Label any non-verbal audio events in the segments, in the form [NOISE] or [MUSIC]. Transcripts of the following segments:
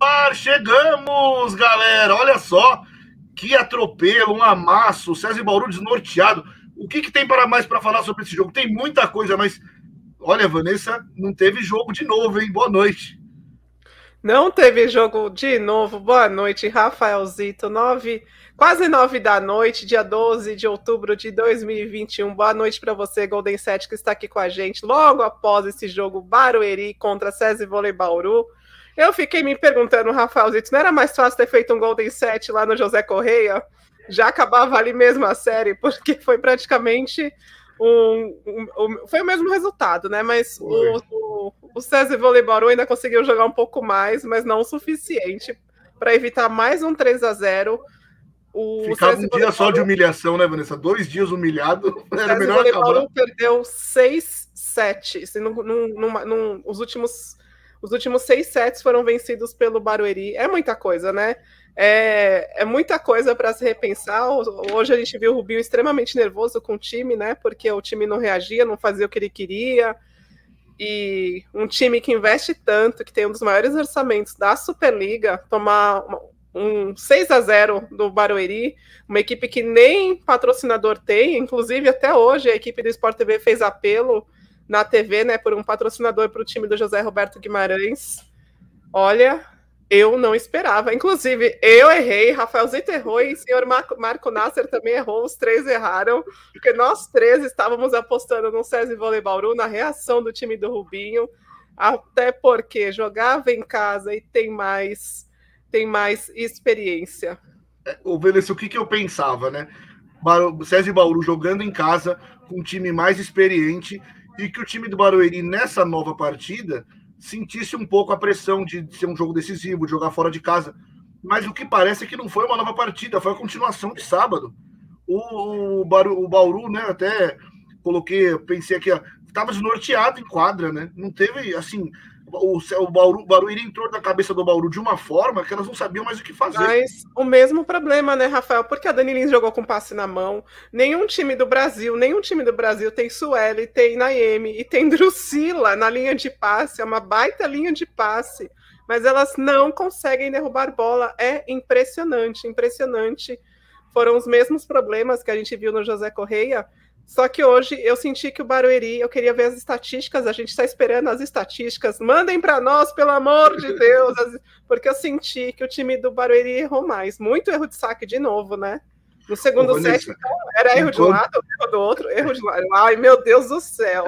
ar, chegamos, galera! Olha só que atropelo, um amasso, César Bauru desnorteado. O que, que tem para mais para falar sobre esse jogo? Tem muita coisa, mas olha, Vanessa, não teve jogo de novo, hein? Boa noite. Não teve jogo de novo. Boa noite, Rafaelzito. Nove, quase nove da noite, dia 12 de outubro de 2021. Boa noite para você, Golden Sete, que está aqui com a gente logo após esse jogo Barueri contra César Vôlei Bauru. Eu fiquei me perguntando, Rafaelzito, não era mais fácil ter feito um Golden Set lá no José Correia? Já acabava ali mesmo a série, porque foi praticamente um, um, um, foi o mesmo resultado, né? Mas o, o, o César Voleibol ainda conseguiu jogar um pouco mais, mas não o suficiente para evitar mais um 3 a 0 o Ficava César um dia só de humilhação, né, Vanessa? Dois dias humilhado. [LAUGHS] O melhor acabar. perdeu 6 7 assim, num, num, num, os últimos os últimos seis sets foram vencidos pelo Barueri. É muita coisa, né? É, é muita coisa para se repensar. Hoje a gente viu o Rubinho extremamente nervoso com o time, né? Porque o time não reagia, não fazia o que ele queria. E um time que investe tanto, que tem um dos maiores orçamentos da Superliga, tomar um 6 a 0 do Barueri, uma equipe que nem patrocinador tem, inclusive até hoje a equipe do Sport TV fez apelo na TV, né, por um patrocinador para o time do José Roberto Guimarães. Olha, eu não esperava. Inclusive, eu errei, Rafael Zito errou e o senhor Marco, Nasser também errou, os três erraram, porque nós três estávamos apostando no César Vôlei Bauru, na reação do time do Rubinho, até porque jogava em casa e tem mais, tem mais experiência. É, o Venecio, o que, que eu pensava, né? César Bauru jogando em casa com um time mais experiente e que o time do Barueri, nessa nova partida, sentisse um pouco a pressão de ser um jogo decisivo, de jogar fora de casa. Mas o que parece é que não foi uma nova partida, foi a continuação de sábado. O, o, Bauru, o Bauru, né, até coloquei, pensei aqui, estava desnorteado em quadra, né? Não teve, assim, o, o, Bauru, o Barueri entrou na cabeça do Bauru de uma forma que elas não sabiam mais o que fazer. Mas o mesmo problema, né, Rafael? Porque a Dani Lins jogou com passe na mão. Nenhum time do Brasil, nenhum time do Brasil tem Sueli, tem Naemi e tem [LAUGHS] Drusila na linha de passe. É uma baita linha de passe. Mas elas não conseguem derrubar bola. É impressionante, impressionante. Foram os mesmos problemas que a gente viu no José Correia só que hoje eu senti que o Barueri, eu queria ver as estatísticas, a gente está esperando as estatísticas. Mandem para nós, pelo amor de Deus, porque eu senti que o time do Barueri errou mais. Muito erro de saque de novo, né? No segundo Ô, set, então, era erro de um lado, erro do outro, erro de lado. Ai, meu Deus do céu.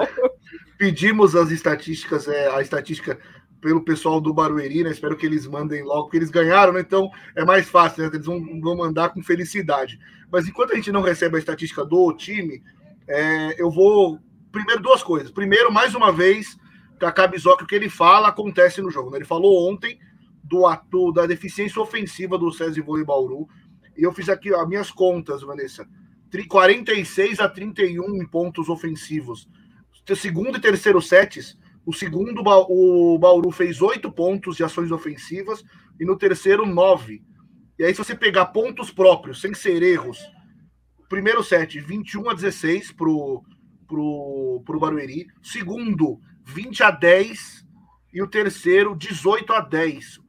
Pedimos as estatísticas, é, a estatística pelo pessoal do Barueri, né? Espero que eles mandem logo, porque eles ganharam, né? Então é mais fácil, né? Eles vão, vão mandar com felicidade. Mas enquanto a gente não recebe a estatística do time, é, eu vou. Primeiro, duas coisas. Primeiro, mais uma vez, Kaká o que ele fala acontece no jogo. Né? Ele falou ontem do ato da deficiência ofensiva do César Vôlei Bauru. E eu fiz aqui as minhas contas, Vanessa. 46 a 31 em pontos ofensivos. Segundo e terceiro sets, o segundo o Bauru fez oito pontos de ações ofensivas e no terceiro nove. E aí, se você pegar pontos próprios, sem ser erros, primeiro set, 21 a 16 pro, pro, pro Barueri. Segundo, 20 a 10. E o terceiro, 18 a 10.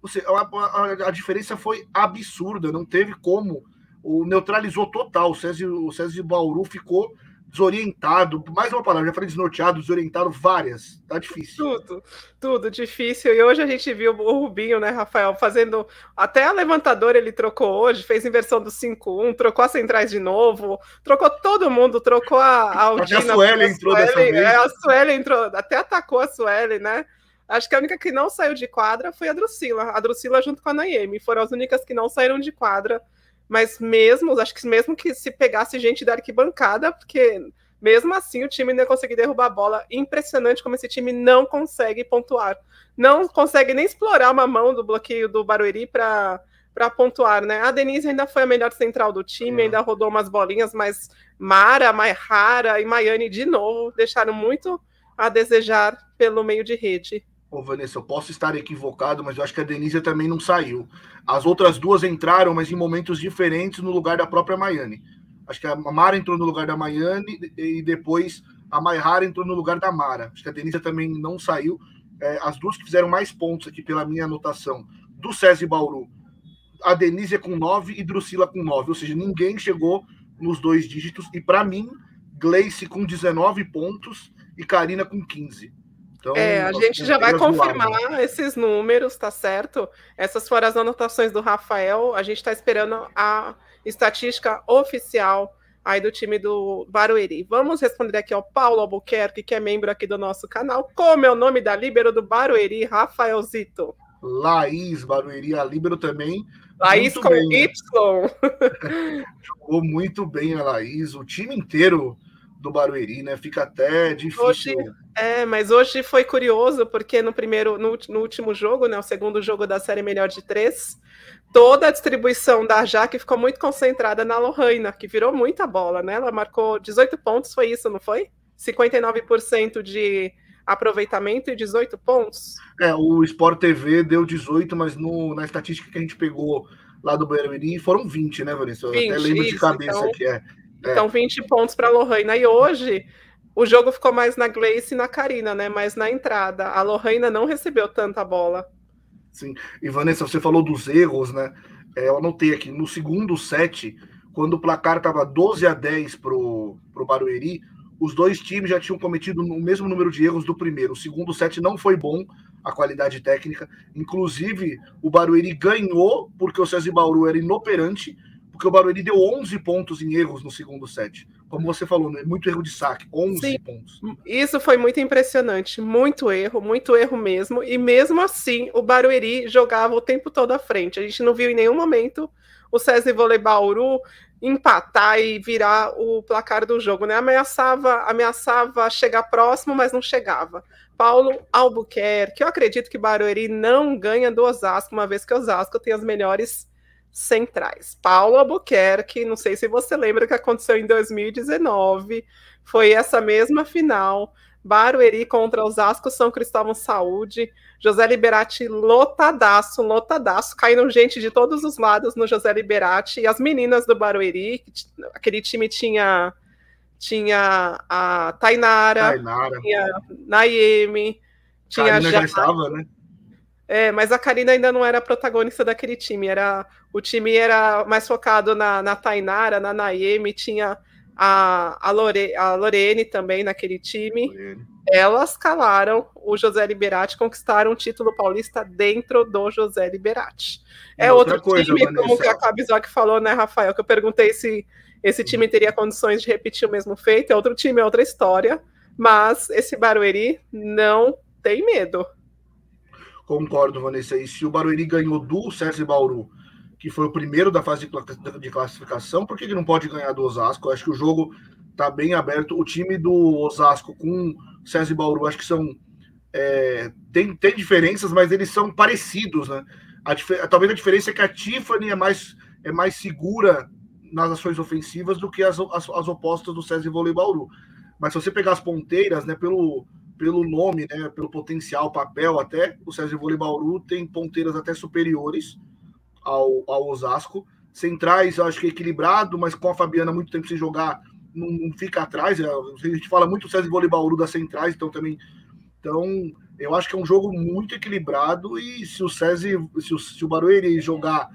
Ou seja, a, a, a diferença foi absurda. Não teve como. O neutralizou total. O César, o César Bauru ficou desorientado, mais uma palavra, já falei desnorteado, desorientado, várias. Tá difícil. Tudo, tudo difícil. E hoje a gente viu o Rubinho, né, Rafael, fazendo. Até a levantadora ele trocou hoje, fez inversão do 5-1, trocou as centrais de novo, trocou todo mundo, trocou a, a Aldina. A Sueli entrou Sueli, dessa vez. É, a Sueli entrou, até atacou a Sueli, né? Acho que a única que não saiu de quadra foi a Drusila. A Drusila junto com a Naemi. Foram as únicas que não saíram de quadra mas mesmo, acho que mesmo que se pegasse gente da arquibancada, porque mesmo assim o time não ia conseguir derrubar a bola. Impressionante como esse time não consegue pontuar. Não consegue nem explorar uma mão do bloqueio do Barueri para para pontuar, né? A Denise ainda foi a melhor central do time, uhum. ainda rodou umas bolinhas, mas Mara, Maihara e Maiane de novo deixaram muito a desejar pelo meio de rede. Ô, Vanessa, eu posso estar equivocado, mas eu acho que a Denise também não saiu. As outras duas entraram, mas em momentos diferentes no lugar da própria Maiane. Acho que a Mara entrou no lugar da Maiane e depois a Maihara entrou no lugar da Mara. Acho que a Denise também não saiu. É, as duas que fizeram mais pontos aqui pela minha anotação Do SESI Bauru, a Denise é com 9 e Drusila com 9. Ou seja, ninguém chegou nos dois dígitos. E para mim, Gleice com 19 pontos e Karina com 15. Então, é, a gente já vai confirmar esses números, tá certo? Essas foram as anotações do Rafael. A gente está esperando a estatística oficial aí do time do Barueri. Vamos responder aqui ao Paulo Albuquerque, que é membro aqui do nosso canal. Como é o nome da líbero do Barueri, Rafaelzito? Laís Barueri, a líbero também. Laís com bem, Y. Né? [LAUGHS] Jogou muito bem a Laís, o time inteiro do Barueri, né? Fica até difícil. Hoje, é, mas hoje foi curioso, porque no primeiro, no, no, último jogo, né? O segundo jogo da série melhor de três, toda a distribuição da Jaque ficou muito concentrada na Lohana, que virou muita bola, né? Ela marcou 18 pontos, foi isso, não foi? 59% de aproveitamento e 18 pontos. É, o Sport TV deu 18, mas no, na estatística que a gente pegou lá do Barueri foram 20, né, Vanessa? Eu 20, até lembro isso, de cabeça então... que é. É. Então, 20 pontos para a Lohana. E hoje, o jogo ficou mais na Gleice e na Karina, né? Mas na entrada, a Lohana não recebeu tanta bola. Sim. E Vanessa, você falou dos erros, né? É, eu anotei aqui, no segundo set, quando o placar estava 12 a 10 pro, pro Barueri, os dois times já tinham cometido o mesmo número de erros do primeiro. O segundo set não foi bom, a qualidade técnica. Inclusive, o Barueri ganhou porque o César Bauru era inoperante porque o Barueri deu 11 pontos em erros no segundo set. Como você falou, né? muito erro de saque, 11 Sim, pontos. Isso foi muito impressionante, muito erro, muito erro mesmo. E mesmo assim, o Barueri jogava o tempo todo à frente. A gente não viu em nenhum momento o César Vôlei Bauru empatar e virar o placar do jogo, né? Ameaçava, ameaçava chegar próximo, mas não chegava. Paulo Albuquerque, eu acredito que Barueri não ganha do Osasco, uma vez que o Osasco tem as melhores centrais. Paulo Albuquerque, não sei se você lembra que aconteceu em 2019, foi essa mesma final. Barueri contra Osasco, São Cristóvão Saúde, José Liberati lotadaço, lotadaço, caindo gente de todos os lados no José Liberati, e as meninas do Barueri, aquele time tinha tinha a Tainara, Tainara. tinha Naime, tinha já, já estava, né? É, mas a Karina ainda não era protagonista daquele time. Era o time era mais focado na, na Tainara, na Naemi, tinha a, a, Lore, a Lorene também naquele time. Lorene. Elas calaram o José Liberati, conquistaram o título paulista dentro do José Liberati. É outro coisa, time, Vanessa. como que a Cabizok falou, né, Rafael? Que eu perguntei se esse time teria condições de repetir o mesmo feito. É outro time, é outra história. Mas esse Barueri não tem medo. Concordo, Vanessa. E se o Barueri ganhou do César Bauru, que foi o primeiro da fase de classificação, por que ele não pode ganhar do Osasco? Eu acho que o jogo está bem aberto. O time do Osasco com César Bauru, acho que são. É, tem, tem diferenças, mas eles são parecidos, né? A, talvez a diferença é que a Tiffany é mais, é mais segura nas ações ofensivas do que as, as, as opostas do César Vôlei Bauru. Mas se você pegar as ponteiras, né, pelo, pelo nome, né, pelo potencial, papel até, o César Vôlei Bauru tem ponteiras até superiores ao, ao Osasco. Centrais, eu acho que é equilibrado, mas com a Fabiana muito tempo sem jogar, não, não fica atrás. É, a gente fala muito do César Vôlei Bauru das centrais, então também. Então, eu acho que é um jogo muito equilibrado e se o César, se o, se o Barueri jogar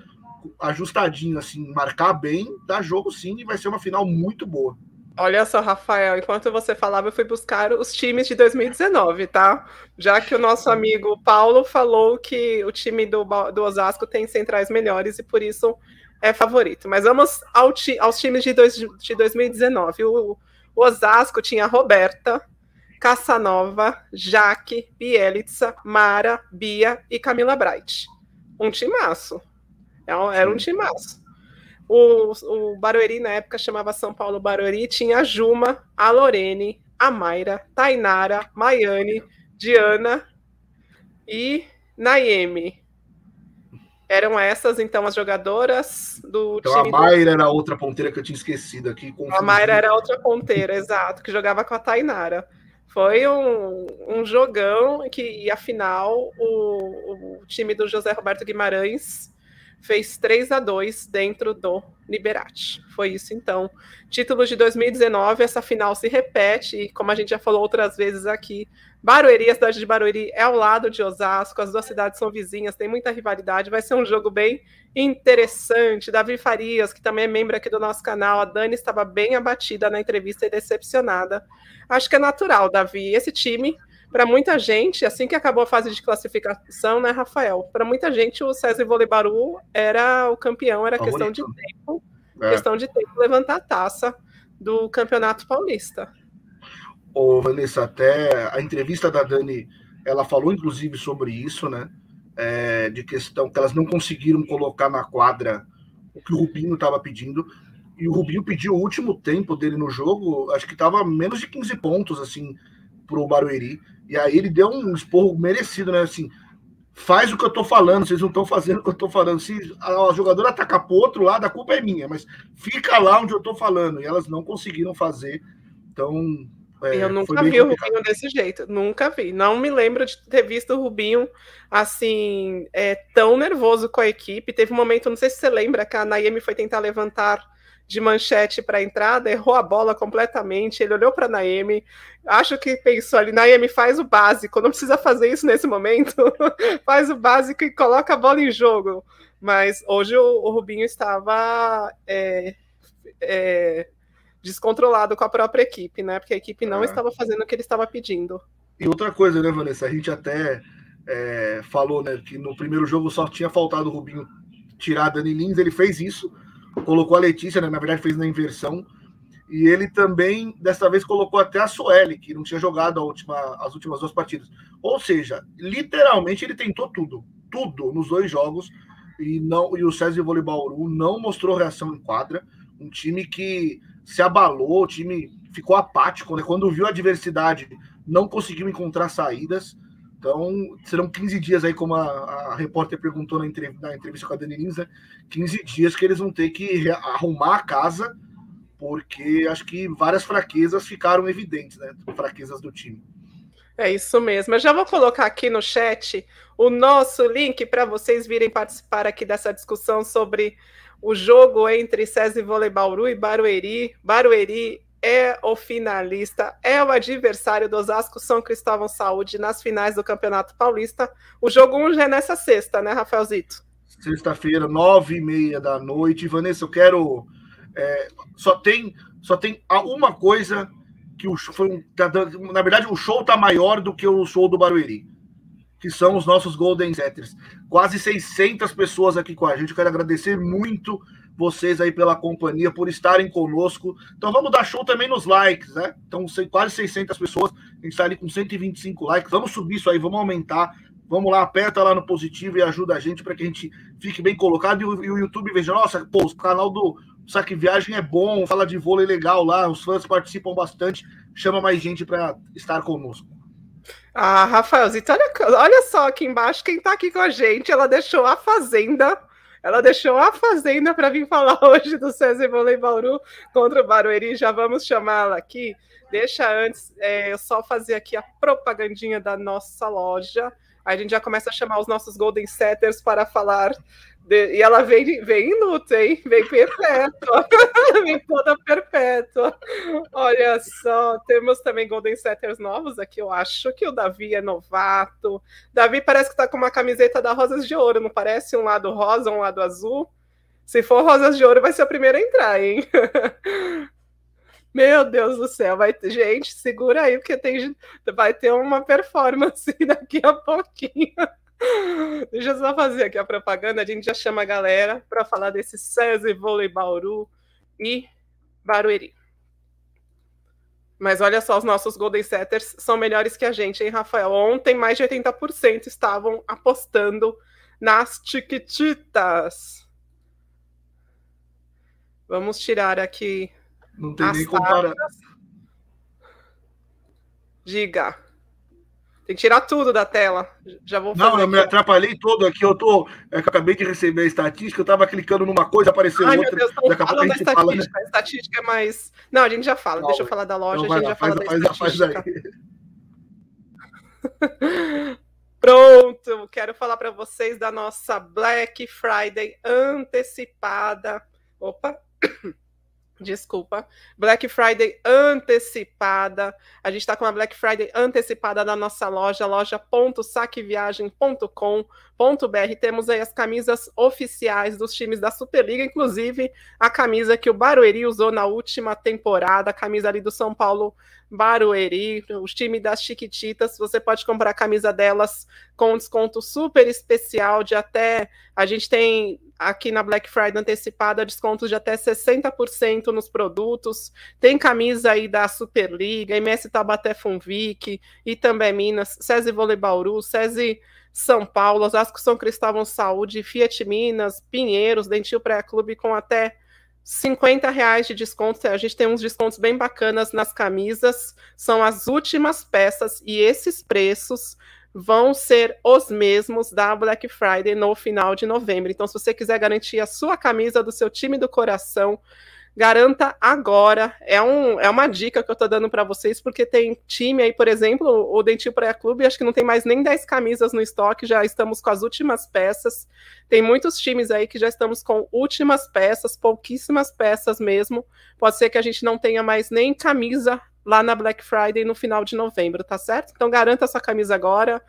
ajustadinho, assim, marcar bem, dá jogo sim e vai ser uma final muito boa. Olha só, Rafael, enquanto você falava, eu fui buscar os times de 2019, tá? Já que o nosso amigo Paulo falou que o time do, do Osasco tem centrais melhores e por isso é favorito. Mas vamos ao ti, aos times de, dois, de 2019. O, o Osasco tinha Roberta, Caçanova, Jaque, Bielitsa, Mara, Bia e Camila Bright. Um timaço. É era um timaço. O, o Barueri, na época, chamava São Paulo Barueri, tinha a Juma, a Lorene, a Mayra, Tainara, Maiane, Diana e Naime. Eram essas, então, as jogadoras do então, time. A Mayra do... era outra ponteira que eu tinha esquecido aqui. A Mayra era outra ponteira, exato, que jogava com a Tainara. Foi um, um jogão que, e afinal, o, o time do José Roberto Guimarães fez 3 a 2 dentro do Liberati. Foi isso então. Título de 2019, essa final se repete, e como a gente já falou outras vezes aqui, Barueri, a cidade de Barueri é ao lado de Osasco, as duas cidades são vizinhas, tem muita rivalidade, vai ser um jogo bem interessante. Davi Farias, que também é membro aqui do nosso canal, a Dani estava bem abatida na entrevista e decepcionada. Acho que é natural, Davi. Esse time para muita gente, assim que acabou a fase de classificação, né, Rafael? Para muita gente, o César Volibaru era o campeão, era questão de tempo, é. questão de tempo levantar a taça do Campeonato Paulista. Ô, Vanessa, até a entrevista da Dani, ela falou inclusive sobre isso, né? É, de questão que elas não conseguiram colocar na quadra o que o Rubinho estava pedindo. E o Rubinho pediu o último tempo dele no jogo, acho que estava menos de 15 pontos, assim, para o Barueri. E aí ele deu um esporro merecido, né? Assim, faz o que eu tô falando, vocês não estão fazendo o que eu tô falando. Se a, jogadora atacar pro outro lado, a culpa é minha, mas fica lá onde eu tô falando. E elas não conseguiram fazer. Então. É, eu nunca vi o Rubinho desse jeito, nunca vi. Não me lembro de ter visto o Rubinho assim, é, tão nervoso com a equipe. Teve um momento, não sei se você lembra, que a Naemi foi tentar levantar de manchete para a entrada, errou a bola completamente. Ele olhou para Naemi, acho que pensou ali: Naemi, faz o básico, não precisa fazer isso nesse momento, [LAUGHS] faz o básico e coloca a bola em jogo. Mas hoje o, o Rubinho estava é, é, descontrolado com a própria equipe, né? Porque a equipe não é. estava fazendo o que ele estava pedindo. E outra coisa, né, Vanessa? A gente até é, falou né, que no primeiro jogo só tinha faltado o Rubinho tirar a Dani Lins, ele fez isso colocou a Letícia, né, na verdade fez na inversão. E ele também, dessa vez, colocou até a Sueli, que não tinha jogado última, as últimas duas partidas. Ou seja, literalmente ele tentou tudo, tudo nos dois jogos. E, não, e o César Volibauru não mostrou reação em quadra. Um time que se abalou, o time ficou apático, né? Quando viu a adversidade, não conseguiu encontrar saídas. Então, serão 15 dias aí, como a, a repórter perguntou na, entrevista, na entrevista com a Dani Lins, né? 15 dias que eles vão ter que arrumar a casa, porque acho que várias fraquezas ficaram evidentes, né? Fraquezas do time. É isso mesmo. Eu já vou colocar aqui no chat o nosso link para vocês virem participar aqui dessa discussão sobre o jogo entre César Voleibauru e Barueri. Barueri é o finalista, é o adversário do Osasco São Cristóvão Saúde nas finais do Campeonato Paulista. O jogo 1 já é nessa sexta, né, Rafaelzito? Sexta-feira, nove e meia da noite. Vanessa, eu quero. É, só tem só tem uma coisa que o foi um, tá na verdade o show tá maior do que o show do Barueri, que são os nossos Golden Setters. Quase 600 pessoas aqui com a gente. Eu quero agradecer muito vocês aí pela companhia, por estarem conosco. Então vamos dar show também nos likes, né? Então quase 600 pessoas, a gente está ali com 125 likes. Vamos subir isso aí, vamos aumentar. Vamos lá, aperta lá no positivo e ajuda a gente para que a gente fique bem colocado e o, e o YouTube veja, nossa, pô, o canal do Saque Viagem é bom, fala de vôlei legal lá, os fãs participam bastante, chama mais gente para estar conosco. Ah, Rafaelzito, olha, olha só aqui embaixo quem está aqui com a gente. Ela deixou a Fazenda ela deixou a Fazenda para vir falar [LAUGHS] hoje do César Volei Bauru contra o Barueri. Já vamos chamá-la aqui. Deixa antes é, eu só fazer aqui a propagandinha da nossa loja. Aí a gente já começa a chamar os nossos Golden Setters para falar de, e ela vem, vem em luta, hein? Vem perpétua. [LAUGHS] vem toda perpétua. Olha só, temos também Golden Setters novos aqui. Eu acho que o Davi é novato. Davi parece que tá com uma camiseta da Rosas de Ouro, não parece? Um lado rosa, um lado azul. Se for Rosas de Ouro, vai ser o primeiro a entrar, hein? [LAUGHS] Meu Deus do céu, vai ter, gente, segura aí, porque tem, vai ter uma performance [LAUGHS] daqui a pouquinho. [LAUGHS] Deixa eu só fazer aqui a propaganda. A gente já chama a galera para falar desse César Vôlei Bauru e Barueri. Mas olha só, os nossos Golden Setters são melhores que a gente, hein, Rafael? Ontem, mais de 80% estavam apostando nas Chiquititas. Vamos tirar aqui. Não tem nem comparação. Diga. Tem que tirar tudo da tela. Já vou Não, eu aqui. me atrapalhei todo aqui. Eu tô. Eu acabei de receber a estatística, eu tava clicando numa coisa, apareceu Ai, outra. Meu Deus, daqui a pouco a gente estatística. Fala, né? A estatística é mais. Não, a gente já fala. Não, Deixa eu falar da loja, então a gente já faz, fala faz, da faz, estatística. Faz [LAUGHS] Pronto, quero falar para vocês da nossa Black Friday antecipada Opa! Desculpa. Black Friday antecipada. A gente está com a Black Friday antecipada na nossa loja, loja.saqueviagem.com.br. Temos aí as camisas oficiais dos times da Superliga, inclusive a camisa que o Barueri usou na última temporada, a camisa ali do São Paulo Barueri, os times das Chiquititas. Você pode comprar a camisa delas com um desconto super especial de até. A gente tem aqui na Black Friday antecipada descontos de até 60% nos produtos. Tem camisa aí da Superliga, MS Tabaté Funvic, também Minas, SESI Vôlei Bauru, SESI São Paulo, Osasco São Cristóvão Saúde, Fiat Minas, Pinheiros, Dentil Pré Clube com até 50 reais de desconto. A gente tem uns descontos bem bacanas nas camisas. São as últimas peças e esses preços vão ser os mesmos da Black Friday no final de novembro. Então, se você quiser garantir a sua camisa do seu time do coração, garanta agora. É, um, é uma dica que eu estou dando para vocês, porque tem time aí, por exemplo, o Dentil Praia Clube, acho que não tem mais nem 10 camisas no estoque, já estamos com as últimas peças. Tem muitos times aí que já estamos com últimas peças, pouquíssimas peças mesmo. Pode ser que a gente não tenha mais nem camisa lá na Black Friday no final de novembro, tá certo? Então garanta essa camisa agora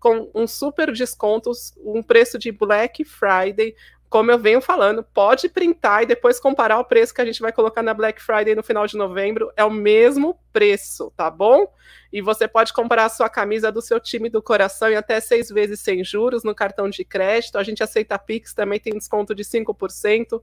com um super desconto, um preço de Black Friday como eu venho falando, pode printar e depois comparar o preço que a gente vai colocar na Black Friday no final de novembro. É o mesmo preço, tá bom? E você pode comprar a sua camisa do seu time do coração em até seis vezes sem juros no cartão de crédito. A gente aceita Pix, também tem desconto de 5%.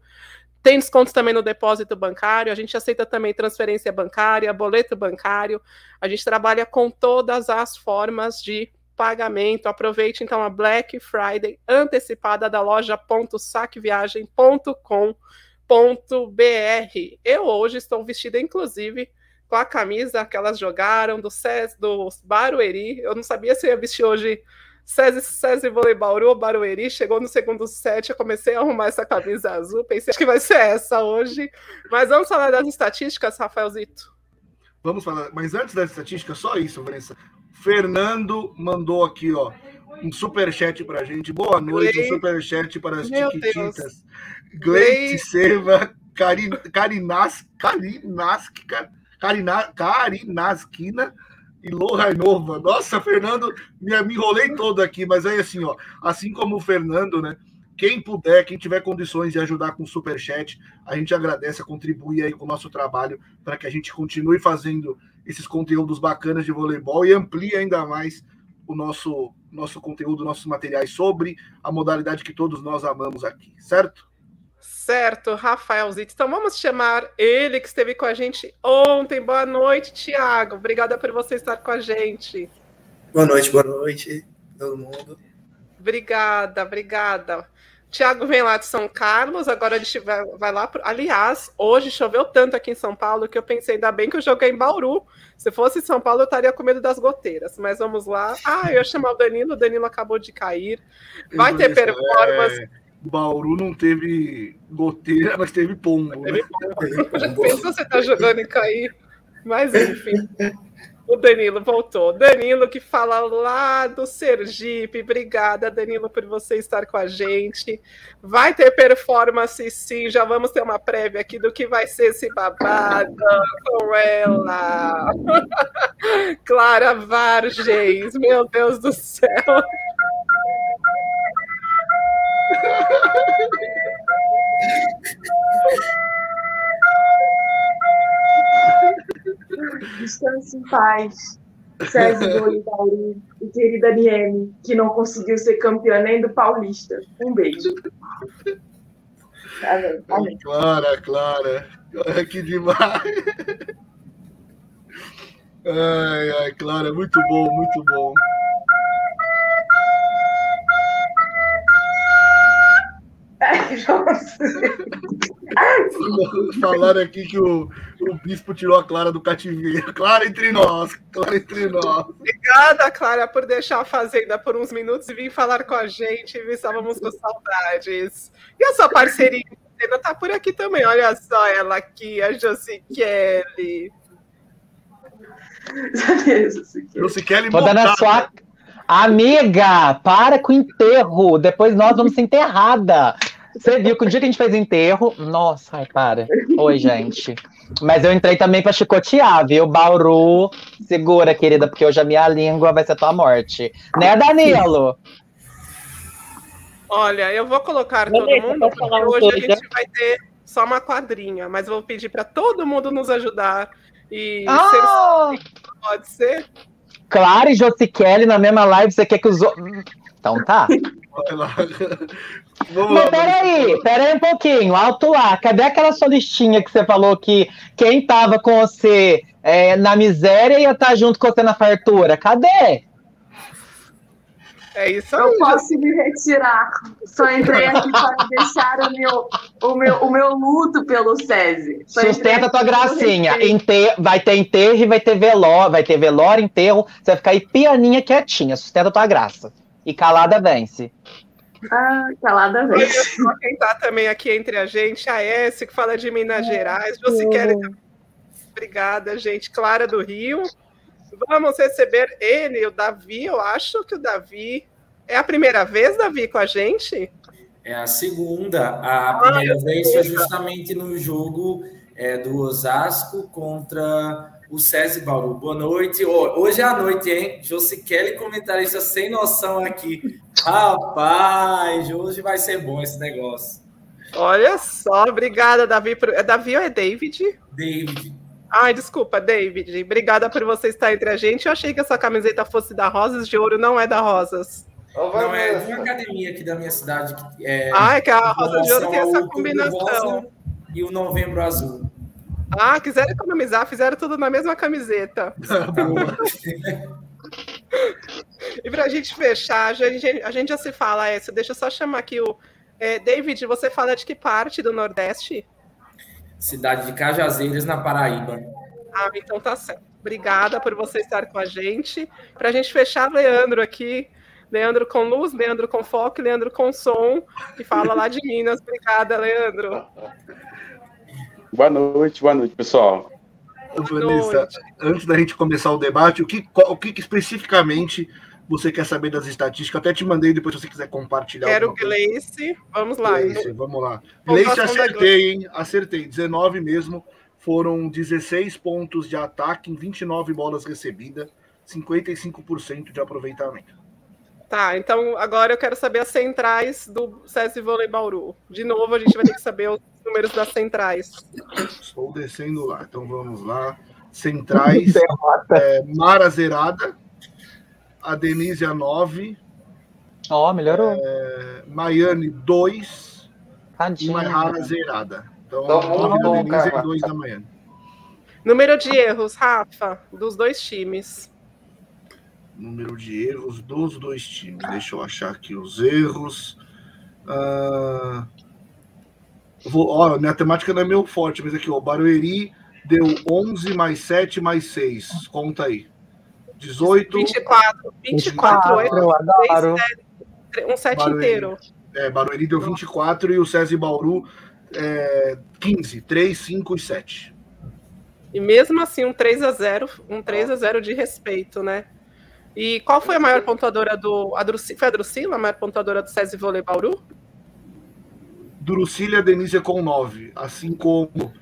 Tem desconto também no depósito bancário, a gente aceita também transferência bancária, boleto bancário. A gente trabalha com todas as formas de pagamento. Aproveite então a Black Friday antecipada da loja.saqueviagem.com.br. Eu hoje estou vestida, inclusive, com a camisa que elas jogaram do SES, do Barueri. Eu não sabia se ia vestir hoje SESI, SESI Vôlei Bauru Barueri. Chegou no segundo set, eu comecei a arrumar essa camisa azul. Pensei que vai ser essa hoje. Mas vamos falar das estatísticas, Rafaelzito? Vamos falar, mas antes das estatísticas, só isso, Vanessa. Fernando mandou aqui, ó, um superchat pra gente. Boa noite, Glei... um superchat para as Meu Tiquititas. Gleite Seva, Carinas, Carinas, Carinas, Carinaskina e Nova. Nossa, Fernando, me, me enrolei todo aqui, mas aí assim, ó, assim como o Fernando, né? Quem puder, quem tiver condições de ajudar com o superchat, a gente agradece, contribui aí com o nosso trabalho para que a gente continue fazendo esses conteúdos bacanas de voleibol e amplie ainda mais o nosso, nosso conteúdo, nossos materiais sobre a modalidade que todos nós amamos aqui, certo? Certo, Rafael Zitz. Então vamos chamar ele que esteve com a gente ontem. Boa noite, Tiago. Obrigada por você estar com a gente. Boa noite, boa noite, todo mundo. Obrigada, obrigada. Tiago vem lá de São Carlos, agora a gente vai, vai lá. Pro... Aliás, hoje choveu tanto aqui em São Paulo que eu pensei, ainda bem que eu joguei em Bauru. Se fosse em São Paulo, eu estaria com medo das goteiras. Mas vamos lá. Ah, eu ia chamar o Danilo, o Danilo acabou de cair. Vai ter performance. É... Bauru não teve goteira, mas teve pombo. Né? Teve pombo. [LAUGHS] Pensa você tá jogando e cair. Mas enfim. O Danilo voltou. Danilo que fala lá do Sergipe. Obrigada, Danilo, por você estar com a gente. Vai ter performance, sim. Já vamos ter uma prévia aqui do que vai ser esse babado com ela. [LAUGHS] Clara Vargens. Meu Deus do céu. [LAUGHS] Descanse em paz. César Bolivari e querida Nieme, que não conseguiu ser campeã nem do Paulista. Um beijo. Tá tá Clara, Clara. Que demais. Ai, ai, Clara, muito bom, muito bom. Falaram aqui que o, o bispo tirou a Clara do cativeiro. [LAUGHS] Clara entre nós, Clara entre nós. Obrigada, Clara, por deixar a Fazenda por uns minutos e vir falar com a gente. Estávamos com saudades. E a sua parceria ainda tá por aqui também. Olha só ela aqui, a Josi Kelly. Josi Kelly dar na sua... Amiga, para com o enterro. Depois nós vamos ser enterrada. Você viu que o dia que a gente fez enterro. Nossa, ai, para. Oi, gente. Mas eu entrei também pra chicotear, viu? Bauru, segura, querida, porque hoje a minha língua vai ser tua morte. Né, Danilo? Olha, eu vou colocar todo Vanessa, mundo, porque hoje a gente vai ter só uma quadrinha, mas vou pedir para todo mundo nos ajudar e Ah! ser pode ser. Clara e Josikelly na mesma live, você quer que os outros. Então tá. [LAUGHS] Mas lá. peraí, peraí um pouquinho, alto lá. Cadê aquela sua listinha que você falou que quem tava com você é, na miséria ia estar junto com você na fartura? Cadê? É isso Eu aí. posso me retirar. Só entrei aqui para deixar o meu, o meu, o meu luto pelo SESI. Só Sustenta tua gracinha. respeito. Ente- Vai ter enterro e vai ter velório, vai ter velório, enterro. Você vai ficar aí pianinha quietinha. Sustenta tua graça. E calada vence. Ah, calada só quem tá também aqui entre a gente, a S, que fala de Minas Gerais. Você quer. Obrigada, gente. Clara do Rio. Vamos receber ele, o Davi. Eu acho que o Davi. É a primeira vez, Davi, com a gente? É a segunda. A primeira vez foi justamente no jogo é, do Osasco contra o SESI Bauru. Boa noite. Hoje é a noite, hein? Josikelly, comentarista sem noção aqui. Rapaz, hoje vai ser bom esse negócio. Olha só, obrigada, Davi. por- É Davi ou é David? David, Ai, desculpa, David. Obrigada por você estar entre a gente. Eu achei que essa camiseta fosse da Rosas de Ouro, não é da Rosas. não é de uma academia aqui da minha cidade. Que é, Ah, é que a Rosa de Ouro tem essa combinação. Rosa E o Novembro Azul. Ah, quiseram economizar, fizeram tudo na mesma camiseta. Boa. [LAUGHS] E pra gente fechar, a gente, a gente já se fala, essa. Deixa eu só chamar aqui o. é, David, você fala de que parte do Nordeste? Cidade de Cajazeiras, na Paraíba. Ah, então tá certo. Obrigada por você estar com a gente. Pra gente fechar, Leandro aqui. Leandro com luz, Leandro com foco, Leandro com som, que fala lá de Minas. Obrigada, Leandro. [LAUGHS] Boa noite, boa noite, pessoal. Vanessa, antes da gente começar o debate, o que, qual- o que, especificamente você quer saber das estatísticas? Até te mandei depois se você quiser compartilhar. Quero. Gleice. Vamos lá. Gleice, vamos lá. Gleice, acertei, hein? Acertei. 19 mesmo. Foram 16 pontos de ataque em 29 bolas recebidas, 55% de aproveitamento. Tá, então agora eu quero saber as centrais do SESI Vôlei Bauru. De novo, a gente vai ter que saber os números das centrais. Estou descendo lá. Então vamos lá. Centrais. é, Mara Zerada. A Denise a 9. Ó, melhorou. é, Maiane 2. E. Maihara zerada. Então, Tá muito 9 da bom, Denise cara. e 2 da Maiane. Número de erros, Rafa, dos dois times. Número de erros dos dois times. Deixa eu achar aqui os erros. Ah, vou, ó, minha temática não é meu forte, mas aqui, ó, Barueri deu 11 mais 7 mais 6. Conta aí. 18. 24. 24 erros. Eu adoro. Um set Barueri. inteiro. É, Barueri deu 24 e o César e Bauru é, 15. 3, 5 e 7. E mesmo assim, um 3 a 0 um 3 a 0 de respeito, né? E qual foi a maior pontuadora do. A Druci, foi a Drusila, a maior pontuadora do SESI Vôlei Bauru? Drucília Denise com 9. Assim como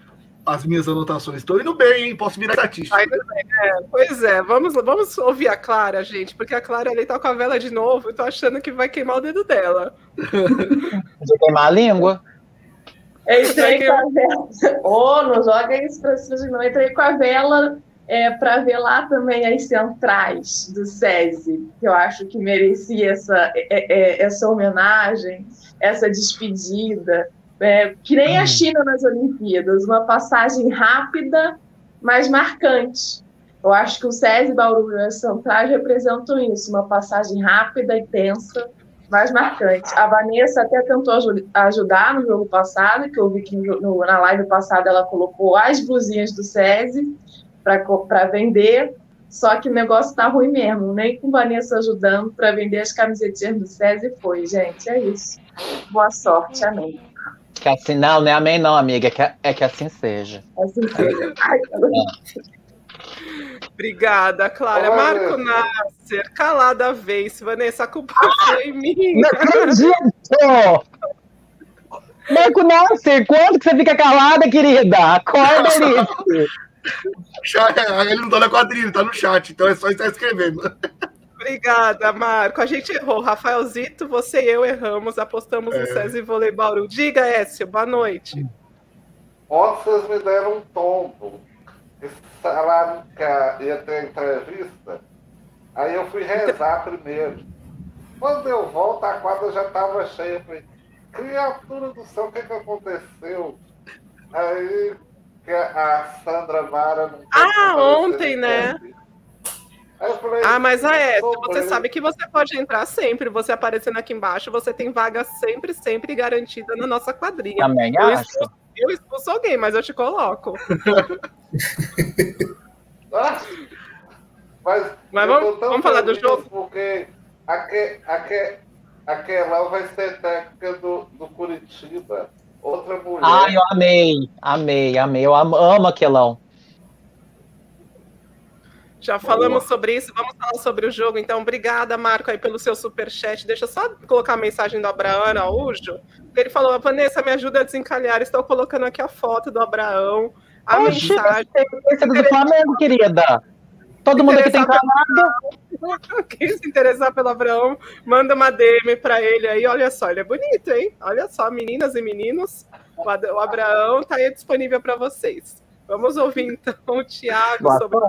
as minhas anotações. Estou indo bem, hein? Posso virar estatística. Ai, é, pois é, vamos, vamos ouvir a Clara, gente, porque a Clara ali tá com a vela de novo e tô achando que vai queimar o dedo dela. [LAUGHS] De queimar a língua? Eu entrei com a vela. Ô, não joga isso pra cima. Eu entrei com a vela é, para ver lá também as centrais do SESI, que eu acho que merecia essa, é, é, essa homenagem, essa despedida. É, que nem a China nas Olimpíadas, uma passagem rápida, mas marcante. Eu acho que o SESI, Bauru e as centrais representam isso, uma passagem rápida e tensa, mais marcante. A Vanessa até tentou aju- ajudar no jogo passado, que eu vi que no- no- na live passada ela colocou as blusinhas do SESI para vender, só que o negócio tá ruim mesmo. Nem com Vanessa ajudando para vender as camisetinhas do SESI foi, gente. É isso. Boa sorte, amém. Que assim, não, não é amém, não, amiga. É que, é que assim seja. Assim seja. [LAUGHS] Ai, Obrigada, Clara. Marco. Nasser, calada vez. Vanessa, a culpa foi minha. Não acredito! Cinco, nossa, quanto que você fica calada, querida? Acorda, Alice. [LAUGHS] Ele não tá na quadrilha, tá no chat, então é só estar escrevendo. Obrigada, Marco. A gente errou. Rafaelzito, você e eu erramos. Apostamos É. no César Vôlei Bauru. Diga, Écio, boa noite. Ontem vocês me deram um tombo. Eles falaram que a- ia ter entrevista. Aí eu fui rezar primeiro. Quando eu volto, a quadra já estava cheia. Eu falei, criatura do céu, o que, que aconteceu? Aí a Sandra Mara não Ah, ontem, né? teste. Aí eu falei, Ah, mas a Écio, sobrou. você sabe que você pode entrar sempre. Você aparecendo aqui embaixo, você tem vaga sempre, sempre garantida na nossa quadrinha. Também Eu acho. expulso, eu expulso alguém, mas eu te coloco. [LAUGHS] Ah, mas Mas vamos- vamos falar do jogo? Porque aque, aque, aquela vai ser técnica do, do Curitiba. Outra mulher. Ai, eu amei, amei, amei. Eu amo, amo aquelão. Já falamos sobre isso, vamos falar sobre o jogo. Então, obrigada, Marco, aí pelo seu superchat. Deixa eu só colocar a mensagem do Abraão Araújo. Ele falou: Vanessa, me ajuda a desencalhar. Estou colocando aqui a foto do Abraão, a Oxi, mensagem. É do Flamengo, querida. Todo mundo aqui tem calado. [LAUGHS] Quem se interessar pelo Abraão, manda uma DM para ele aí. Olha só, ele é bonito, hein? Olha só, meninas e meninos, o Abraão está aí disponível para vocês. Vamos ouvir então o Thiago Boa sobre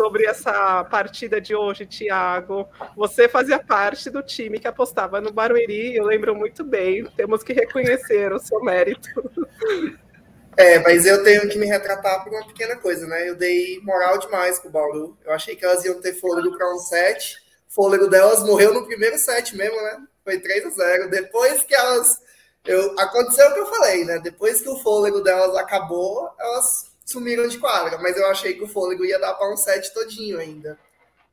sobre essa partida de hoje, Thiago. Você fazia parte do time que apostava no Barueri, eu lembro muito bem. Temos que reconhecer o seu mérito. [LAUGHS] É, mas eu tenho que me retratar por uma pequena coisa, né? Eu dei moral demais pro Bauru. Eu achei que elas iam ter fôlego para um set. O fôlego delas morreu no primeiro set mesmo, né? Foi 3 a 0 Depois que elas. Eu, aconteceu o que eu falei, né? Depois que o fôlego delas acabou, elas sumiram de quadra. Mas eu achei que o fôlego ia dar para um set todinho ainda.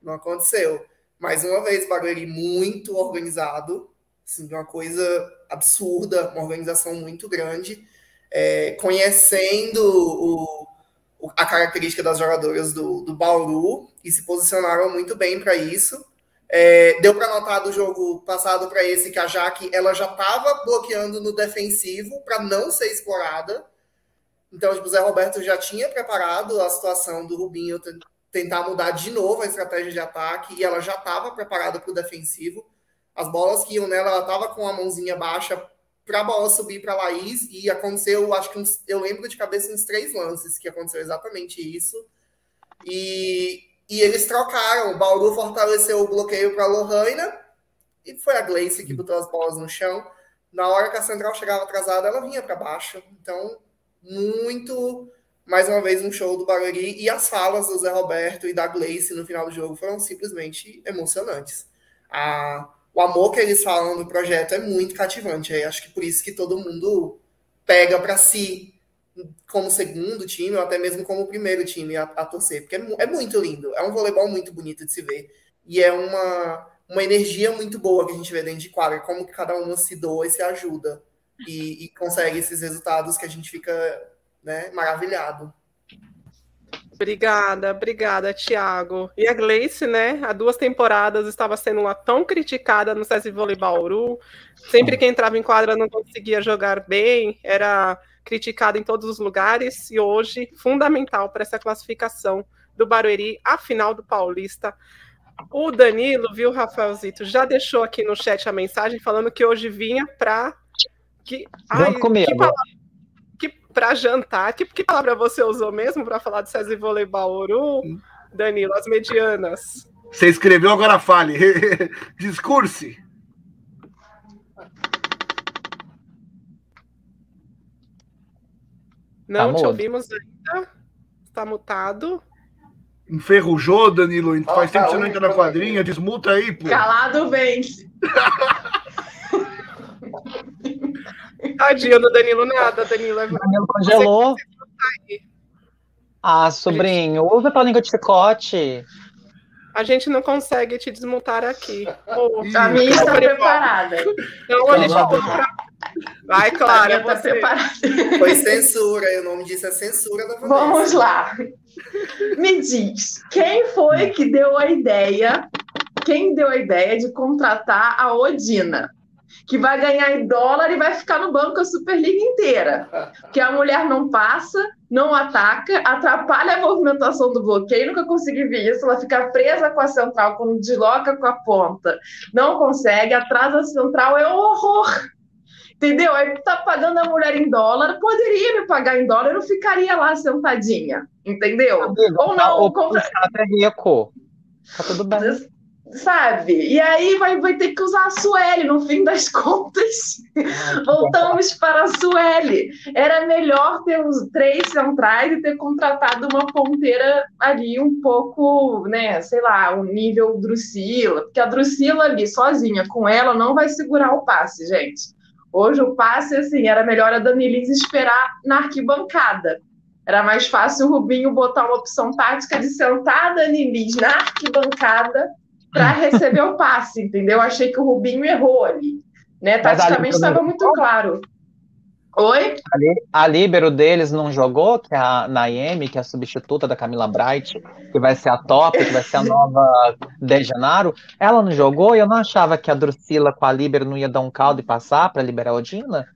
Não aconteceu. Mais uma vez, Barueri muito organizado. Assim, uma coisa absurda, uma organização muito grande é, conhecendo o- o- a característica das jogadoras do, do Bauru e se posicionaram muito bem para isso. É, deu para notar do jogo passado para esse que a Jaque ela já estava bloqueando no defensivo para não ser explorada. Então, tipo, o Zé Roberto já tinha preparado a situação do Rubinho ten- tentar mudar de novo a estratégia de ataque e ela já estava preparada para o defensivo. As bolas que iam nela, ela estava com a mãozinha baixa para a bola subir para a Laís e aconteceu, acho que uns, eu lembro de cabeça uns três lances que aconteceu exatamente isso. E, e eles trocaram. O Bauru fortaleceu o bloqueio para a Lohana e foi a Gleice que botou as bolas no chão. Na hora que a central chegava atrasada, ela vinha para baixo. Então, muito, mais uma vez, um show do Barueri. E as falas do Zé Roberto e da Gleice no final do jogo foram simplesmente emocionantes. A, o amor que eles falam do projeto é muito cativante. Acho que por isso que todo mundo pega para si como segundo time, ou até mesmo como primeiro time a, a torcer, porque é, é muito lindo. É um voleibol muito bonito de se ver. E é uma, uma energia muito boa que a gente vê dentro de quadra, como que cada uma se doa e se ajuda. E, e consegue esses resultados que a gente fica né, maravilhado. Obrigada, obrigada, Thiago. E a Gleice, né? Há duas temporadas estava sendo uma tão criticada no SESI Vôlei Bauru. Sempre que entrava em quadra não conseguia jogar bem, era criticada em todos os lugares. E hoje, fundamental para essa classificação do Barueri, a final do Paulista. O Danilo, viu, Rafaelzito, já deixou aqui no chat a mensagem falando que hoje vinha para. Que, ai, comigo. que palavra para jantar, que, que palavra você usou mesmo para falar do César Vôlei Bauru, Danilo? As medianas. Você escreveu, agora fale. [LAUGHS] Discurse. Não te mudo. ouvimos ainda. Está mutado. Enferrujou, Danilo. Faz Ah, tempo tá, que você não entra na quadrinha. Desmuta aí, pô. Calado vence. [LAUGHS] Tadinho do Danilo, nada, Danilo. É... Danilo congelou. Ah, sobrinho, usa tua língua de chicote. A gente não consegue te desmutar aqui. Ih, A minha está Tá preparada. Então a gente Tá compra. Vai, A Clara, minha está você. preparada. Foi censura, e o nome disso é censura da Vanessa. Vamos lá. Me diz, quem foi que deu a ideia? Quem deu a ideia de contratar a Odina? Que vai ganhar em dólar e vai ficar no banco a Superliga inteira. Que a mulher não passa, não ataca, atrapalha a movimentação do bloqueio, nunca consegui ver isso. Ela fica presa com a central quando desloca com a ponta, não consegue, atrasa a central, é um horror. Entendeu? Aí tá pagando a mulher em dólar, poderia me pagar em dólar, eu não ficaria lá sentadinha, entendeu? Amigo, Ou não, o compra- contrato é rico. Tá tudo bem. Sabe? E aí vai, vai ter que usar a Sueli, no fim das [LAUGHS] contas. Voltamos para a Sueli. Era melhor ter os três centrais e ter contratado uma ponteira ali um pouco, né, sei lá, o nível Drusila, porque a Drusila ali sozinha com ela não vai segurar o passe, gente. Hoje o passe, assim, era melhor a Dani Lins esperar na arquibancada. Era mais fácil o Rubinho botar uma opção tática de sentar a Dani Lins na arquibancada para receber o passe, entendeu? Achei que o Rubinho errou ali. Né? Taticamente estava muito claro. Oi? A líbero deles não jogou, que é a Naemi, que é a substituta da Camila Bright, que vai ser a top, que vai ser a nova De Janeiro. Ela não jogou e eu não achava que a Drusila com a líbero não ia dar um caldo e passar para liberar a Odina.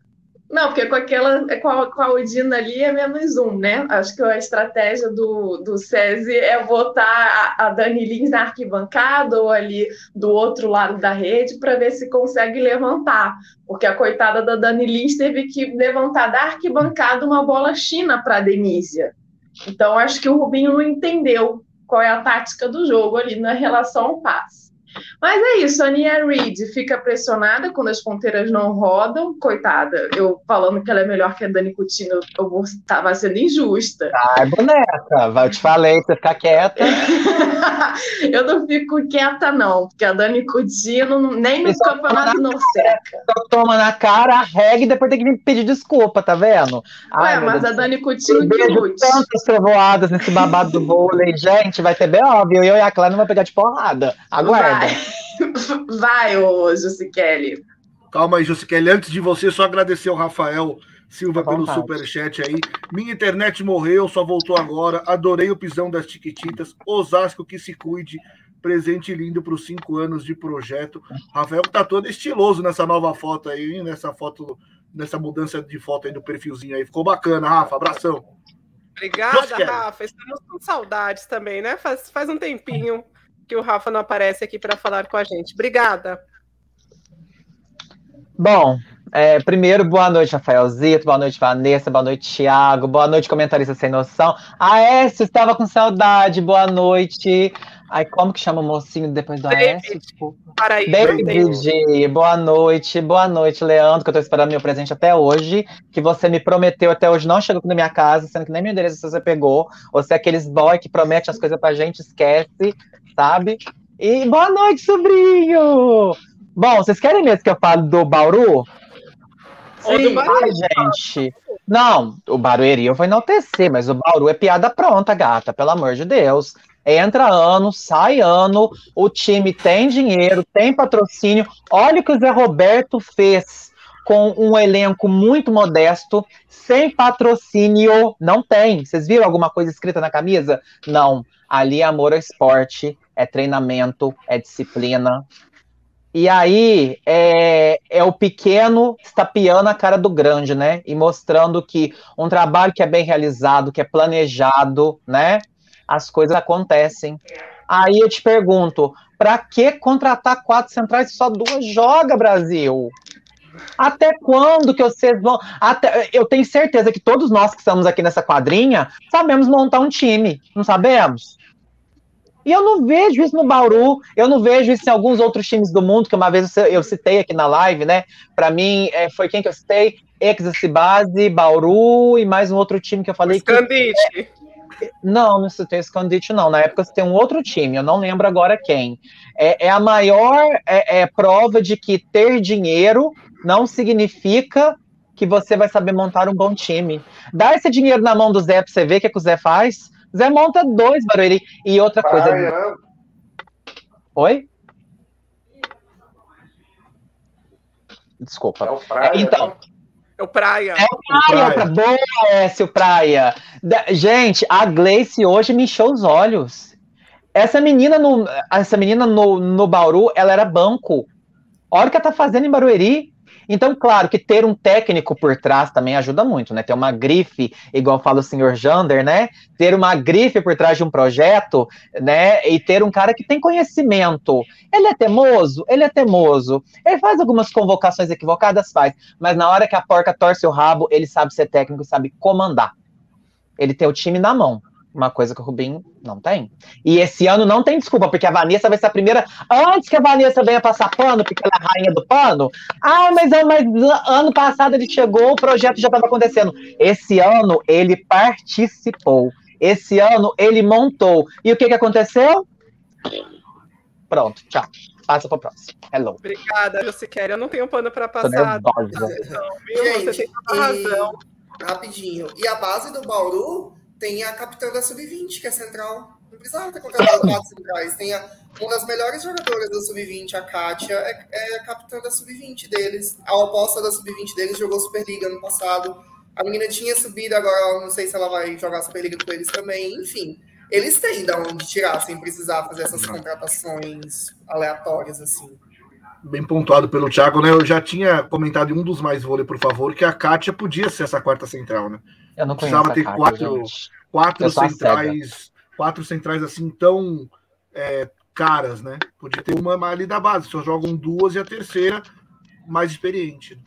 Não, porque com aquela com a, com a Odina ali é menos um, né? Acho que a estratégia do, do SESI é botar a, a Dani Lins na arquibancada ou ali do outro lado da rede para ver se consegue levantar. Porque a coitada da Dani Lins teve que levantar da arquibancada uma bola china para a Denísia. Então, acho que o Rubinho não entendeu qual é a tática do jogo ali na relação ao passe. Mas é isso, a Nia Reid fica pressionada quando as ponteiras não rodam. Coitada, eu falando que ela é melhor que a Dani Coutinho, eu vou- tava sendo injusta. Ai, boneca, eu te falei, você ficar quieta. [LAUGHS] eu não fico quieta, não, porque a Dani Coutinho nem no Isso campeonato não seca. Só toma na cara, arrega e depois tem que vir pedir desculpa, tá vendo? Ai, Ué, mas Deus a. Dani Coutinho que lute. tantas trovoadas nesse babado do vôlei. Gente, vai ter B.O., viu? Eu e a Clara não vai pegar de porrada. Aguarda. Vai, [LAUGHS] vai ô Jussi Kelly. Calma aí, Josiquele. Antes de você, só agradecer ao Rafael Silva À pelo superchat aí. Minha internet morreu, só voltou agora. Adorei o pisão das Tiquititas. Osasco que se cuide. Presente lindo para os cinco anos de projeto. Rafael tá todo estiloso nessa nova foto aí, hein? nessa foto, nessa mudança de foto aí do perfilzinho aí. Ficou bacana, Rafa. Abração. Obrigada. Rafa. Estamos com saudades também, né? Faz, faz um tempinho que o Rafa não aparece aqui para falar com a gente. Obrigada. Bom, é, primeiro, boa noite, Rafaelzito, boa noite, Vanessa, boa noite, Thiago, boa noite, comentarista sem noção. Aécio, estava com saudade, boa noite. Ai, como que chama o mocinho depois do Aécio? Desculpa. Para aí, David, boa noite, boa noite, Leandro, que eu tô esperando meu presente até hoje, que você me prometeu até hoje, não chegou na minha casa, sendo que nem meu endereço você pegou, você é aqueles boy que promete as coisas pra gente, esquece, sabe? E boa noite, sobrinho! Bom, vocês querem mesmo que eu fale do Bauru? Bauru. Ai, gente. Não, o Barueri eu vou enaltecer, mas o Bauru é piada pronta, gata, pelo amor de Deus. Entra ano, sai ano, o time tem dinheiro, tem patrocínio. Olha o que o Zé Roberto fez com um elenco muito modesto, sem patrocínio. Não tem. Vocês viram alguma coisa escrita na camisa? Não. Ali é amor ao esporte, é treinamento, é disciplina. E aí é, é o pequeno estapeando a cara do grande, né? E mostrando que um trabalho que é bem realizado, que é planejado, né? As coisas acontecem. Aí eu te pergunto, para que contratar quatro centrais se só duas joga, Brasil? Até quando que vocês vão? Até, eu tenho certeza que todos nós que estamos aqui nessa quadrinha sabemos montar um time, não sabemos? E eu não vejo isso no Bauru, eu não vejo isso em alguns outros times do mundo, que uma vez eu citei aqui na live, né? Para mim, é, foi quem que eu citei? Ex-Base, Bauru e mais um outro time que eu falei que. Scandite. Não, não citei o Scandite, não. Na época você tem um outro time, eu não lembro agora quem. É, é a maior é, é, prova de que ter dinheiro não significa que você vai saber montar um bom time. Dá esse dinheiro na mão do Zé pra você ver o que, que o Zé faz. Zé monta dois Barueri. E outra coisa. Praia? Oi? Desculpa. É o praia, então, né? É o Praia. É o Praia, tá bom, Écio Praia. Da- gente, a Gleice hoje me encheu os olhos. Essa menina no, essa menina no, no Bauru, ela era banco. Olha o que ela tá fazendo em Barueri. Então, claro que ter um técnico por trás também ajuda muito, né? Ter uma grife, igual fala o senhor Jander, né? Ter uma grife por trás de um projeto, né? E ter um cara que tem conhecimento. Ele é teimoso? Ele é teimoso. Ele faz algumas convocações equivocadas? Faz. Mas na hora que a porca torce o rabo, ele sabe ser técnico e sabe comandar. Ele tem o time na mão. Uma coisa que o Rubinho não tem. E esse ano não tem desculpa, porque a Vanessa vai ser a primeira. Antes que a Vanessa venha passar pano, porque ela é a rainha do pano. Ah, mas, mas ano passado ele chegou, o projeto já estava acontecendo. Esse ano ele participou. Esse ano ele montou. E o que, que aconteceu? Pronto, tchau. Passa para o próximo. Hello. Obrigada, Luciquera. Eu não tenho pano para passar. Então, viu? Gente, Você tem toda razão. E... Rapidinho. E a base do Bauru tem a capitã da Sub-20, que é central. Não precisava ter contratado quatro centrais. Tem a, uma das melhores jogadoras da Sub-20, a Kátia, é, é a capitã da Sub-20 deles. A oposta da Sub-20 deles jogou Superliga ano passado. A menina tinha subido, agora não sei se ela vai jogar Superliga com eles também. Enfim, eles têm de onde tirar sem precisar fazer essas contratações aleatórias assim. Bem pontuado pelo Thiago, né? Eu já tinha comentado em um dos mais vôlei, por favor, que a Kátia podia ser essa quarta central, né? Eu não Precisava ter quatro, quatro centrais, quatro centrais assim tão é, caras, né? Podia ter uma ali da base, só jogam duas e a terceira mais experiente.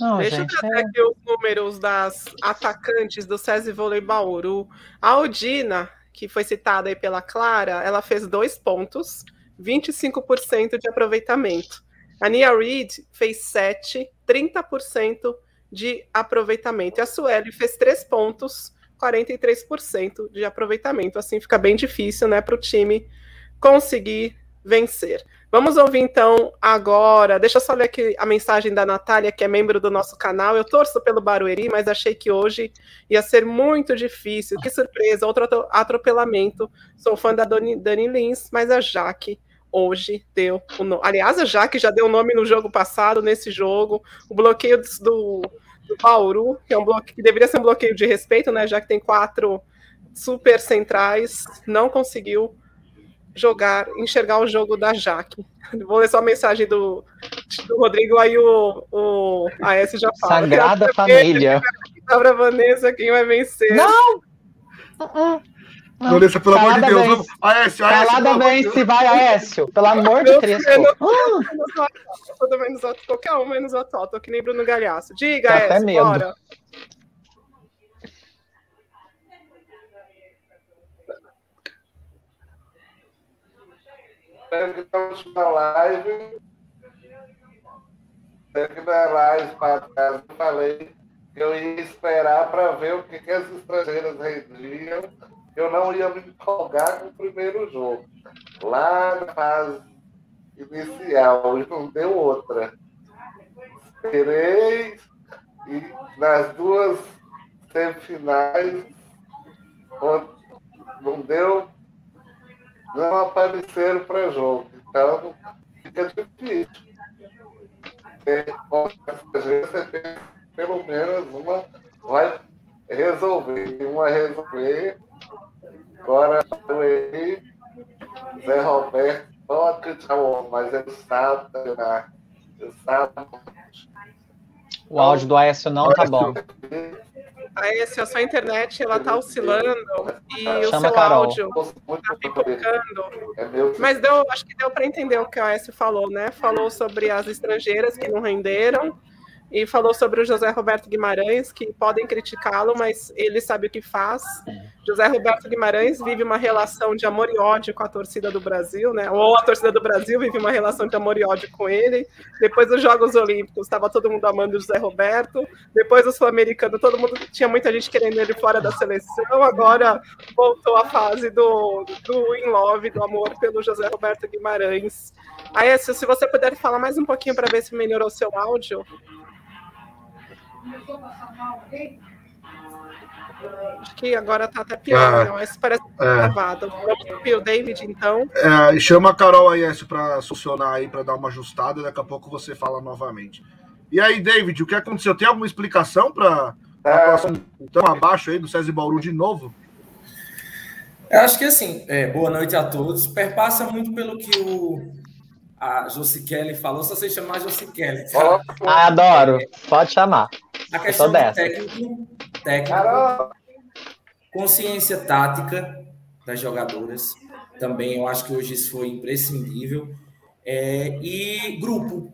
Não, Deixa gente, eu trazer é... aqui os números das atacantes do SESI Vôlei Bauru. A Odina, que foi citada aí pela Clara, ela fez dois pontos, 25% de aproveitamento. A Nia Reed fez 7, 30% de aproveitamento. E a Sueli fez três pontos, 43% de aproveitamento. Assim fica bem difícil né, para o time conseguir vencer. Vamos ouvir então agora. Deixa eu só ler aqui a mensagem da Natália, que é membro do nosso canal. Eu torço pelo Barueri, mas achei que hoje ia ser muito difícil. Que surpresa, outro atropelamento. Sou fã da Dani, Dani Lins, mas a Jaque hoje deu o nome. Aliás, a Jaque já deu o nome no jogo passado, nesse jogo. O bloqueio do, do Bauru, que é um bloqueio que deveria ser um bloqueio de respeito, né? Já que tem quatro super centrais, não conseguiu jogar, enxergar o jogo da Jaque. [LAUGHS] Vou ler só a mensagem do, do Rodrigo, aí o, o AS já fala. Sagrada Família. Para Vanessa, quem vai vencer? Não! Uh -uh. Vanessa, pelo amor de Deus. Vamos. Aécio, Aécio. Calada vence, vai, Aécio. Pelo amor de Cristo. Todo menos qualquer um menos. Tô que nem Bruno Galhaço. Diga, tá Aécio, bora. Estamos na live. Aqui na live, para eu falei que eu ia esperar para ver o que, que as estrangeiras rendiam eu não ia me empolgar com o primeiro jogo. Lá na fase inicial, e não deu outra. Esperei e nas duas semifinais não deu, não apareceram para jogo. Então fica difícil. É, pelo menos uma vai resolver. Uma resolver Agora ele, Zé Roberto, pode acreditar o homem, mas ele sabe treinar. Ele sabe. O áudio do Aécio não tá bom. Aécio, a sua internet ela tá oscilando e Chama o seu Carol. áudio tá pipocando. É mas deu, acho que deu para entender o que o Aécio falou, né? Falou sobre as estrangeiras que não renderam e falou sobre o José Roberto Guimarães, que podem criticá-lo, mas ele sabe o que faz. José Roberto Guimarães vive uma relação de amor e ódio com a torcida do Brasil, né? Ou a torcida do Brasil vive uma relação de amor e ódio com ele. Depois dos Jogos Olímpicos, estava todo mundo amando o José Roberto. Depois do Sul-Americano, todo mundo tinha muita gente querendo ele fora da seleção. Agora voltou a fase do, do in love, do amor pelo José Roberto Guimarães. Aí, se você puder falar mais um pouquinho para ver se melhorou seu áudio. Acho que agora tá até pior, é, mas parece que tá é. gravado. O David, então. É, chama a Carol aí para solucionar aí, para dar uma ajustada, daqui a pouco você fala novamente. E aí, David, o que aconteceu? Tem alguma explicação para é. tão abaixo aí do César Bauru de novo? Eu acho que assim, é, boa noite a todos. Perpassa muito pelo que o, a Josi Kelly falou, só sei chamar Josi Kelly. Ah, adoro. Pode chamar. A questão dessa. técnico, técnico, Caramba. consciência tática das jogadoras, também eu acho que hoje isso foi imprescindível. É, e grupo.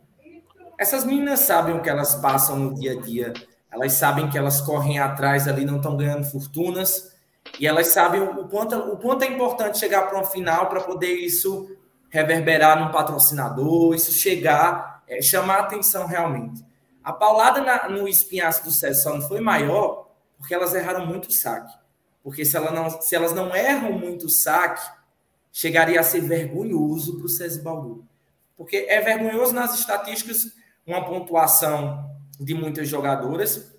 Essas meninas sabem o que elas passam no dia a dia, elas sabem que elas correm atrás ali, não estão ganhando fortunas, e elas sabem o quanto, o quanto é importante chegar para um final para poder isso reverberar num patrocinador, isso chegar, é, chamar atenção realmente. A paulada na- no espinhaço do César só não foi maior porque elas erraram muito saque. Porque se, ela não, se elas não erram muito saque, chegaria a ser vergonhoso para o César Bauru. Porque é vergonhoso nas estatísticas uma pontuação de muitas jogadoras.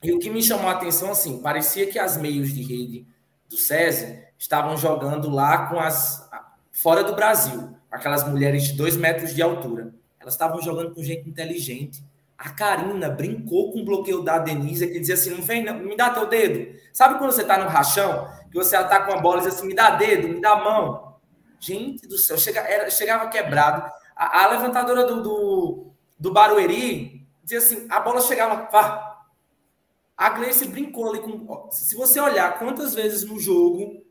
E o que me chamou a atenção, assim, parecia que as meios de rede do César estavam jogando lá com as. Fora do Brasil, aquelas mulheres de dois metros de altura. Elas estavam jogando com gente inteligente. A Karina brincou com o bloqueio da Denise, que dizia assim: não vem, não, me dá teu dedo. Sabe quando você tá no rachão, que você ataca uma bola e diz assim: me dá dedo, me dá a mão. Gente do céu, chega, era, chegava quebrado. A, a levantadora do, do, do Barueri dizia assim: a bola chegava, pá. A Gleice brincou ali com. Se você olhar quantas vezes no jogo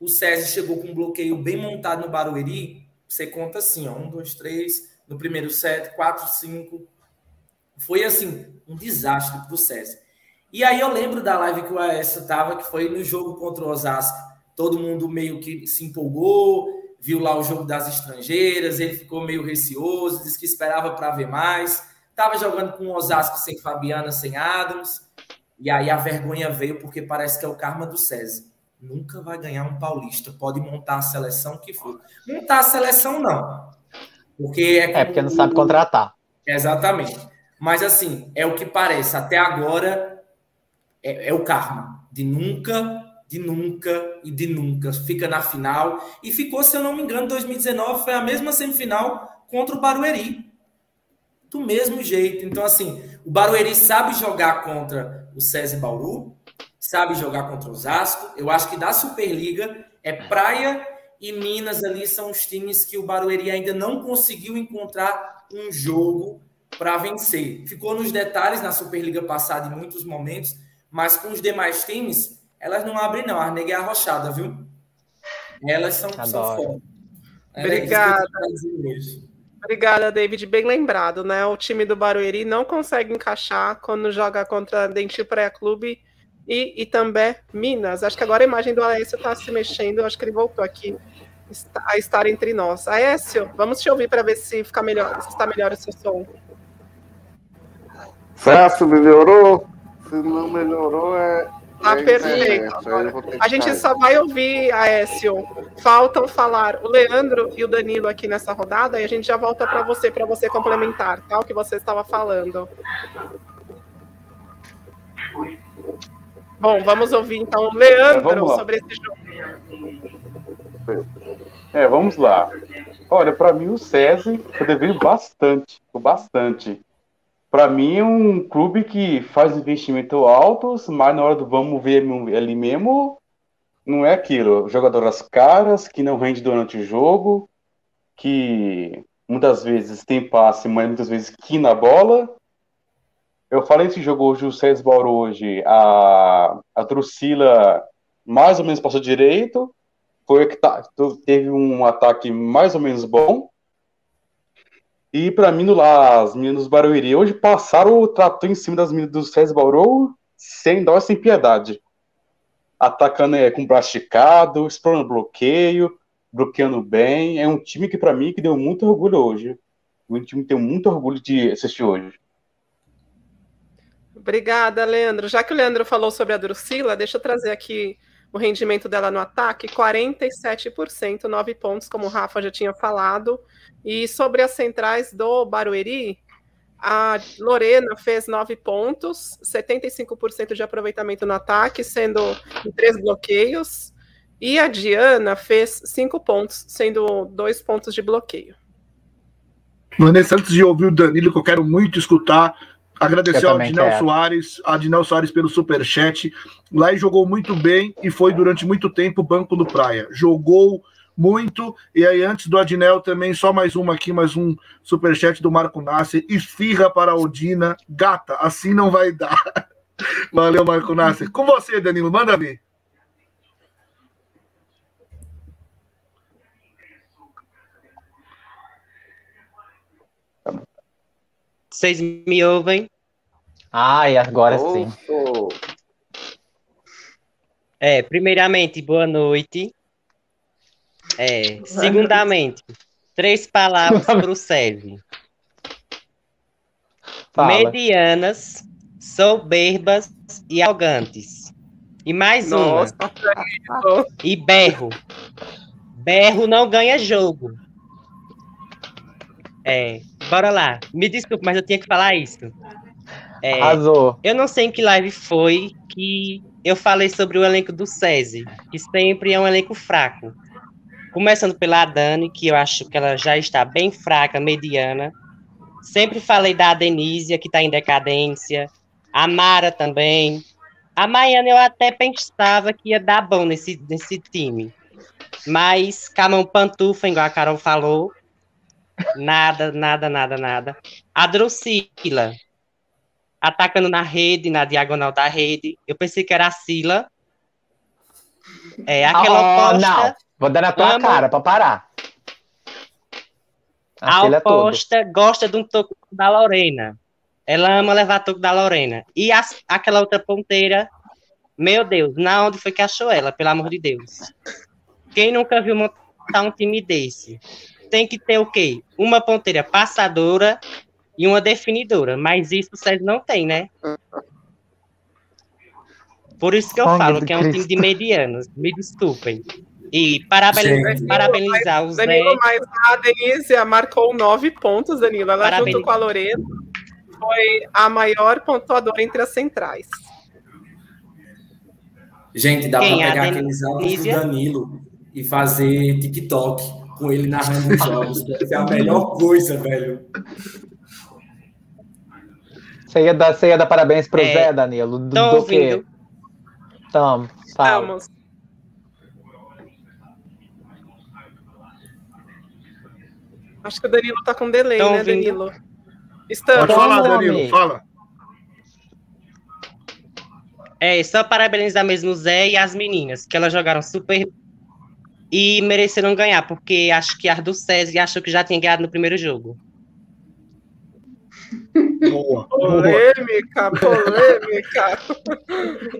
o César chegou com um bloqueio bem montado no Barueri, você conta assim: ó, um, dois, três, no primeiro set, quatro, cinco. Foi assim, um desastre para o César. E aí eu lembro da live que o Aécio estava, que foi no jogo contra o Osasco. Todo mundo meio que se empolgou, viu lá o jogo das estrangeiras, ele ficou meio receoso, disse que esperava para ver mais. Estava jogando com o Osasco sem Fabiana, sem Adams. E aí a vergonha veio porque parece que é o karma do César. Nunca vai ganhar um paulista, pode montar a seleção que for. Montar a seleção, não. Porque é, É, porque não sabe contratar. Exatamente. Mas assim, é o que parece. Até agora é, é o karma. De nunca, de nunca e de nunca. Fica na final. E ficou, se eu não me engano, 2019 foi a mesma semifinal contra o Barueri. Do mesmo jeito. Então, assim, o Barueri sabe jogar contra o César Bauru, sabe jogar contra o Osasco. Eu acho que da Superliga é Praia e Minas ali são os times que o Barueri ainda não conseguiu encontrar um jogo para vencer. Ficou nos detalhes na Superliga passada em muitos momentos, mas com os demais times, elas não abrem não. A nega é arrochada, viu? Elas são, são Adoro. foda. É Obrigada. isso que eu tô dizendo hoje. Obrigada, David. Bem lembrado, né? O time do Barueri não consegue encaixar quando joga contra Dentil Praia Clube e, e também Minas. Acho que agora a imagem do Aécio está se mexendo. Acho que ele voltou aqui a estar entre nós. Aécio, vamos te ouvir para ver se fica melhor, se está melhor o seu som. Celso melhorou? Se não melhorou, é. Tá é perfeito. A gente só vai ouvir, Aécio. Faltam falar o Leandro e o Danilo aqui nessa rodada e a gente já volta para você, para você complementar, tá? O que você estava falando. Bom, vamos ouvir então o Leandro Vamos lá. sobre esse jogo. É, vamos lá. Olha, para mim o SESI foi devendo bastante, bastante. Para mim é um clube que faz investimento altos, mas na hora do vamos ver ali mesmo, não é aquilo. Jogadoras caras, que não rende durante o jogo, que muitas vezes tem passe, mas muitas vezes quina a bola. Eu falei desse jogo hoje, o Bauru hoje, a, a Drusila mais ou menos passou direito, foi que tá, teve um ataque mais ou menos bom. E para mim, lá, as meninas do Barueri hoje passaram o trator em cima das meninas do Bauru sem dó sem piedade. Atacando é, com plasticado, explorando bloqueio, bloqueando bem. É um time que, para mim, que deu muito orgulho hoje. Um time que tem muito orgulho de assistir hoje. Obrigada, Leandro. Já que o Leandro falou sobre a Drusila, deixa eu trazer aqui o rendimento dela no ataque: 47%, 9 pontos, como o Rafa já tinha falado. E sobre as centrais do Barueri, a Lorena fez 9 pontos, 75% de aproveitamento no ataque, sendo em três bloqueios. E a Diana fez 5 pontos, sendo dois pontos de bloqueio. Vanessa, antes de ouvir o Danilo, que eu quero muito escutar, agradecer ao quero. Soares, a Dinel Soares pelo superchat. Lá e jogou muito bem e foi durante muito tempo banco do Praia. Jogou muito. E aí, antes do Adnel, também, só mais uma aqui, mais um superchat do Marco Nasser. Esfirra para a Odina. Gata, assim não vai dar. [LAUGHS] Valeu, Marco Nasser. Com você, Danilo, manda ver. Vocês me ouvem? Ai, agora sim. É, primeiramente, boa noite. É, segundamente, três palavras para o [LAUGHS] Sérgio. Medianas, soberbas e arrogantes. E mais Nossa, uma, e berro. Berro não ganha jogo. É, bora lá. Me desculpe, mas eu tinha que falar isso. É, Arrasou. eu não sei em que live foi que eu falei sobre o elenco do SESI, que sempre é um elenco fraco. Começando pela Dani, que eu acho que ela já está bem fraca, mediana. Sempre falei da Denísia, que está em decadência. A Mara também. A Maiana eu até pensava que ia dar bom nesse, nesse time. Mas Camão Pantufa, igual a Carol falou. Nada, nada, nada, nada. A Drusila, atacando na rede, na diagonal da rede. Eu pensei que era a Sila. É, aquela Oh, oposta, não. Vou dar na tua cara pra parar. a Aquele é oposta gosta de um toco da Lorena. Ela ama levar toco da Lorena. E as- aquela outra ponteira, meu Deus, na onde foi que achou ela, pelo amor de Deus? Quem nunca viu montar um time desse? Tem que ter o quê? Uma ponteira passadora e uma definidora. Mas isso o Sérgio não tem, né? Por isso que eu Sangue falo que é um time Cristo. de medianos. Me desculpem. E parabeniz- Gente. parabenizar o Zé. Danilo, mas a Denise marcou nove pontos, Danilo. Ela Parabéns. junto com a Lorena foi a maior pontuadora entre as centrais. Gente, dá Quem? pra A pegar aqueles áudios do Danilo e fazer TikTok com ele narrando os jogos. Deve ser a melhor coisa, velho. Você ia dar, você ia dar parabéns pro É. Zé, Danilo? Do, Tô do quê? ouvindo. Fala. Vamos. Acho que o Danilo tá com delay, Tão né, ouvindo? Danilo? Pode Estamos. falar, nome. Danilo, fala. É, só parabenizar mesmo o Zé e as meninas, que elas jogaram super e mereceram ganhar, porque acho que a do César achou que já tinha ganhado no primeiro jogo. Boa. Polêmica, polêmica.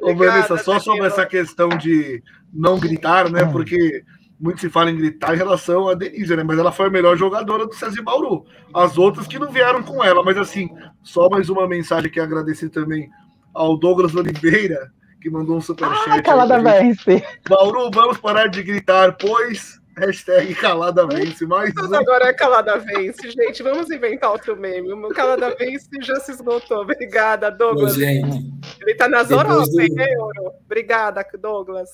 [LAUGHS] Ô, Vanessa, só sobre essa questão de não gritar, Hum. né? Porque muito se fala em gritar em relação a Denise, né? Mas ela foi a melhor jogadora do César Bauru. As outras que não vieram com ela, mas assim, só mais uma mensagem que agradecer também ao Douglas Oliveira, que mandou um superchat. Ah, calada vence. Bauru, vamos parar de gritar, pois. Hashtag calada vence. Mais Mas um. agora é Calada Vence, gente. Vamos inventar outro meme. O Calada Vence já se esgotou. Obrigada, Ô, Douglas. gente, Ele tá nas Depois Europa, do- hein, Euro? Obrigada, Douglas.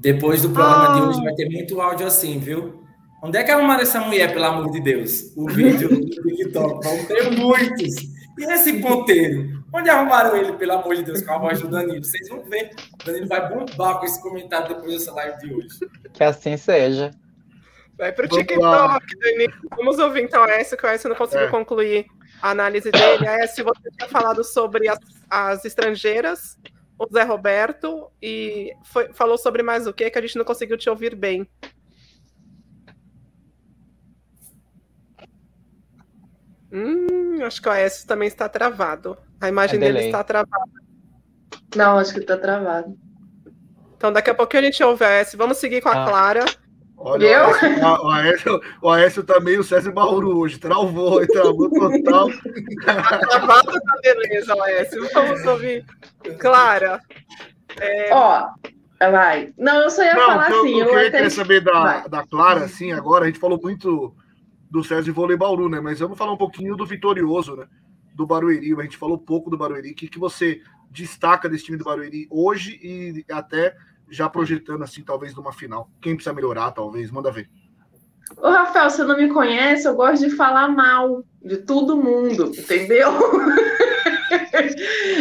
depois do programa de Ah. hoje vai ter muito áudio assim, viu? Onde é que arrumaram essa mulher, pelo amor de Deus? O vídeo do TikTok. Vão ter muitos. E esse ponteiro? Onde arrumaram ele, pelo amor de Deus, com a voz do Danilo? Vocês vão ver. O Danilo vai bombar com esse comentário depois dessa live de hoje. Que assim seja. Vai pro Vamos. TikTok, Danilo. Vamos ouvir então a Aécio, que o Aécio não conseguiu É. concluir a análise dele. Aécio, você tinha falado sobre as, as estrangeiras, o Zé Roberto, e foi- falou sobre mais o que que a gente não conseguiu te ouvir bem. Hum, acho que o Aécio também está travado. A imagem É dele delay. está travada. Não, acho que tá travado. Então, daqui a pouquinho a gente ouve a Aécio. Vamos seguir com a Ah. Clara. Olha, Eu? o Aécio, o, Aécio, o Aécio tá meio César Bauru hoje. Travou, travou total. Tá travado, tá beleza, Aécio. Vamos ouvir. Clara. Ó, vai. Não, eu só ia Não, falar eu, assim. eu Eu queria, até... queria saber da, Vai. da Clara, assim, agora. A gente falou muito do César Vôlei Bauru, né? Mas vamos falar um pouquinho do Vitorioso, né? Do Barueri. A gente falou pouco do Barueri. O que, que você destaca desse time do Barueri hoje e até já projetando, assim, talvez numa final? Quem precisa melhorar, talvez? Manda ver. Ô, Rafael, você não me conhece, eu gosto de falar mal de todo mundo, entendeu? [LAUGHS]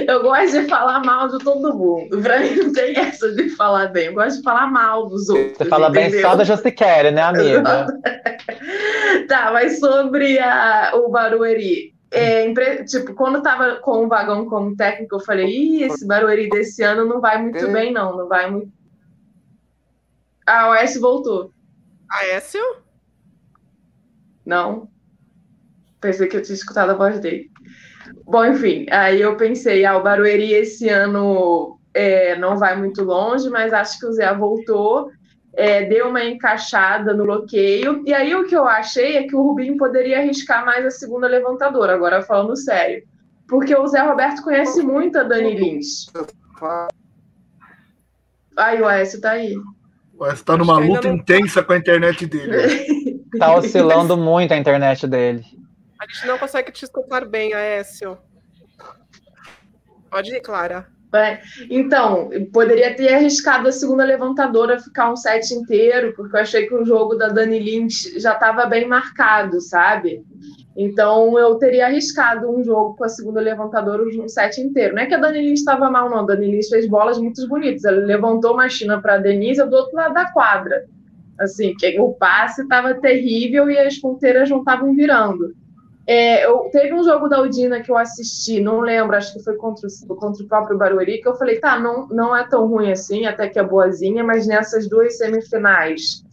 Eu gosto de falar mal de todo mundo. Pra mim não tem essa de falar bem. Eu gosto de falar mal dos outros. Você fala bem entendeu? só da Justiquere, né, amiga? [LAUGHS] Tá, mas sobre a, o Barueri. É, impre- tipo, quando tava com o vagão como técnico, eu falei, Ih, esse Barueri desse ano não vai muito É. bem, não. Não vai muito. Ah, o S voltou. Aécio? Não. Pensei que eu tinha escutado a voz dele. Bom, enfim, aí eu pensei, ah, o Barueri esse ano é, não vai muito longe, mas acho que o Zé voltou, é, deu uma encaixada no bloqueio, e aí o que eu achei é que o Rubinho poderia arriscar mais a segunda levantadora, agora falando sério. Porque o Zé Roberto conhece muito a Dani Lins. Ai, o Aécio tá aí. Você tá numa luta não- intensa com a internet dele. [LAUGHS] Tá oscilando muito a internet dele. A gente não consegue te escutar bem, Aécio. Pode ir, Clara. É, Então, eu poderia ter arriscado a segunda levantadora ficar um set inteiro, porque eu achei que o jogo da Dani Lynch já estava bem marcado, sabe? Então, eu teria arriscado um jogo com a segunda levantadora um set inteiro. Não é que a Dani Lynch estava mal, não. A Dani Lynch fez bolas muito bonitas. Ela levantou uma China para a Denise do outro lado da quadra. Assim, o passe estava terrível e as ponteiras não estavam virando. É, eu, teve um jogo da Udina que eu assisti, não lembro, acho que foi contra o, contra o próprio Barueri, que eu falei, tá, não, não é tão ruim assim, até que é boazinha, mas nessas duas semifinais,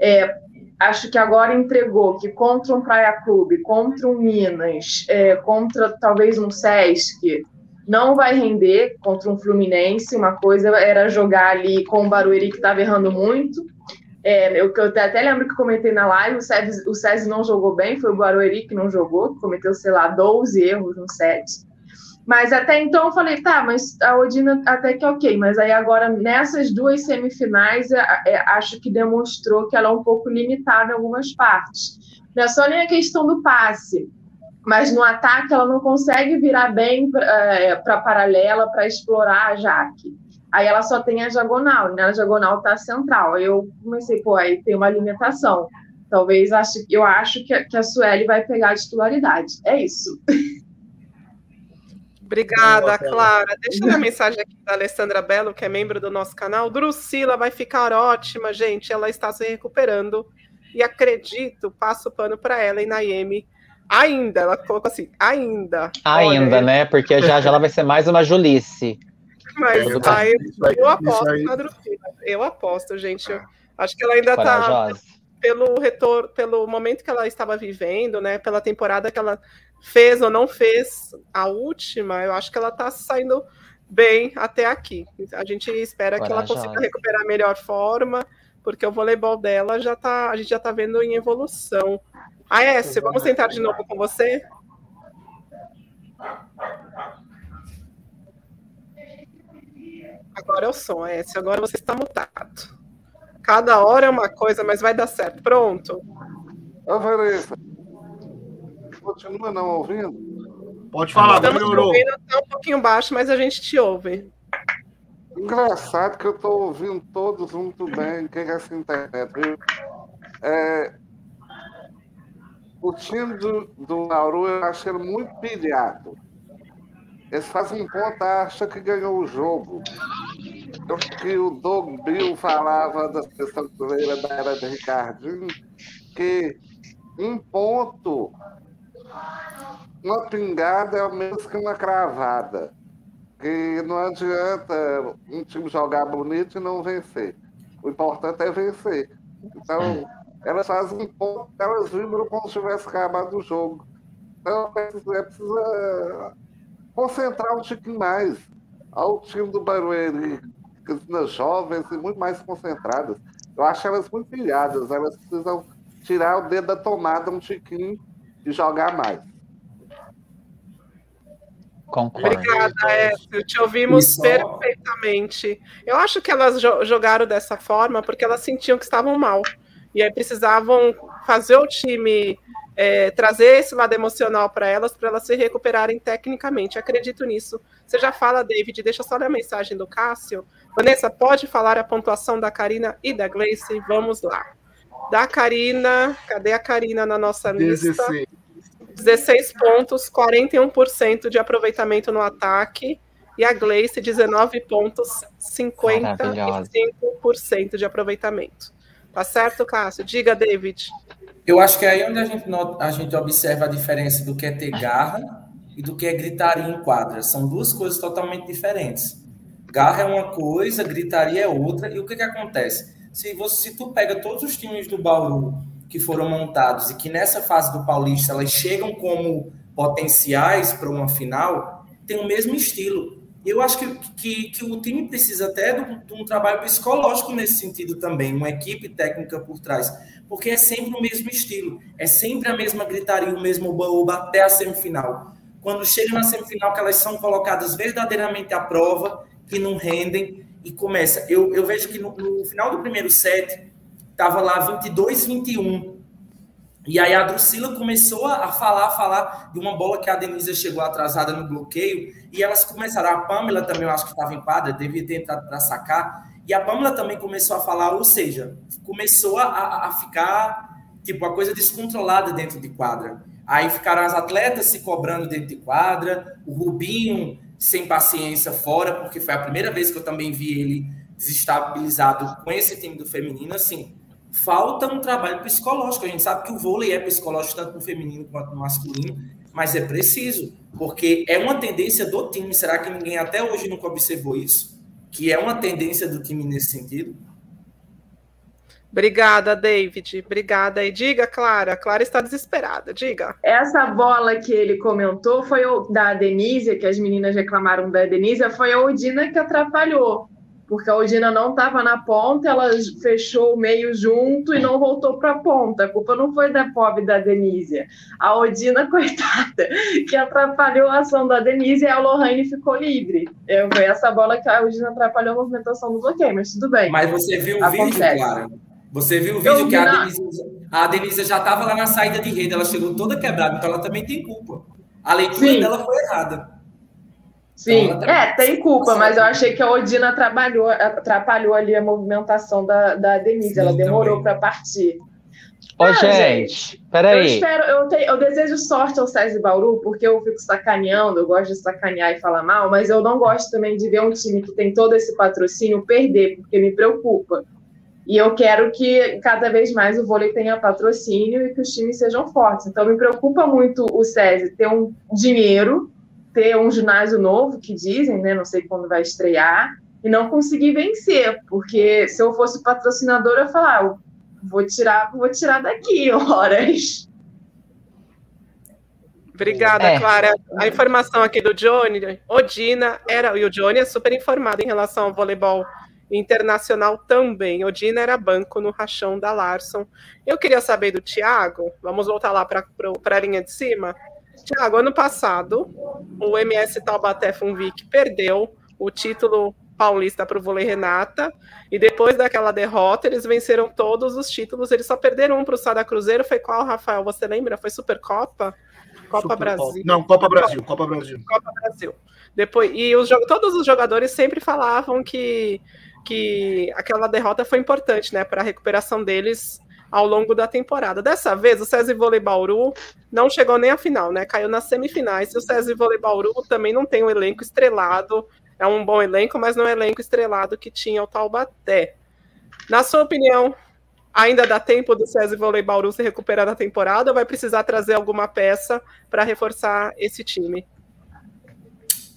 é, acho que agora entregou que contra um Praia Clube, contra um Minas, é, contra talvez um Sesc, não vai render contra um Fluminense. Uma coisa era jogar ali com o Barueri, que estava errando muito. É, eu, eu até lembro que comentei na live, o SESI, o SESI não jogou bem, foi o Barueri que não jogou, cometeu, sei lá, 12 erros no set. Mas até então eu falei, tá, mas a Odina até que é ok, mas aí agora nessas duas semifinais é, é, acho que demonstrou que ela é um pouco limitada em algumas partes. Não é só nem a questão do passe, mas no ataque ela não consegue virar bem para a paralela para explorar a Jaque. Aí ela só tem a diagonal, e na diagonal tá a central. Aí eu comecei, pô, aí tem uma limitação. Talvez acho, eu acho que, a- que a Sueli vai pegar a titularidade. É isso. [LAUGHS] Obrigada, Clara. Deixa uma mensagem aqui da Alessandra Belo, que é membro do nosso canal. Drusila vai ficar ótima, gente. Ela está se recuperando. E acredito, passo o pano para ela e Naemi. Ainda, ela colocou assim, ainda. Ainda, Olha, né? Porque já já ela vai ser mais uma Julice. Mas É, aí, isso aí- eu aposto aí- na Drusila. Eu aposto, gente. Eu acho que ela ainda está pelo retorno, pelo momento que ela estava vivendo, né? Pela temporada que ela fez ou não fez a última, eu acho que ela está saindo bem até aqui. A gente espera que ela consiga recuperar a melhor forma, porque o voleibol dela já tá, a gente já está vendo em evolução. Aécio, vamos tentar de novo com você? Agora é o som, Aécio. Agora você está mutado. Cada hora é uma coisa, mas vai dar certo. Pronto. Ô, Vanessa. Continua não ouvindo? Pode falar, Estamos melhorou. ouvindo, tá um pouquinho baixo, mas a gente te ouve. Engraçado que eu estou ouvindo todos muito bem. Quem é essa internet? viu? É, o time do, do Nauru eu acho ele muito pilhado. Eles fazem um ponto, acha que ganhou o jogo. O que o Doug Bill falava da seleção brasileira da era de Ricardinho, que um ponto, uma pingada é o mesmo que uma cravada. Que não adianta um time jogar bonito e não vencer. O importante é vencer. Então, elas fazem um ponto, elas vibram como se tivesse acabado o jogo. Então, é preciso, é preciso concentrar um tiquinho mais. Ao time do Barueri, jovens e muito mais concentradas. Eu acho elas muito pilhadas, elas precisam tirar o dedo da tomada um tiquinho e jogar mais. Concordo. Obrigada, Écio. Te ouvimos só- perfeitamente. Eu acho que elas jo- jogaram dessa forma porque elas sentiam que estavam mal. E aí precisavam fazer o time é, trazer esse lado emocional para elas, para elas se recuperarem tecnicamente. Acredito nisso. Você já fala, David, deixa eu só a mensagem do Cássio. Vanessa, pode falar a pontuação da Karina e da Gleice? Vamos lá. Da Karina, cadê a Karina na nossa lista? 16. 16 pontos, 41% de aproveitamento no ataque. E a Gleice, 19 pontos, 55% de aproveitamento. Tá certo, Cássio? Diga, David. Eu acho que é aí onde a gente, nota- a gente observa a diferença do que é ter garra e do que é gritaria em quadra. São duas coisas totalmente diferentes. Garra é uma coisa, gritaria é outra. E o que, que acontece? Se, você, se tu pega todos os times do Bauru que foram montados e que nessa fase do Paulista elas chegam como potenciais para uma final, tem o mesmo estilo. Eu acho que, que, que o time precisa até de um- de um trabalho psicológico nesse sentido também, uma equipe técnica por trás, porque é sempre o mesmo estilo, é sempre a mesma gritaria, o mesmo oba-oba até a semifinal. Quando chega na semifinal, que elas são colocadas verdadeiramente à prova, que não rendem e começa. Eu, eu vejo que no, no final do primeiro set, estava lá 22, 21. E aí a Drusila começou a falar, a falar de uma bola que a Denise chegou atrasada no bloqueio, e elas começaram, a Pamela também, eu acho que estava em quadra, devia ter entrado para sacar, e a Pamela também começou a falar, ou seja, começou a, a ficar, tipo, a coisa descontrolada dentro de quadra. Aí ficaram as atletas se cobrando dentro de quadra, o Rubinho sem paciência fora, porque foi a primeira vez que eu também vi ele desestabilizado com esse time do feminino, assim, falta um trabalho psicológico. A gente sabe que o vôlei é psicológico tanto no feminino quanto no masculino, mas é preciso, porque é uma tendência do time. Será que ninguém até hoje nunca observou isso? Que é uma tendência do time nesse sentido? Obrigada, David. Obrigada. E diga, Clara. Clara está desesperada. Diga. Essa bola que ele comentou foi o da Denise, que as meninas reclamaram da Denise, foi a Odina que atrapalhou. Porque a Odina não estava na ponta, ela fechou o meio junto e não voltou para a ponta. A culpa não foi da pobre da Denise. A Odina, [LAUGHS] coitada, que atrapalhou a ação da Denise e a Lohane ficou livre. É, Foi essa bola que a Odina atrapalhou a movimentação do bloqueio, mas tudo bem. Mas você viu o vídeo, Acontece. Clara? Você viu o Eu vídeo vi que a Denise, a Denise já estava lá na saída de rede, ela chegou toda quebrada, então ela também tem culpa. A leitura Sim. dela foi errada. Sim, Então, ela é, tem culpa, mas eu achei que a Odina trabalhou, atrapalhou ali a movimentação da, da Denise, ela Sim, demorou também. para partir. Ô, Ah, gente, Eu peraí. espero, eu, te- eu desejo sorte ao César Bauru, porque eu fico sacaneando, eu gosto de sacanear e falar mal, mas eu não gosto também de ver um time que tem todo esse patrocínio perder, porque me preocupa. E eu quero que cada vez mais o vôlei tenha patrocínio e que os times sejam fortes. Então me preocupa muito o SESI ter um dinheiro, ter um ginásio novo, que dizem, né? Não sei quando vai estrear, e não conseguir vencer, porque se eu fosse patrocinador, eu falar, "Ah, vou tirar, vou tirar daqui [LAUGHS] horas. Obrigada, É. Clara. A informação aqui do Johnny, Odina era, e o Johnny é super informado em relação ao voleibol internacional também. Odina era banco no rachão da Larson. Eu queria saber do Thiago, vamos voltar lá para a linha de cima. Thiago, ano passado, o MS Taubaté Funvic perdeu o título paulista para o vôlei Renata, e depois daquela derrota, eles venceram todos os títulos, eles só perderam um para o Sada Cruzeiro, foi qual, Rafael? Você lembra? Foi Supercopa? Copa Super Brasil. Não, Copa Brasil, Copa Brasil. Copa Brasil. Depois, e os, todos os jogadores sempre falavam que, que aquela derrota foi importante, né, para a recuperação deles ao longo da temporada. Dessa vez, o César Vôlei Bauru não chegou nem à final, né? Caiu nas semifinais. E o César Vôlei Bauru também não tem um elenco estrelado. É um bom elenco, mas não é um elenco estrelado que tinha o Taubaté. Na sua opinião, ainda dá tempo do César Vôlei Bauru se recuperar da temporada ou vai precisar trazer alguma peça para reforçar esse time?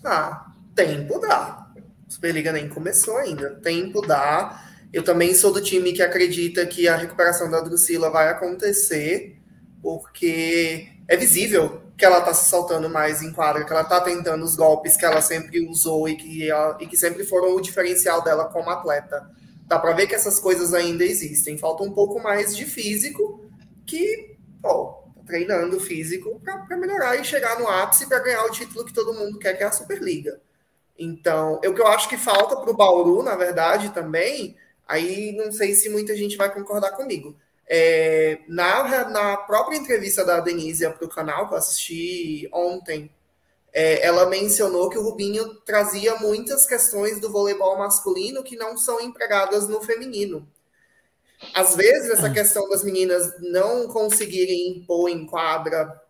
Ah, tempo dá. Superliga nem começou ainda. Tempo dá. Eu também sou do time que acredita que a recuperação da Drusila vai acontecer, porque é visível que ela tá se soltando mais em quadra, que ela tá tentando os golpes que ela sempre usou e que, ela- e que sempre foram o diferencial dela como atleta. Dá pra ver que essas coisas ainda existem. Falta um pouco mais de físico, que, pô, tá treinando físico pra melhorar e chegar no ápice para ganhar o título que todo mundo quer, que é a Superliga. Então, é o que eu acho que falta para o Bauru, na verdade, também, aí não sei se muita gente vai concordar comigo. É, na, na própria entrevista da Denise para o canal, que eu assisti ontem, é, ela mencionou que o Rubinho trazia muitas questões do voleibol masculino que não são empregadas no feminino. Às vezes, essa questão das meninas não conseguirem impor em quadra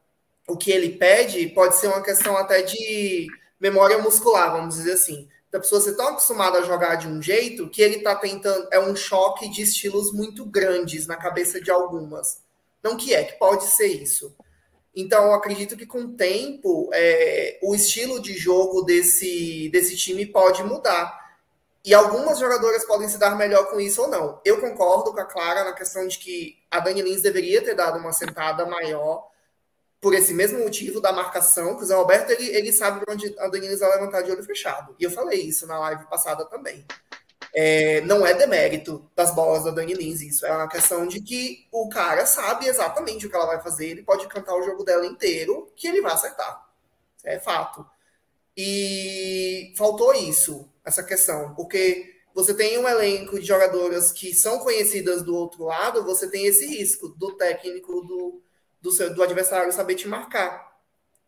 o que ele pede pode ser uma questão até de memória muscular, vamos dizer assim. Da pessoa ser tão acostumada a jogar de um jeito que ele está tentando. É um choque de estilos muito grandes na cabeça de algumas. Não que é, que pode ser isso. Então, eu acredito que com o tempo, é, o estilo de jogo desse, desse time pode mudar. E algumas jogadoras podem se dar melhor com isso ou não. Eu concordo com a Clara na questão de que a Dani Lins deveria ter dado uma sentada maior por esse mesmo motivo da marcação, que o Zé Roberto ele, ele sabe onde a Dani Lins vai levantar de olho fechado. E eu falei isso na live passada também. É, não é demérito das bolas da Dani Lins, isso é uma questão de que o cara sabe exatamente o que ela vai fazer, ele pode cantar o jogo dela inteiro, que ele vai acertar. É fato. E faltou isso essa questão, porque você tem um elenco de jogadoras que são conhecidas do outro lado, você tem esse risco do técnico do, do, seu, do adversário saber te marcar.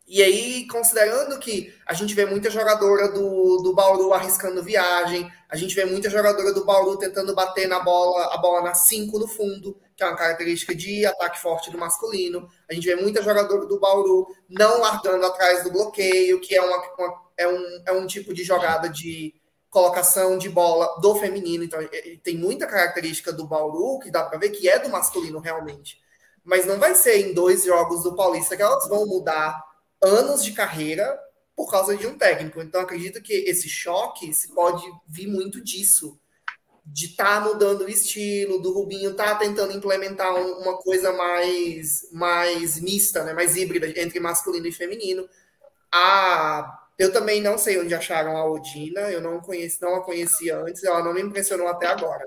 E aí, considerando que a gente vê muita jogadora do, do Bauru arriscando viagem, a gente vê muita jogadora do Bauru tentando bater na bola, a bola na 5 no fundo, que é uma característica de ataque forte do masculino. A gente vê muita jogadora do Bauru não largando atrás do bloqueio, que é, uma, uma é, um, é um tipo de jogada de colocação de bola do feminino. Então, tem muita característica do Bauru que dá para ver que é do masculino realmente. Mas não vai ser em dois jogos do Paulista que elas vão mudar anos de carreira por causa de um técnico. Então, acredito que esse choque se pode vir muito disso. De estar tá mudando o estilo, do Rubinho estar tá tentando implementar um, uma coisa mais, mais mista, né? mais híbrida entre masculino e feminino. A eu também não sei onde acharam a Odina, eu não, conheci, não a conhecia antes, ela não me impressionou até agora.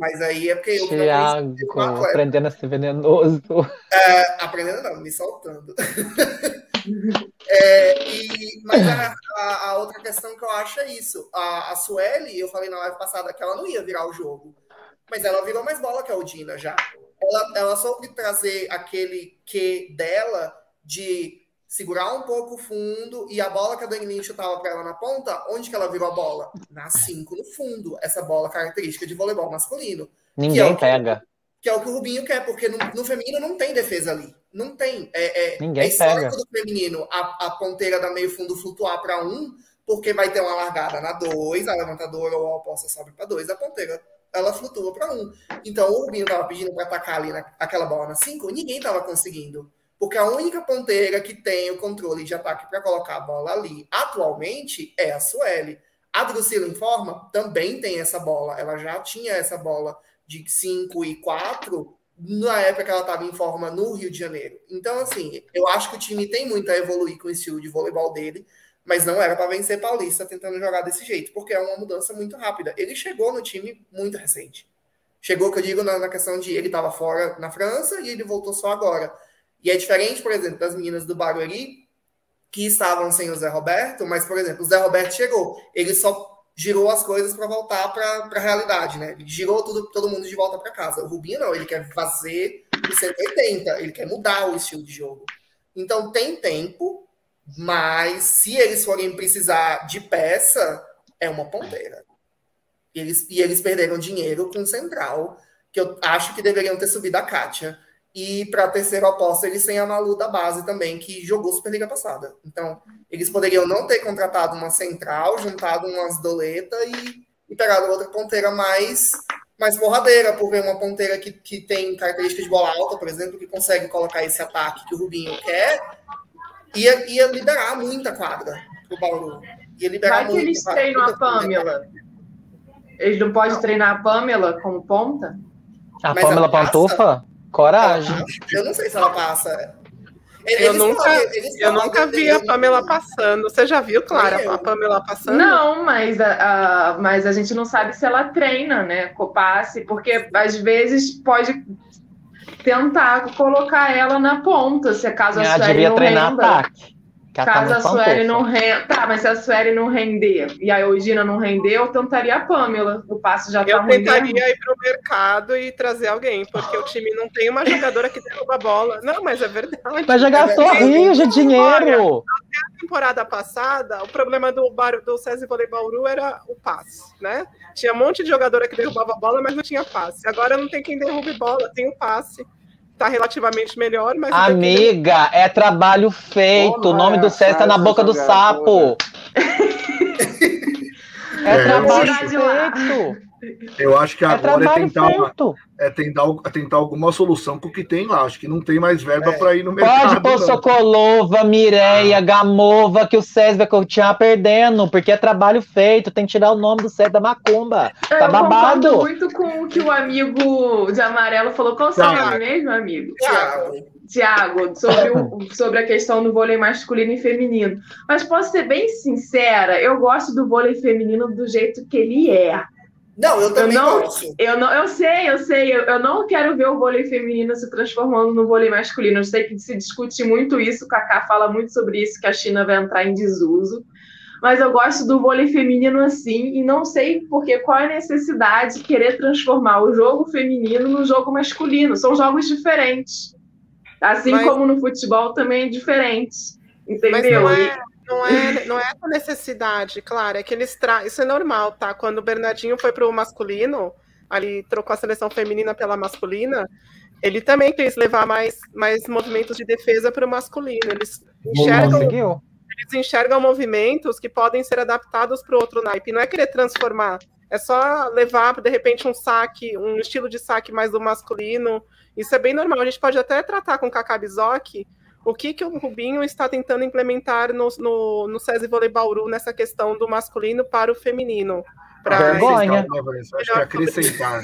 Mas aí é porque eu Thiago, não aprendendo a ser venenoso. É, aprendendo não, me soltando. [LAUGHS] é, e, mas a, a, a, outra questão que eu acho é isso. A, a Sueli, eu falei na live passada que ela não ia virar o jogo. Mas ela virou mais bola que a Odina já. Ela, ela soube trazer aquele que dela de segurar um pouco o fundo e a bola que a Dani Lynch chutava para ela na ponta, onde que ela virou a bola? Na 5 no fundo. Essa bola característica de voleibol masculino. Ninguém que é pega. Que, que é o que o Rubinho quer, porque no, no feminino não tem defesa ali. Não tem. É, é, Ninguém é pega. do feminino a, a ponteira da meio fundo flutuar para um, porque vai ter uma largada na 2, a levantadora ou a oposta sobe para 2, a ponteira ela flutua para um. Então o Rubinho tava pedindo para atacar ali na, aquela bola na 5, ninguém tava conseguindo. Porque a única ponteira que tem o controle de ataque para colocar a bola ali atualmente é a Sueli. A Drusila Informa também tem essa bola. Ela já tinha essa bola de 5 e 4 na época que ela estava em forma no Rio de Janeiro. Então, assim, eu acho que o time tem muito a evoluir com o estilo de voleibol dele, mas não era para vencer Paulista tentando jogar desse jeito, porque é uma mudança muito rápida. Ele chegou no time muito recente. Chegou, que eu digo, na, na questão de ele estava fora na França e ele voltou só agora. E é diferente, por exemplo, das meninas do Barueri, que estavam sem o Zé Roberto, mas, por exemplo, o Zé Roberto chegou, ele só girou as coisas para voltar para a realidade, né? Ele girou tudo, todo mundo de volta para casa. O Rubinho não, ele quer fazer o 180, ele quer mudar o estilo de jogo. Então tem tempo, mas se eles forem precisar de peça, é uma ponteira. E eles, e eles perderam dinheiro com o Central, que eu acho que deveriam ter subido a Kátia e para a terceira aposta, eles têm a Malu da base também, que jogou Superliga passada. Então, eles poderiam não ter contratado uma central, juntado umas doleta e, e pegado outra ponteira mais, mais porradeira, por ver uma ponteira que, que tem característica de bola alta, por exemplo, que consegue colocar esse ataque que o Rubinho quer, ia, ia liberar muita quadra pro Bauru. Ia liberar Vai que eles treinam a Pamela. Eles não podem treinar a Pamela como ponta? A Mas Pamela Pantufa? Coragem. Eu não sei se ela passa. Eles eu nunca, eu nunca vi a Pamela passando. Você já viu, Clara, a Pamela passando? Não, mas a, a, mas a gente não sabe se ela treina, né? Copasse, porque às vezes pode tentar colocar ela na ponta, se caso a Ela devia treinar renda. ataque. Caso a Sueli não renda. Tá, mas se a Sueli não render e a Eugina não render, eu tentaria a Pamela. O passo já tá Eu tentaria ir pro mercado e trazer alguém, porque o time não tem uma jogadora que derruba a bola. Não, mas é verdade. Vai jogar é sorriso, dinheiro. Até a temporada passada, o problema do, Bar, do César Voleibol era o passe, né? Tinha um monte de jogadora que derrubava a bola, mas não tinha passe. Agora não tem quem derrube bola, tem o passe. Tá relativamente melhor, mas. tem que- Amiga, é trabalho feito. o nome do César tá na boca do sapo. [LAUGHS] É, É, trabalho feito. Eu acho que É agora é trabalho tentar, feito. é, tentar, é tentar alguma solução com o que tem lá. Acho que não tem mais verba É. para ir no Pode mercado. pôr não. Sokolova, Mireia, Gamova, que o César vai continuar perdendo, porque é trabalho feito. Tem que tirar o nome do César da Macumba. Eu Tá babado. concordo muito com o que o amigo de amarelo falou. Qual o seu nome mesmo, amigo? Thiago. Tiago, sobre, o- [LAUGHS] sobre a questão do vôlei masculino e feminino. Mas posso ser bem sincera, eu gosto do vôlei feminino do jeito que ele é. Não, eu também não- gosto. Eu, não, eu sei, eu sei, eu, eu não quero ver o vôlei feminino se transformando no vôlei masculino. Eu sei que se discute muito isso, o Kaká fala muito sobre isso, que a China vai entrar em desuso. Mas eu gosto do vôlei feminino assim, e não sei porque qual é a necessidade de querer transformar o jogo feminino no jogo masculino. São jogos diferentes. Assim Mas- como no futebol também é diferente. Mas Entendeu? não E- é, não é, não é essa necessidade, claro, é que eles tra... Isso é normal, tá? Quando o Bernardinho foi pro masculino, ali trocou a seleção feminina pela masculina, ele também quis levar mais, mais movimentos de defesa para o masculino. Eles enxergam, eles enxergam movimentos que podem ser adaptados para o outro naipe. Não é querer transformar, é só levar, de repente, um saque, um estilo de saque mais do masculino. Isso é bem normal. A gente pode até tratar com o Kaká Bizoc o que, que o Rubinho está tentando implementar no, no, no SESI Vôlei Bauru nessa questão do masculino para o feminino. Pra Vergonha. Acho que é acrescentar.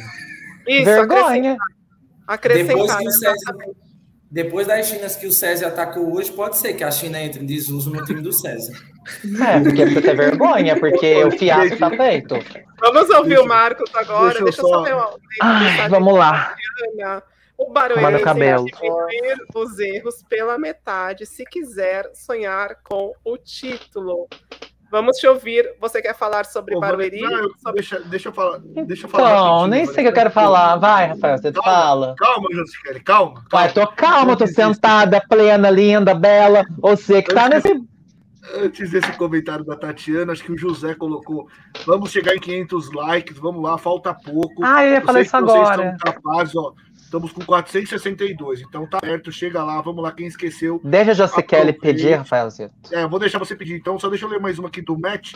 Isso, Vergonha. acrescentar. Depois acrescentar que o César- exatamente. Depois das Chinas que o César atacou hoje, pode ser que a China entre em desuso no time do César. É, porque precisa ter vergonha, porque o fiasco tá feito. Vamos ouvir Deixa- o Marcos agora. deixa eu Deixa, eu só uma Ai, mensagem vamos lá. Ana. O tem que diminuir os erros pela metade se quiser sonhar com o título. Vamos te ouvir. Você quer falar sobre Pô, Barueri? não, eu- Sobre- deixa, deixa eu falar. Deixa eu falar Então, rapidinho, nem sei o que eu quero falar. Vai, Rafael, você Calma. fala. Calma, Josiquele, calma. Vai, calma. tô calma, tô sentada, plena, linda, bela. Você que tá nesse. Antes desse comentário da Tatiana, acho que o José colocou. Vamos chegar em 500 likes, vamos lá, falta pouco. Ah, eu ia falar isso que vocês agora. estão capazes, ó. Estamos com 462, então tá perto, chega lá, vamos lá, quem esqueceu. Deixa a Josikelli Aproveite. pedir, Rafaelzito. É, eu vou deixar você pedir, então só deixa eu ler mais uma aqui do Match.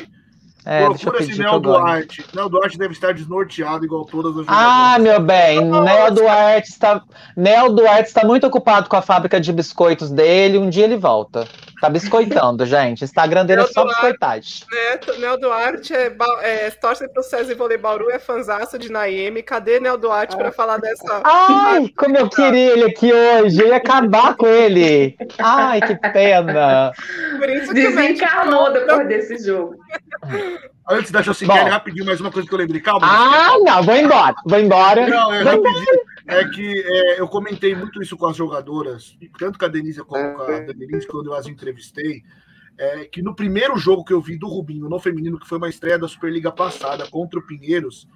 É, deixa eu Procura pedir esse que Nel. Duarte. Nel Duarte deve estar desnorteado igual todas as Ah, jogadoras. meu bem, Nel Duarte está. Nel Duarte está muito ocupado com a fábrica de biscoitos dele. Um dia ele volta. Tá biscoitando, gente. Instagram dele é Nel só Duarte. biscoitagem. Neto, Nel Duarte é, é, torce pro César Vôlei Bauru, é fanzaço de Naemi. Cadê Nel Duarte para falar dessa? Ai, como eu queria ele aqui hoje. Eu ia acabar com ele. Ai, que pena. Por isso que Desencarnou depois desse jogo. Antes da Bom. rapidinho, mais uma coisa que eu lembrei. Calma. Ah, não, vou embora. Vou embora. Não, é Vou rapidinho. É que é, eu comentei muito isso com as jogadoras, tanto com a Denise como com a Denise, quando eu as entrevistei. É, que no primeiro jogo que eu vi do Rubinho no feminino, que foi uma estreia da Superliga passada contra o Pinheiros,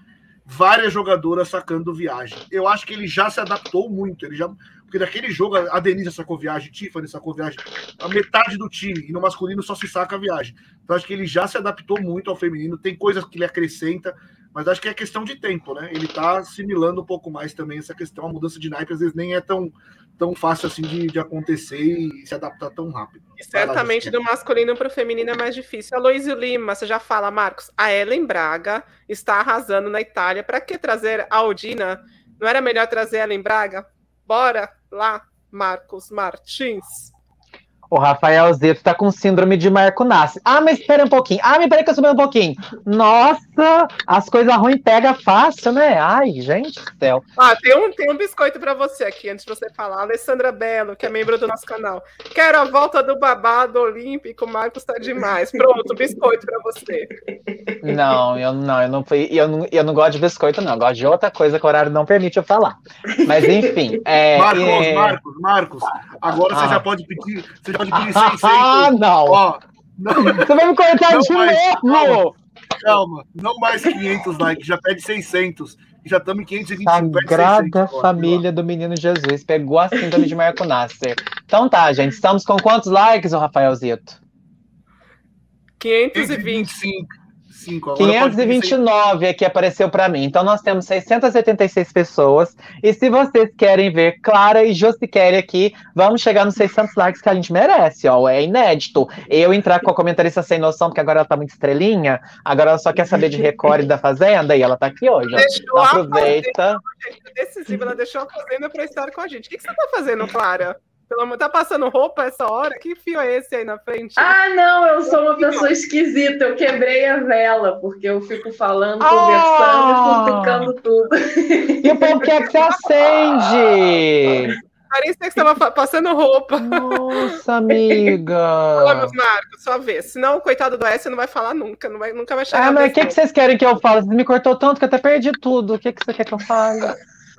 várias jogadoras sacando viagem. Eu acho que ele já se adaptou muito. Ele já, porque naquele jogo a Denise sacou viagem, Tiffany sacou viagem, a metade do time, e no masculino só se saca viagem. Então acho que ele já se adaptou muito ao feminino, tem coisas que ele acrescenta, mas acho que é questão de tempo, né? Ele tá assimilando um pouco mais também essa questão, a mudança de naipe às vezes nem é tão, tão fácil assim de, de acontecer e se adaptar tão rápido. E certamente do masculino para o feminino é mais difícil. Aloysio Lima, você já fala, Marcos. A Ellen Braga está arrasando na Itália. Para que trazer a Aldina? Não era melhor trazer a Ellen Braga? Bora lá, Marcos Martins. O Rafael Zito tá com síndrome de Marco Nasce. Ah, mas espera um pouquinho. Ah, me peraí que eu subi um pouquinho. Nossa, as coisas ruins pega fácil, né? Ai, gente do céu. Ah, tem um, tem um biscoito para você aqui, antes de você falar. Alessandra Belo, que é membro do nosso canal. Quero a volta do babado olímpico, Marcos tá demais. Pronto, biscoito para você. Não, eu não, eu não fui, eu não, eu não gosto de biscoito, não. Eu gosto de outra coisa que o horário não permite eu falar. Mas enfim. É, Marcos, é- Marcos, Marcos, agora você Ah. já pode pedir, você pedir [LAUGHS] Ah, 600. não! Ó, não, Você vai me cortar Não, de mas- novo! calma, não mais 500 likes, já pede 600. E já estamos em 521, pede 600 Sagrada agora, família do menino Jesus pegou a síndrome de Marco Nasser. Então tá, gente, estamos com quantos likes, o Rafael Zito? 520. 525. 5. Agora pode ter 529 aqui apareceu para mim. Então nós temos 686 pessoas. E se vocês querem ver Clara e Josikelly aqui, vamos chegar nos 600 likes que a gente merece, ó. É inédito. Eu entrar com a comentarista sem noção, porque agora ela tá muito estrelinha. Agora ela só quer saber de Record e da Fazenda e ela tá aqui hoje. ó. Deixou Então a aproveita. Fazenda, gente, decisiva, ela deixou a fazenda pra estar com a gente. O que, que você tá fazendo, Clara? Pelo amor, tá passando roupa essa hora? Que fio é esse aí na frente? Ah, não, eu sou uma pessoa esquisita. Eu quebrei a vela, porque eu fico falando, Ah! conversando e cutucando tudo. E o povo quer que você acende. [LAUGHS] Parecia que você tava fa- passando roupa. Nossa, Vamos, [LAUGHS] amiga. Marcos, sua vez. Senão o coitado do S não vai falar nunca. Não vai, nunca vai chegar. Ah, mas o que, que vocês querem que eu fale? Você me cortou tanto que eu até perdi tudo. O que, que você quer que eu fale?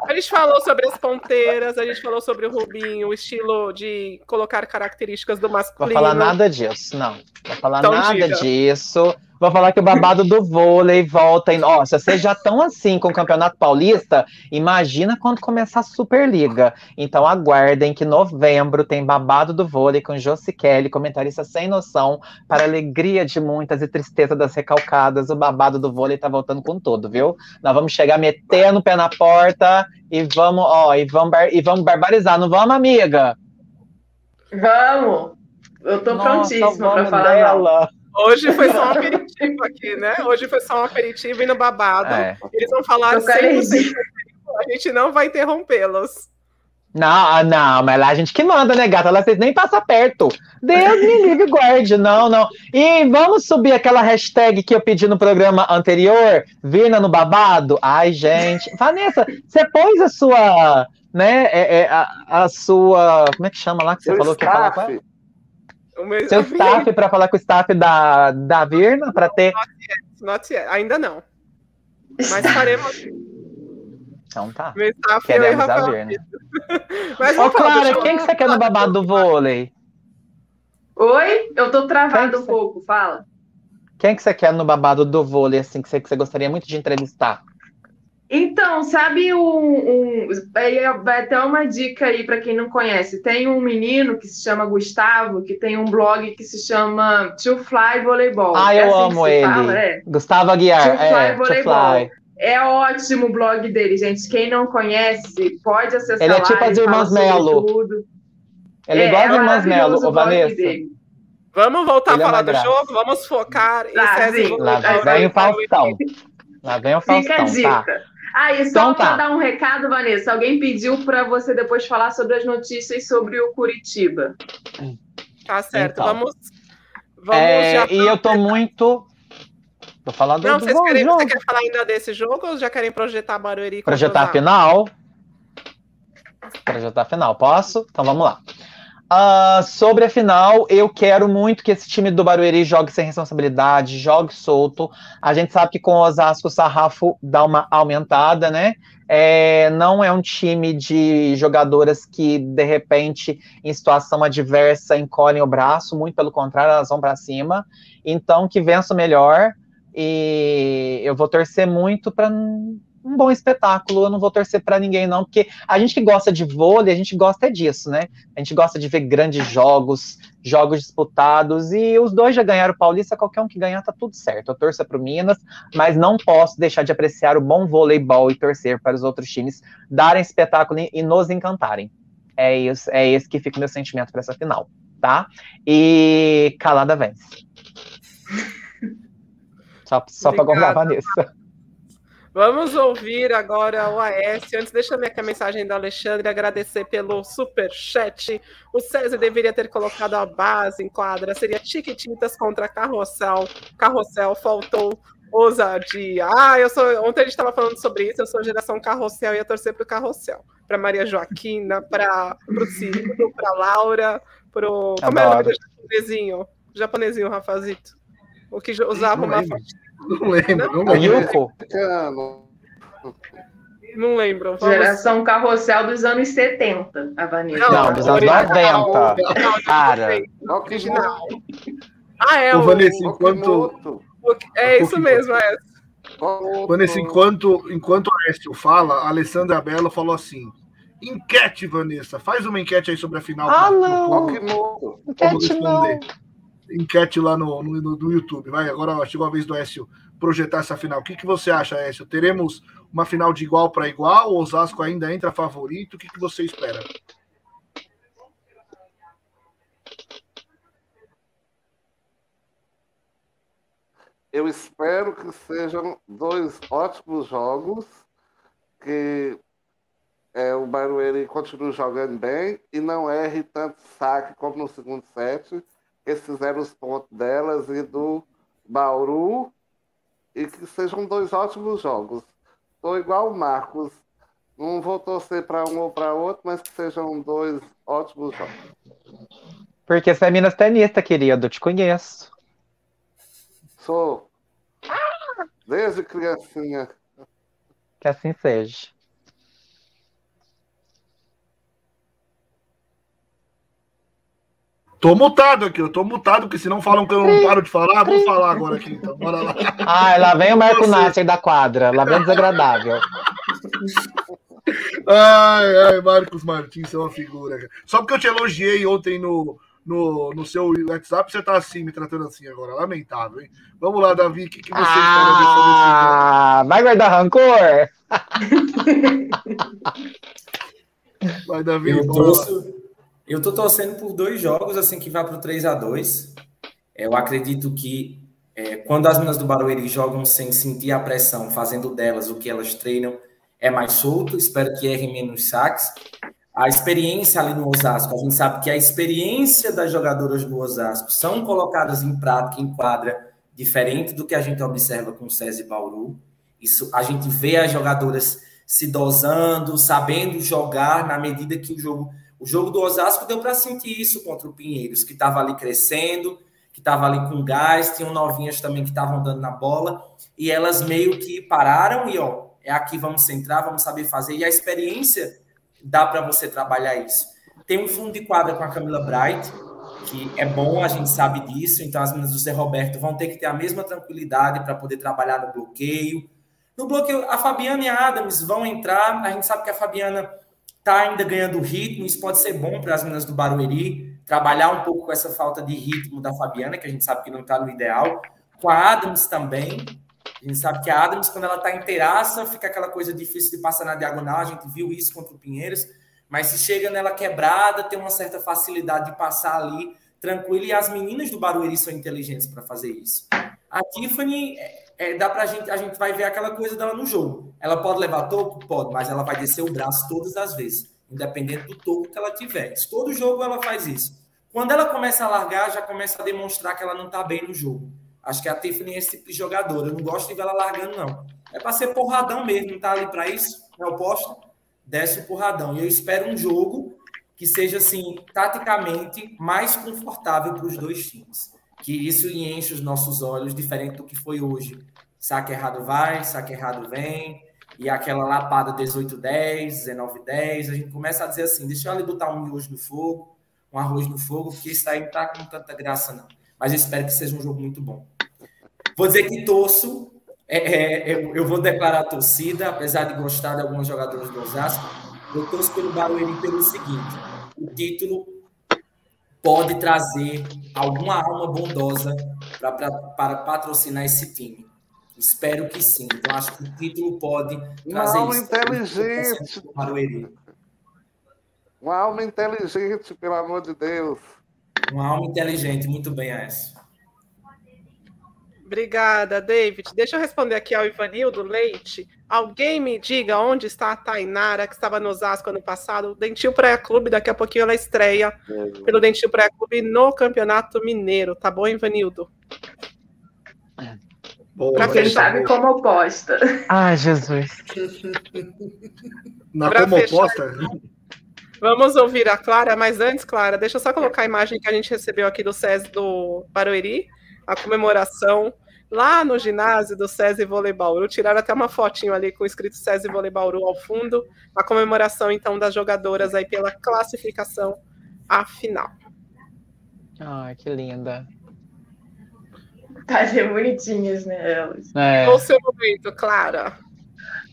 A gente falou sobre as ponteiras, a gente falou sobre o Rubinho, o estilo de colocar características do Vou masculino. falar nada disso, não. Vou falar Então nada diga. disso. Vou falar que o babado do vôlei volta. Em... Ó, se vocês já estão assim com o Campeonato Paulista, imagina quando começar a Superliga. Então aguardem que novembro tem babado do vôlei com Josi Kelly, comentarista sem noção, para alegria de muitas e tristeza das recalcadas. O babado do vôlei tá voltando com tudo, viu? Nós vamos chegar metendo o pé na porta e vamos, ó, e vamos, bar- e vamos barbarizar, não vamos, amiga? Vamos! Eu tô Nossa, prontíssima pra vamos falar mal. Hoje foi só um aperitivo aqui, né? Hoje foi só um aperitivo e no babado. É. Eles vão falar Tô com 100%. alergia. A gente não vai interrompê-los. Não, ah, não, mas lá a gente que manda, né, gata? Lá vocês nem passam perto. Deus me livre e guarde, não, não. E vamos subir aquela hashtag que eu pedi no programa anterior, Virna no babado? Ai, gente. Vanessa, você pôs a sua, né, é, é, a, a sua, como é que chama lá que você falou que ia falar [LAUGHS] staff. Seu staff para falar com o staff da, da Virna, para ter... Not yet. Ainda não. Mas [LAUGHS] faremos. Então tá. Meu staff o Rafael. Virna. [LAUGHS] Mas Ô, Clara, quem que você quer no babado do vôlei? Oi? Eu tô travada Quem um pouco, fala. Quem que você quer no babado do vôlei, assim, que você, que você gostaria muito de entrevistar? Então, sabe um, um aí vai até uma dica aí para quem não conhece. Tem um menino que se chama Gustavo, que tem um blog que se chama To Fly Voleibol. Ah, É eu assim amo ele. fala, é? Gustavo Aguiar, To Fly é, To Voleibol. Fly. É ótimo o blog dele, gente. Quem não conhece, pode acessar Ele é lá, tipo as Irmãs Melo. Ele é igual as Irmãs maravilhoso Melo, o Vanessa. dele. Vamos voltar Ele a é falar do graça. jogo? Vamos focar em Lá César Lá vem o Faustão. Lá vem o Fica a Faustão, dica. tá? Ah, e só Então para tá. dar um recado, Vanessa, alguém pediu para você depois falar sobre as notícias sobre o Curitiba. Tá certo. Então. Vamos. Vamos É, já. e eu tô muito. Vou falar do, Não, do vocês querem, jogo. você quer falar ainda desse jogo ou já querem projetar Barueri? Projetar a final. Projetar a final, posso? Então vamos lá. Ah, sobre a final, eu quero muito que esse time do Barueri jogue sem responsabilidade, jogue solto. A gente sabe que com o Osasco o sarrafo dá uma aumentada, né? É, não é um time de jogadoras que, de repente, em situação adversa, encolhem o braço, muito pelo contrário, elas vão para cima. Então, que vença o melhor. E eu vou torcer muito para um bom espetáculo. Eu não vou torcer para ninguém, não, porque a gente que gosta de vôlei, a gente gosta disso, né? A gente gosta de ver grandes jogos, jogos disputados, e os dois já ganharam o Paulista, qualquer um que ganhar tá tudo certo. Eu torço para o Minas, mas não posso deixar de apreciar o bom voleibol e torcer para os outros times darem espetáculo e nos encantarem. É isso, é esse que fica o meu sentimento para essa final, tá? E calada vence. [LAUGHS] Só, só para guardar a Vanessa. Vamos ouvir agora o AS. Antes, deixa eu ler aqui a mensagem da Alexandre, agradecer pelo super chat. O César deveria ter colocado a base em quadra. Seria Chiquititas contra Carrossel. Carrossel faltou ousadia. Ah, eu sou. Ontem a gente estava falando sobre isso. Eu sou geração Carrossel e ia torcer para o Carrossel. Para Maria Joaquina, para o Ciro, para Laura, para o. Como é o nome do japonesinho? O japonesinho, Rafazito. O que usava uma lembro. Não lembro, não O lembro. Yuko? Não lembro. Geração carrossel dos anos 70, a Vanessa. Não, dos anos original. 90. Não, Cara. Okimoto. Ah, é Ô, o. Vanessa, enquanto, o- É isso mesmo, é. Vanessa, enquanto, enquanto o Aécio fala, a Alessandra Belo falou assim: enquete, Vanessa. Faz uma enquete aí sobre a final. Ah, não. Enquete não. Enquete lá no, no, no YouTube. Vai, agora chegou a vez do Écio projetar essa final. O que, que você acha, Écio? Teremos uma final de igual para igual? O Osasco ainda entra favorito? O que, que você espera? Eu espero que sejam dois ótimos jogos, que é, o Barueri continue jogando bem e não erre tanto saque como no segundo set. Esses eram os pontos delas e do Bauru. E que sejam dois ótimos jogos. Estou igual o Marcos. Não vou torcer para um ou para outro, mas que sejam dois ótimos jogos. Porque você é Minas tenista, querido. Eu te conheço. Sou. Desde criancinha. Que assim seja. Tô mutado aqui, eu tô mutado, porque senão falam que eu não paro de falar, vou falar agora aqui, então. Bora lá. Ai, lá vem o Marco Nasser da quadra. Lá vem o desagradável. Ai, ai, Marcos Martins, você é uma figura. Só porque eu te elogiei ontem no, no, no seu WhatsApp, você tá assim, me tratando assim agora. Lamentável, hein? Vamos lá, Davi, o que, que você Ah, vai guardar rancor? Vai, Davi, Eu torço, eu tô torcendo por dois jogos, assim, que vai para o 3 a 2 Eu acredito que é, quando as meninas do Barueri jogam sem sentir a pressão, fazendo delas o que elas treinam, é mais solto. Espero que errem menos saques. A experiência ali no Osasco, a gente sabe que a experiência das jogadoras do Osasco são colocadas em prática, em quadra, diferente do que a gente observa com o César e Bauru. Isso, a gente vê as jogadoras se dosando, sabendo jogar na medida que o jogo. O jogo do Osasco deu para sentir isso contra o Pinheiros, que estava ali crescendo, que estava ali com gás, tinham novinhas também que estavam dando na bola, e elas meio que pararam e, ó, é aqui, vamos centrar, vamos saber fazer. E a experiência dá para você trabalhar isso. Tem um fundo de quadra com a Camila Bright, que é bom, a gente sabe disso, então as meninas do Zé Roberto vão ter que ter a mesma tranquilidade para poder trabalhar no bloqueio. No bloqueio, a Fabiana e a Adams vão entrar, a gente sabe que a Fabiana está ainda ganhando ritmo, isso pode ser bom para as meninas do Barueri, trabalhar um pouco com essa falta de ritmo da Fabiana, que a gente sabe que não está no ideal, com a Adams também, a gente sabe que a Adams, quando ela está inteiraça, fica aquela coisa difícil de passar na diagonal, a gente viu isso contra o Pinheiros, mas se chega nela quebrada, tem uma certa facilidade de passar ali tranquilo, e as meninas do Barueri são inteligentes para fazer isso. A Tiffany, é, dá pra gente, a gente vai ver aquela coisa dela no jogo. Ela pode levar toco? Pode, mas ela vai descer o braço todas as vezes, independente do toco que ela tiver. Todo jogo ela faz isso. Quando ela começa a largar, já começa a demonstrar que ela não tá bem no jogo. Acho que a Tiffany é esse tipo de jogadora. Eu não gosto de ver ela largando, não. É para ser porradão mesmo, não tá ali para isso. É o posto, desce o porradão. E eu espero um jogo que seja, assim, taticamente mais confortável para os dois times. Que isso enche os nossos olhos, diferente do que foi hoje. Saque errado vai, saque errado vem. E aquela lapada 18-10, 19-10. A gente começa a dizer assim: deixa eu ali botar um miojo no fogo, um arroz no fogo, porque isso aí não tá com tanta graça, não. Mas eu espero que seja um jogo muito bom. Vou dizer que torço. é, é, eu, eu vou declarar a torcida, apesar de gostar de alguns jogadores do Osasco. Eu torço pelo Barueri pelo seguinte: o título pode trazer alguma alma bondosa pra, pra, para patrocinar esse time. Espero que sim. Então, acho que o título pode Uma trazer alma isso. inteligente. Barueri. Uma alma inteligente, pelo amor de Deus. Uma alma inteligente. Muito bem, Aécio. Obrigada, David. Deixa eu responder aqui ao Ivanildo Leite. Alguém me diga onde está a Tainara, que estava no Osasco ano passado. O Dentil Praia Clube, daqui a pouquinho ela estreia pelo Dentil Praia Clube no Campeonato Mineiro. Tá bom, Ivanildo? Boa, Pra Quem fechar. sabe como oposta. Ai, Jesus. [LAUGHS] Na Pra como oposta, Vamos ouvir a Clara, mas antes, Clara, deixa eu só colocar a imagem que a gente recebeu aqui do SESI do Barueri, a comemoração lá no ginásio do SESI Vôlei Bauru. Tiraram até uma fotinho ali com o escrito SESI Vôlei Bauru ao fundo. A comemoração, então, das jogadoras aí pela classificação à final. Ai, que linda. Tadinha, bonitinhas, né, elas. É. Qual o seu momento, Clara?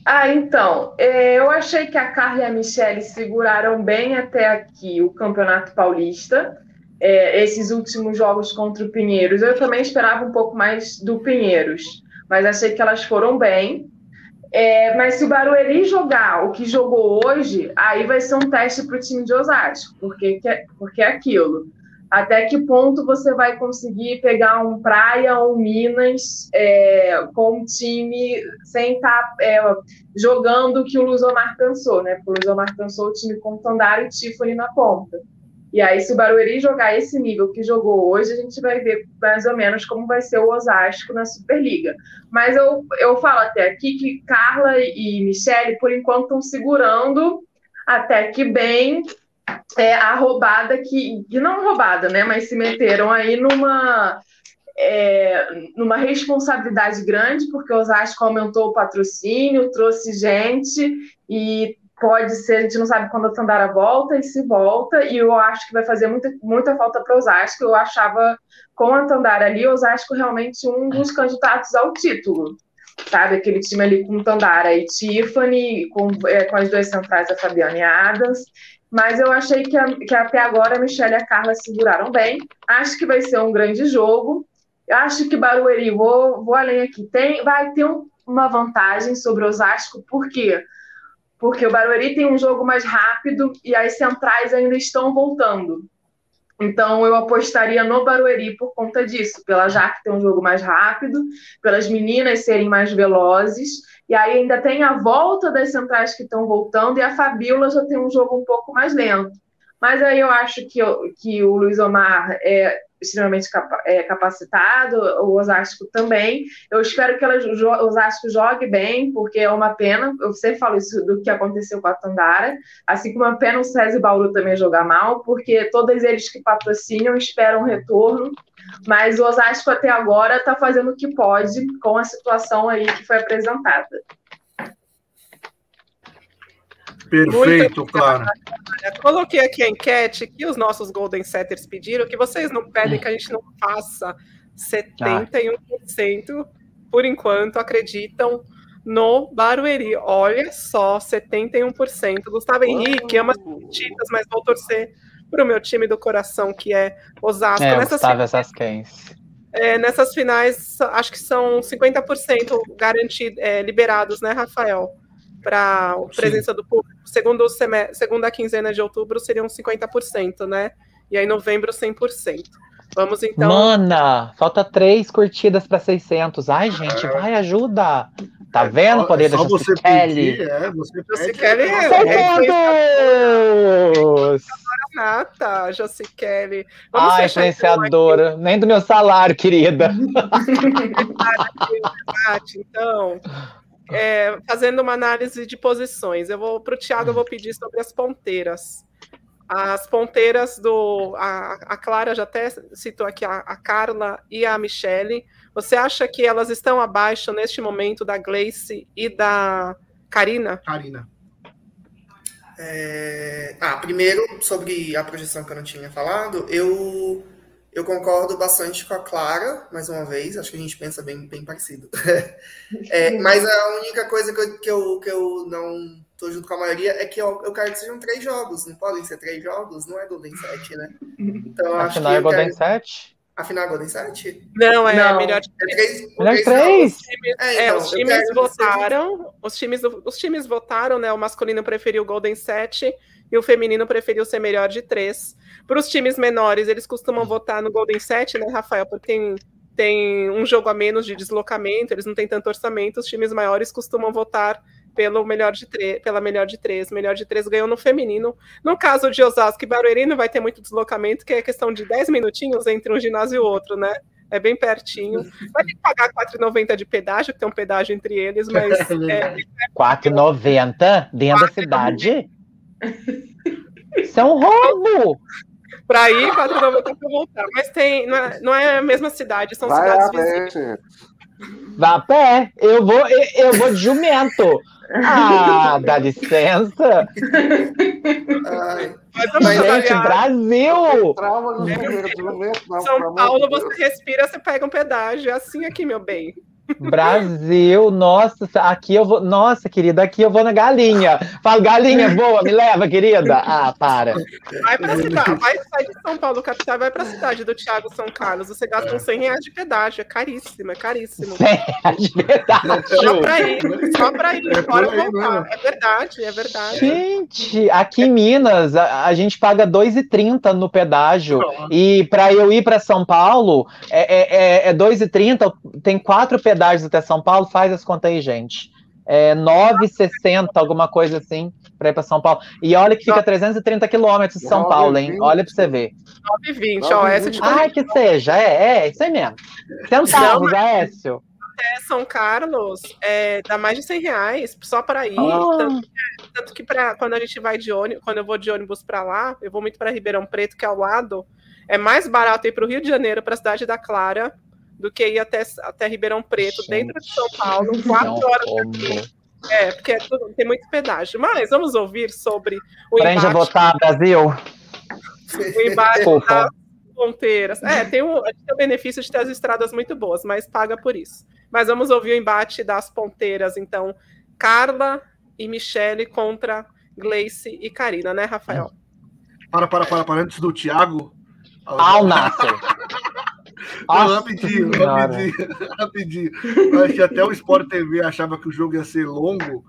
Ah, então, é, eu achei que a Carla e a Michelle seguraram bem até aqui o Campeonato Paulista. É, esses últimos jogos contra o Pinheiros. Eu também esperava um pouco mais do Pinheiros, mas achei que elas foram bem. É, mas se o Barueri jogar o que jogou hoje, aí vai ser um teste para o time de Osasco, porque, porque é aquilo. Até que ponto você vai conseguir pegar um Praia ou um Minas é, com um time sem estar tá, é, jogando o que o Luzomar pensou, né? Porque o Luzomar pensou o time com Tandara e Tiffany na ponta. E aí, se o Barueri jogar esse nível que jogou hoje, a gente vai ver mais ou menos como vai ser o Osasco na Superliga. Mas eu, eu falo até aqui que Carla e Michele, por enquanto, estão segurando até que bem é, a roubada que, não roubada, né? Mas se meteram aí numa é, numa responsabilidade grande, porque o Osasco aumentou o patrocínio, trouxe gente e pode ser, a gente não sabe quando a Tandara volta e se volta, e eu acho que vai fazer muita, muita falta para o Osasco. Eu achava com a Tandara ali, o Osasco realmente um dos candidatos ao título. Sabe, aquele time ali com Tandara e Tiffany, com, é, com as duas centrais, a Fabiana e Adams. Mas eu achei que, a, que até agora a Michelle e a Carla seguraram bem. Acho que vai ser um grande jogo. Acho que Barueri, vou, vou além aqui, tem, vai ter um, uma vantagem sobre o Osasco, por quê? Porque o Barueri tem um jogo mais rápido e as centrais ainda estão voltando. Então eu apostaria no Barueri por conta disso, pela Jaque ter um jogo mais rápido, pelas meninas serem mais velozes, e aí ainda tem a volta das centrais que estão voltando, e a Fabiola já tem um jogo um pouco mais lento. Mas aí eu acho que, que o Luiz Omar é, extremamente é, capacitado, o Osasco também. Eu espero que o Osasco jogue bem, porque é uma pena, eu sempre falo isso do que aconteceu com a Tandara, assim como é uma pena o César Bauru também jogar mal, porque todos eles que patrocinam esperam retorno, mas o Osasco até agora está fazendo o que pode com a situação aí que foi apresentada. Perfeito, claro. Coloquei aqui a enquete que os nossos Golden Setters pediram, que vocês não pedem que a gente não faça 71% por enquanto acreditam no Barueri. Olha só, 71%. Gustavo Henrique ama as mas vou torcer para o meu time do coração, que é Osasco. É, nessas Gustavo finais, é, nessas finais, acho que são 50% garantidos, é, liberados, né, Rafael? Para a presença Sim. do público. Segundo semestre, segunda quinzena de outubro seriam 50%, né? E aí novembro 100%. Vamos então. Mana, falta três curtidas para 600. Ai, gente, vai, ajuda. Tá é, vendo o poder da Jussi Kelly? É, você Jussi Kelly é, é Nata, Jussi Kelly. Vamos Ai, influenciadora. Nem do meu salário, querida. [LAUGHS] então, é, fazendo uma análise de posições. Eu vou para o Thiago, eu vou pedir sobre as ponteiras. As ponteiras do. A, a Clara já até citou aqui a, a, Carla e a Michele. Você acha que elas estão abaixo neste momento da Gleice e da Karina? Karina. É... Ah, primeiro, sobre a projeção que eu não tinha falado, eu eu concordo bastante com a Clara, mais uma vez, acho que a gente pensa bem, bem parecido. [LAUGHS] é, mas a única coisa que eu, que eu, que eu não tô junto com a maioria é que eu, eu quero que sejam três jogos, não podem ser três jogos, não é Golden 7, né? Então, acho Afinal, que é Golden quero... 7? Afinal, é Golden 7? Não, é não. melhor de três. É três, melhor de três. Os times, é, é então, os times votaram, os times, os times votaram, né? O masculino preferiu Golden 7 e o feminino preferiu ser melhor de três. Para os times menores, eles costumam votar no Golden 7, né, Rafael? Porque tem, tem um jogo a menos de deslocamento, eles não têm tanto orçamento. Os times maiores costumam votar pelo melhor de três, pela melhor de três. Melhor de três ganhou no feminino. No caso de Osasco e Barueri, não vai ter muito deslocamento, que é questão de 10 minutinhos entre um ginásio e outro, né? É bem pertinho. Vai ter que pagar R$4,90 de pedágio, que tem um pedágio entre eles, mas. [LAUGHS] É, R$4,90 dentro da cidade? [LAUGHS] Isso é um roubo! Para ir, 4,90 para voltar. Mas tem, não é, não é a mesma cidade, são Vai cidades vizinhas. Vá a pé, eu vou, eu, eu vou de jumento. Ah, dá licença. Ai, Gente, Brasil! São Paulo, você respira, você pega um pedágio. É assim aqui, meu bem. Brasil, nossa, aqui eu vou. Nossa, querida, aqui eu vou na galinha. Falo, galinha, boa, me leva, querida. Ah, para. Vai pra cidade, vai sair de São Paulo, capital, vai pra cidade do Thiago São Carlos. Você gasta uns 100 reais de pedágio, é caríssimo, é caríssimo. 100 reais de pedágio. Só pra ir, só pra ir, É fora aí voltar. mesmo. É verdade, é verdade. Gente, aqui em Minas, a, a gente paga 2,30 no pedágio. E para eu ir para São Paulo, é, é, é 2,30. Tem quatro pedágios até São Paulo. Faz as contas aí, gente. É 9,60, alguma coisa assim, para ir para São Paulo. E olha que fica 330 quilômetros de São Paulo, hein? Olha para você ver. 9,20, ó, essa de Ai, que seja, é, é, isso aí mesmo. Centavos, Aécio. até São Carlos é, dá mais de 100 reais só para ir. Ah. Tanto, tanto que pra, quando a gente vai de ônibus, quando eu vou de ônibus para lá, eu vou muito para Ribeirão Preto, que é ao lado. É mais barato ir para o Rio de Janeiro, para a cidade da Clara, do que ir até, até Ribeirão Preto, Gente, dentro de São Paulo, quatro Não, horas como. É, porque é tudo- tem muito pedágio. Mas vamos ouvir sobre o Aprende a embate, votar, Brasil. o embate [LAUGHS] das fronteiras. É, tem o, a tem o benefício de ter as estradas muito boas, mas paga por isso. Mas vamos ouvir o embate das ponteiras, então. Carla e Michele contra Gleice e Karina, né, Rafael? Para, para, para, para. Antes do Thiago. Al Nasser. [LAUGHS] Não, rapidinho, rapidinho, [LAUGHS] rapidinho. Eu acho que até o Sport TV achava que o jogo ia ser longo,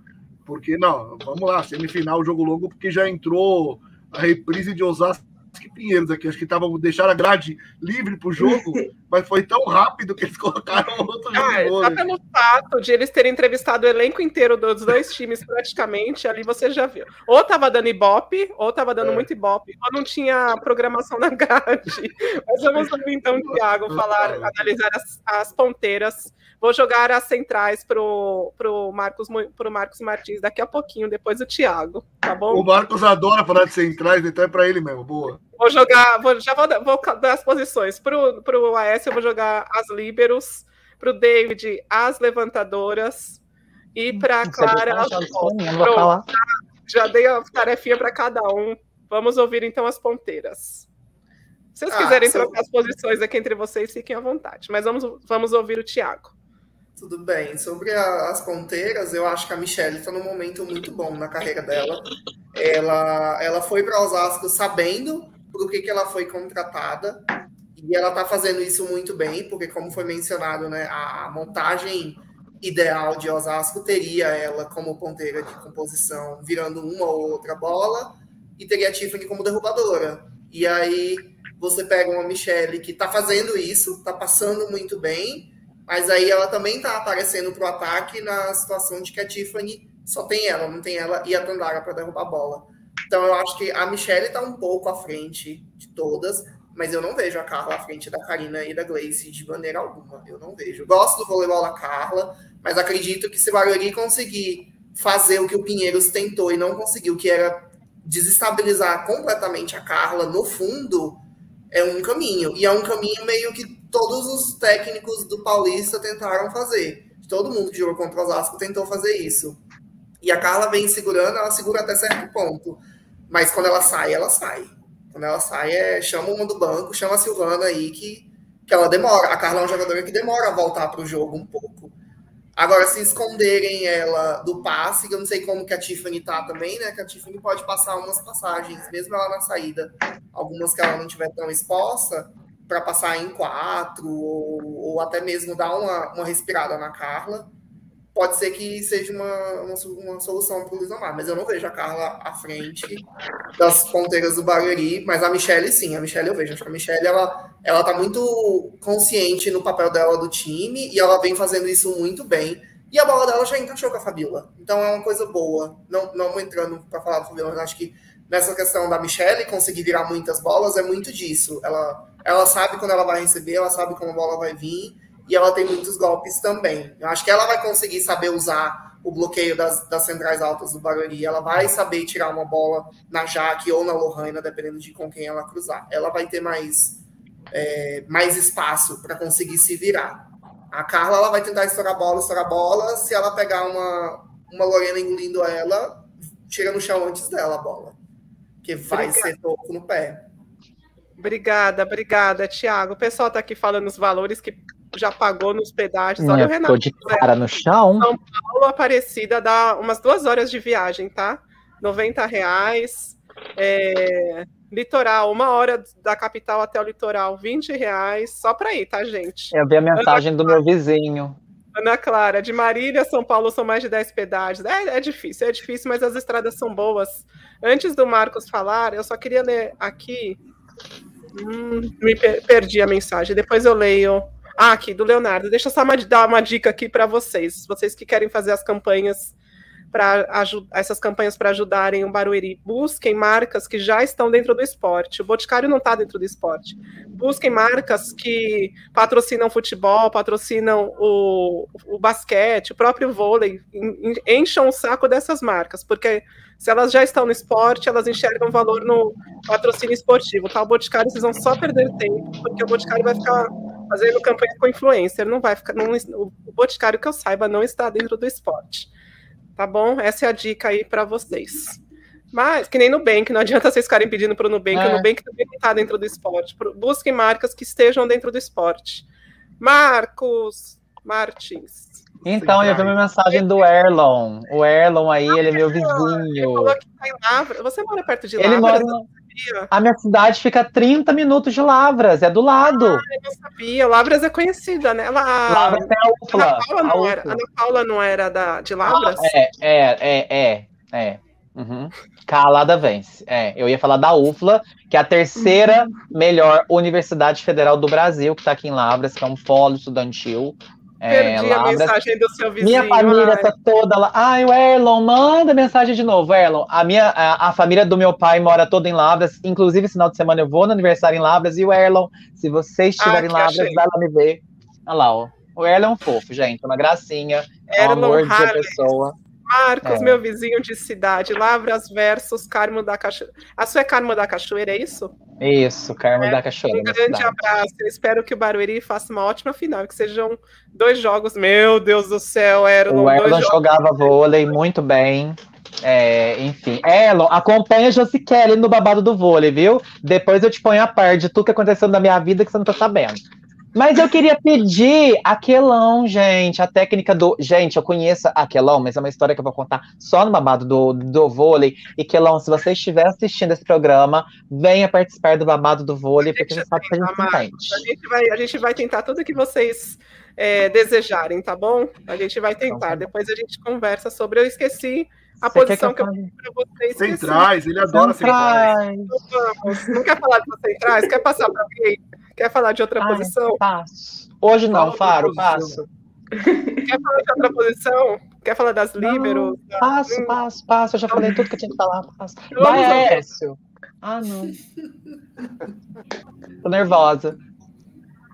porque, não, vamos lá, semifinal, jogo longo, porque já entrou a reprise de Osasco e Pinheiros aqui. Acho que tavam, deixaram a grade livre pro jogo, [LAUGHS] mas foi tão rápido que eles colocaram outro jogo Ah, de só vôlei. pelo fato de eles terem entrevistado o elenco inteiro dos dois times, praticamente, ali você já viu. Ou tava dando ibope, ou tava dando É. muito ibope, ou não tinha programação na grade. Mas vamos ouvir então o Thiago falar, analisar as, as ponteiras. Vou jogar as centrais pro, pro, Marcos, pro Marcos Martins daqui a pouquinho, depois o Thiago, tá bom? O Marcos adora falar de centrais, então é pra ele mesmo. Boa. Vou jogar, vou, já vou, dar- vou dar as posições. Pro, pro AS eu vou jogar as líberos, pro David as levantadoras e pra Clara as Já pontas. não vou falar. Já dei a tarefinha para cada um. Vamos ouvir então as ponteiras. Se vocês Ah, quiserem sou- trocar as posições aqui entre vocês, fiquem à vontade. Mas vamos, vamos ouvir o Thiago. Tudo bem. Sobre a- as ponteiras, eu acho que a Michelle está num momento muito bom na carreira dela. Ela, ela foi para Osasco sabendo por que, que ela foi contratada. E ela está fazendo isso muito bem, porque, como foi mencionado, né, a montagem ideal de Osasco teria ela como ponteira de composição, virando uma ou outra bola, e teria a Tiffany como derrubadora. E aí você pega uma Michelle que está fazendo isso, está passando muito bem, mas aí ela também tá aparecendo pro ataque na situação de que a Tiffany só tem ela, não tem ela e a Tandara para derrubar a bola. Então eu acho que a Michelle tá um pouco à frente de todas, mas eu não vejo a Carla à frente da Karina e da Gleice de maneira alguma. Eu não vejo. Gosto do voleibol da Carla, mas acredito que se o Barueri conseguir fazer o que o Pinheiros tentou e não conseguiu, que era desestabilizar completamente a Carla no fundo, é um caminho. E é um caminho meio que todos os técnicos do Paulista tentaram fazer. Todo mundo que jogou contra o Osasco tentou fazer isso. E a Carla vem segurando, ela segura até certo ponto. Mas quando ela sai, ela sai. Quando ela sai, é, chama uma do banco, chama a Silvana aí, que, que ela demora. A Carla é uma jogadora que demora a voltar para o jogo um pouco. Agora, se esconderem ela do passe, que eu não sei como que a Tiffany tá também, né? Que a Tiffany pode passar umas passagens, mesmo ela na saída, algumas que ela não tiver tão exposta, para passar em quatro, ou, ou até mesmo dar uma, uma respirada na Carla. Pode ser que seja uma, uma, uma solução para o Luiz Omar, mas eu não vejo a Carla à frente das ponteiras do Barueri, mas a Michelle sim, a Michelle eu vejo. Acho que a Michelle ela, ela tá muito consciente no papel dela do time e ela vem fazendo isso muito bem. E a bola dela já encaixou com a Fabiola. Então é uma coisa boa. Não, não entrando para falar do Fabiola, mas acho que nessa questão da Michelle conseguir virar muitas bolas é muito disso. Ela, ela sabe quando ela vai receber, ela sabe como a bola vai vir e ela tem muitos golpes também. Eu acho que ela vai conseguir saber usar o bloqueio das, das centrais altas do Barueri. Ela vai saber tirar uma bola na Jaque ou na Lohana, dependendo de com quem ela cruzar. Ela vai ter mais, é, mais espaço para conseguir se virar. A Carla ela vai tentar estourar a bola, estourar a bola. Se ela pegar uma, uma Lorena engolindo ela, tira no chão antes dela a bola. Que vai Obrigada. ser toco no pé. Obrigada, obrigada, Thiago. O pessoal está aqui falando os valores que já pagou nos pedágios. Olha o eu tô Renato. de cara no chão. São Paulo, Aparecida, dá umas duas horas de viagem, tá? 90 reais. É, Litoral, uma hora da capital até o litoral, 20 reais. Só para ir, tá, gente? Eu vi a mensagem do meu vizinho. Ana Clara, de Marília, São Paulo são mais de 10 pedágios. É, é difícil, é difícil, mas as estradas são boas. Antes do Marcos falar, eu só queria ler aqui. Hum, me per- perdi a mensagem, depois eu leio. Ah, aqui, do Leonardo. Deixa eu só uma- dar uma dica aqui para vocês. Vocês que querem fazer as campanhas para essas campanhas para ajudarem o Barueri, busquem marcas que já estão dentro do esporte. O Boticário não está dentro do esporte. Busquem marcas que patrocinam futebol, patrocinam o, o basquete, o próprio vôlei. En- en- Encham o saco dessas marcas, porque se elas já estão no esporte, elas enxergam valor no patrocínio esportivo. Tá? O Boticário, vocês vão só perder tempo, porque o Boticário vai ficar fazendo campanha com influencer, não vai ficar. não- o Boticário, que eu saiba, não está dentro do esporte. Tá bom? Essa é a dica aí para vocês. Mas, que nem Nubank, não adianta vocês ficarem pedindo para o Nubank, É. o Nubank também não está dentro do esporte. Busquem marcas que estejam dentro do esporte. Marcos Martins. Então, eu vi uma mensagem do Erlon. O Erlon aí, ele é meu Ele vizinho. tá. Você mora perto de Ele Lavras? mora. Sabia. A minha cidade fica a 30 minutos de Lavras, é do lado. Eu não sabia. Lavras é conhecida, né? Lavras tem a Ana UFLA. Paula a não era, UFLA. Ana Paula não era da, de Lavras? É, é, é, é, é. Uhum. Calada vence. É, eu ia falar da UFLA, que é a terceira melhor universidade federal do Brasil, que está aqui em Lavras, que é um polo estudantil. É, Perdi a mensagem do seu vizinho. Minha família ai. tá toda lá. Ai, o Erlon, manda mensagem de novo, Erlon. A minha, a, a família do meu pai mora toda em Lavras. Inclusive, esse final de semana eu vou no aniversário em Lavras. E o Erlon, se você estiver Ah, em Lavras, achei. vai lá me ver. Olha lá, ó. O Erlon é um fofo, gente. Uma gracinha. É um Erlon amor de Harley. pessoa. Marcos, É. meu vizinho de cidade, Lavras versus Carmo da Cachoeira. A sua é Carmo da Cachoeira, é isso? Isso, Carmo da Cachoeira. Um grande abraço. Eu espero que o Barueri faça uma ótima final, que sejam dois jogos. Meu Deus do céu, Erlon, O Erlon jogos. jogava vôlei muito bem. É, enfim, Erlon, acompanha a Josi Kelly no babado do vôlei, viu? Depois eu te ponho a par de tudo que aconteceu na minha vida que você não tá sabendo. Mas eu queria pedir aquelão, gente, a técnica do. Gente, eu conheço aquelão, mas é uma história que eu vou contar só no babado do, do vôlei. E quelão, se você estiver assistindo esse programa, venha participar do babado do vôlei, porque a gente sabe que a gente se. A gente vai, a gente vai tentar tudo que vocês é, desejarem, tá bom? A gente vai Então tentar. tá bom. Depois a gente conversa sobre. Eu esqueci a Você posição que eu que eu para vocês. Centrais, ele adora centrais. Centrais. Vamos. Não quer falar de centrais? Quer passar para alguém? Quer falar de outra Ai, posição? Passo. Hoje não, Fala Faro, passo. Quer falar de outra posição? Quer falar das líberos? Da- Passo, Hum, passo, passo. Eu já falei tudo que eu tinha que falar. Passo. Vai. Ah, não. [LAUGHS] Tô nervosa.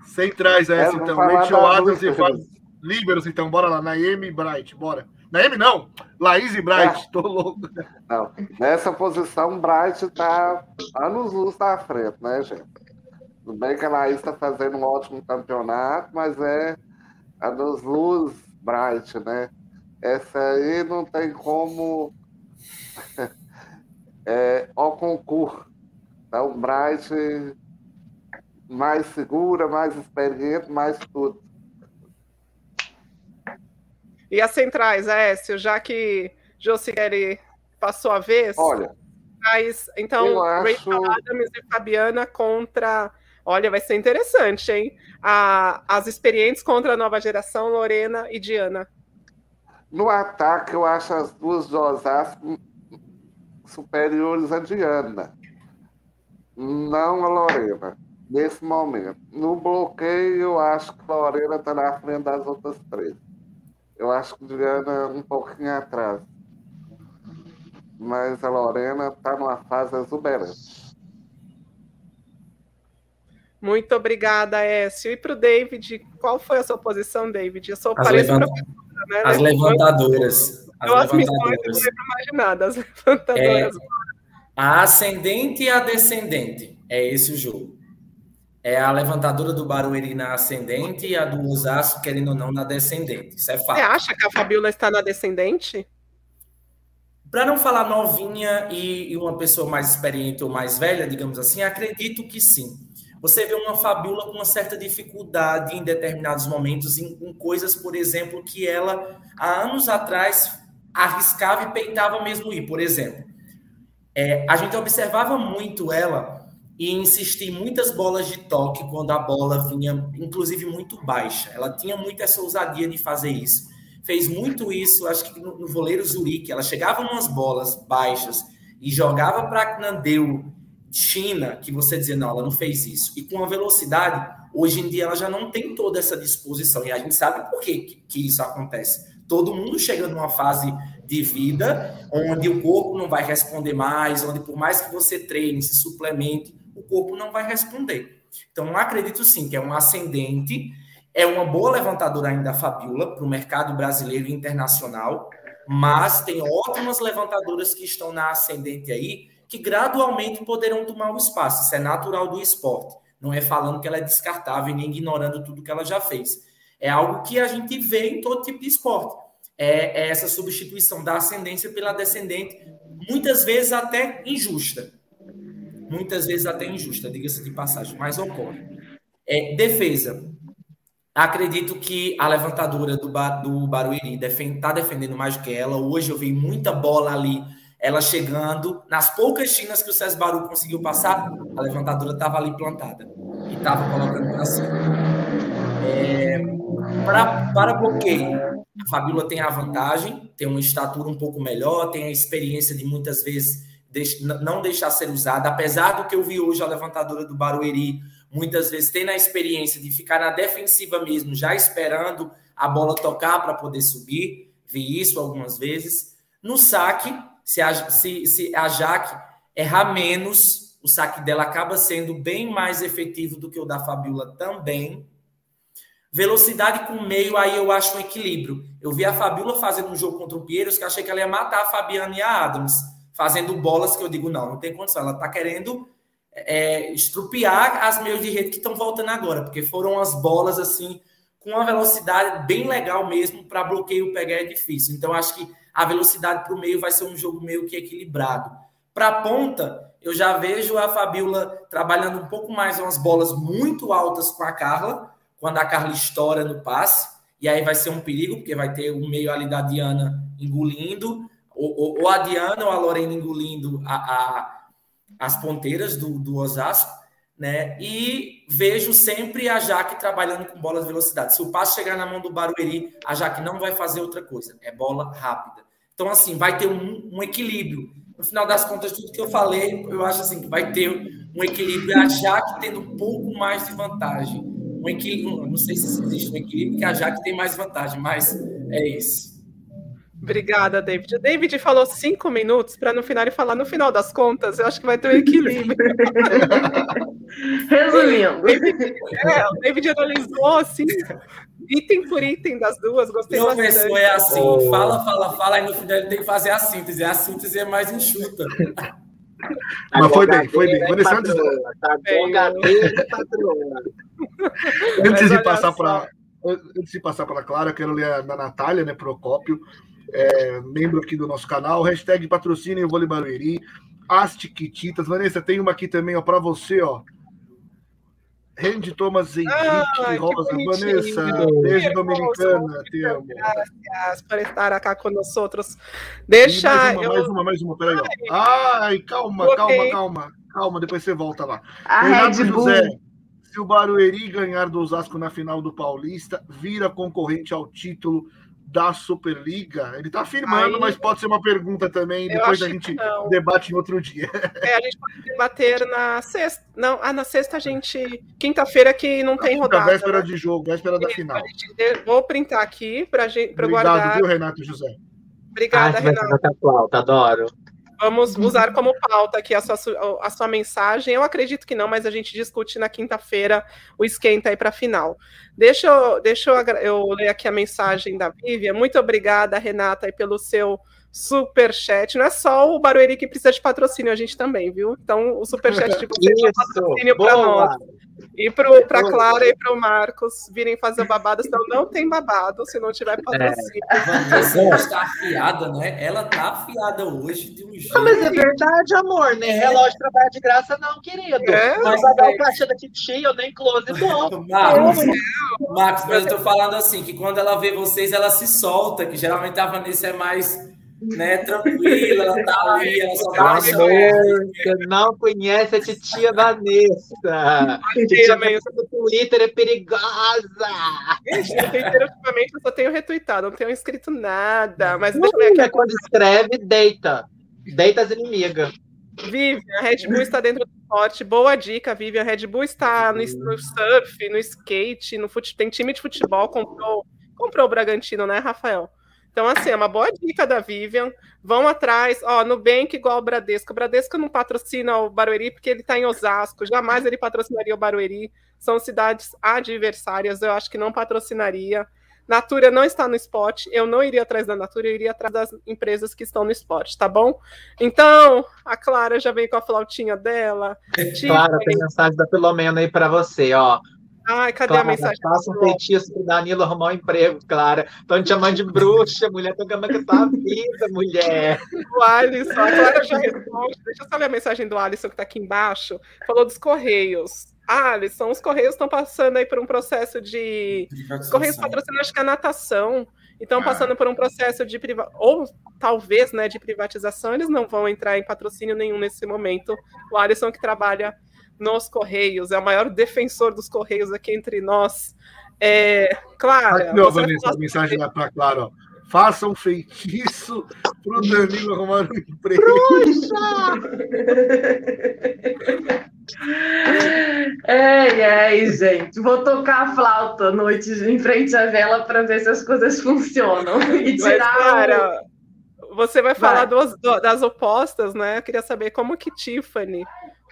Centrais, é essa, então. Rachel da Adams e. Fábio. Líberos, então. Bora lá. Naemi Bright, bora. Naemi não. Laís e Bright. É. Tô louco. Não, nessa posição, o Bright está anos luz na frente, né, gente? Tudo bem que a Laís está fazendo um ótimo campeonato, mas é anos luz Bright, né? Essa aí não tem como. [LAUGHS] é, ao concurso. Então, Bright mais segura, mais experiente, mais tudo. E as centrais, Écio, já que Josieri passou a vez, Olha, mas, então, acho- Rachel Adams e Fabiana contra. Olha, vai ser interessante, hein? A- as experientes contra a nova geração, Lorena e Diana. No ataque, eu acho as duas Osasco superiores a Diana. Não a Lorena, nesse momento. No bloqueio, eu acho que a Lorena está na frente das outras três. Eu acho que Diana um pouquinho atrás. Mas a Lorena está numa fase exuberante. Muito obrigada, Écio. E para o David, qual foi a sua posição, David? Eu sou As, levanta- né? as levantadoras. As as eu [LAUGHS] não levantadoras. nada. As levantadoras. A ascendente e a descendente. É esse o jogo. É a levantadora do Barueri na ascendente e a do Osasco, querendo ou não, na descendente. Isso é Você fato. acha que a Fabiola está na descendente? Para não falar novinha e, e uma pessoa mais experiente ou mais velha, digamos assim, acredito que sim. Você vê uma Fabiola com uma certa dificuldade em determinados momentos, em, em coisas, por exemplo, que ela, há anos atrás, arriscava e peitava mesmo ir. Por exemplo, é, a gente observava muito ela e insistir muitas bolas de toque quando a bola vinha, inclusive, muito baixa. Ela tinha muito essa ousadia de fazer isso. Fez muito isso, acho que no, no voleiro Zurique. Ela chegava umas bolas baixas e jogava para Nandeu, China, que você dizia, não, ela não fez isso. E com a velocidade, hoje em dia ela já não tem toda essa disposição. E a gente sabe por que, que isso acontece. Todo mundo chega numa fase de vida onde o corpo não vai responder mais, onde por mais que você treine, se suplemente, o corpo não vai responder. Então, acredito sim que é um ascendente, é uma boa levantadora ainda a Fabiola para o mercado brasileiro e internacional, mas tem ótimas levantadoras que estão na ascendente aí, que gradualmente poderão tomar o espaço. Isso é natural do esporte. Não é falando que ela é descartável nem ignorando tudo que ela já fez. É algo que a gente vê em todo tipo de esporte. É, é essa substituição da ascendência pela descendente, muitas vezes até injusta muitas vezes até injusta, diga-se de passagem, mas ocorre. É, defesa. Acredito que a levantadora do, do Barueri está defend, tá defendendo mais do que ela. Hoje eu vi muita bola ali, ela chegando. Nas poucas chinas que o César Baru conseguiu passar, a levantadora estava ali plantada e estava colocando para cima. É, para, para bloqueio, a Fabíola tem a vantagem, tem uma estatura um pouco melhor, tem a experiência de muitas vezes não deixar ser usada, apesar do que eu vi hoje a levantadora do Barueri, muitas vezes tendo a experiência de ficar na defensiva mesmo, já esperando a bola tocar para poder subir, vi isso algumas vezes. No saque, se a, se, se a Jaque errar menos, o saque dela acaba sendo bem mais efetivo do que o da Fabiola também. Velocidade com meio, aí eu acho um equilíbrio. Eu vi a Fabiola fazendo um jogo contra o Pieiros que achei que ela ia matar a Fabiana e a Adams fazendo bolas que eu digo, não, não tem condição. Ela está querendo é, estrupiar as meios de rede que estão voltando agora, porque foram as bolas assim, com uma velocidade bem legal mesmo, para bloqueio pegar é difícil. Então, acho que a velocidade para o meio vai ser um jogo meio que equilibrado. Para a ponta, eu já vejo a Fabiola trabalhando um pouco mais umas bolas muito altas com a Carla, quando a Carla estoura no passe, e aí vai ser um perigo, porque vai ter o meio ali da Diana engolindo, ou, ou a Diana ou a Lorena engolindo a, a, as ponteiras do, do Osasco, né? E vejo sempre a Jaque trabalhando com bolas de velocidade. Se o passe chegar na mão do Barueri, a Jaque não vai fazer outra coisa, é bola rápida. Então, assim, vai ter um, um equilíbrio. No final das contas, tudo que eu falei, eu acho assim que vai ter um equilíbrio. A Jaque tendo um pouco mais de vantagem. Um equilíbrio, não sei se existe um equilíbrio que a Jaque tem mais vantagem, mas é isso. Obrigada, David. O David falou cinco minutos para no final ele falar no final das contas. Eu acho que vai ter um equilíbrio. [LAUGHS] Resumindo. [LAUGHS] É, o David analisou assim, item por item das duas. Gostei Professor bastante. é assim, oh. fala, fala, fala, e no final ele tem que fazer a síntese. A síntese é mais enxuta. [LAUGHS] Mas foi bem, foi bem. Vanessa, antes, Tá antes de passar para antes de passar para a Clara, quero ler a da Natália, né, Procópio é, membro aqui do nosso canal. Hashtag patrocínio Vôlei Barueri. As Tiquititas. Vanessa, tem uma aqui também para você, ó. Randy Thomas Henrique Ah, Rosa. Vanessa, beijo Que dominicana, te amo. Gracias por estar nós outros. Deixa mais uma, eu. mais uma, mais uma, peraí. ó. Ai, calma, Ok. calma, calma. Calma, depois você volta lá. A Renato. José, se o Barueri ganhar do Osasco na final do Paulista, vira concorrente ao título da Superliga? Ele está afirmando, Aí- mas pode ser uma pergunta também, Eu depois a gente debate em outro dia. [LAUGHS] É, a gente pode debater na sexta. Não, ah, na sexta a gente. Quinta-feira que não tem Na rodada. véspera né? de jogo, véspera da final. Gente Vou printar aqui para Obrigado, guardar. viu, Renato José? Obrigada, Ai, Renato. flauta, adoro. Vamos usar como pauta aqui a sua, su- a sua mensagem. Eu acredito que não, mas a gente discute na quinta-feira o esquenta aí para a final. Deixa, eu, deixa eu, eu ler aqui a mensagem da Vivian. Muito obrigada, Renata, aí pelo seu superchat. Não é só o Barueri que precisa de patrocínio, a gente também, viu? Então, o superchat de vocês é um patrocínio para nós. E para Clara e para o Marcos virem fazer babado, senão não tem babado se não tiver patrocínio. Vanessa está afiada, né? Ela tá afiada hoje de um jeito. Ah, mas é verdade, amor, né? Relógio trabalha de graça, não, querido. É, Mas vai dar o caixa da Titi, eu nem close. Marcos, Marcos, mas eu tô falando assim, que quando ela vê vocês, ela se solta, que geralmente a Vanessa é mais né, tranquila, ela tá ali, ela só Amor, baixa. você não conhece a titia Vanessa. Titia Vanessa do Twitter é perigosa. Twitter, ultimamente, eu só tenho retweetado, não tenho escrito nada. Mas deixa eu ver aqui. É quando escreve, deita. Deita as inimigas. Vivian, a Red Bull está dentro do esporte. Boa dica, Vivian. A Red Bull está no, no surf, no skate, no fute... tem time de futebol, comprou, comprou o Bragantino, né, Rafael? Então, assim, é uma boa dica da Vivian. Vão atrás, ó, Nubank igual o Bradesco. O Bradesco não patrocina o Barueri porque ele está em Osasco. Jamais ele patrocinaria o Barueri. São cidades adversárias, eu acho que não patrocinaria. Natura não está no esporte, eu não iria atrás da Natura, eu iria atrás das empresas que estão no esporte, tá bom? Então, a Clara já vem com a flautinha dela. [LAUGHS] Clara, tem mensagem da Filomena aí pra você, ó. Ai, cadê Clara, a mensagem? Faça um feitiço pro Danilo arrumar um emprego, Clara. Estão te chamando de bruxa, mulher. Tô gamando com a tua vida, mulher. O Alisson, a Clara já responde. Deixa eu só ler a mensagem do Alisson que está aqui embaixo. Falou dos Correios. Ah, Alisson, os Correios estão passando aí por um processo de. Os Correios patrocinam, acho que a natação. Então, passando por um processo de priva... ou talvez, né, de privatização, eles não vão entrar em patrocínio nenhum nesse momento. O Alisson que trabalha nos Correios, é o maior defensor dos Correios aqui entre nós. É, Clara, você Vanessa, a mensagem lá pra Clara, ó. Faça um feitiço pro Danilo arrumar um emprego. Ai, ai, gente. Vou tocar a flauta à noite em frente à vela para ver se as coisas funcionam. E Mas, tirar. o- Clara, você vai falar Vai. das opostas, né? Eu queria saber como que Tiffany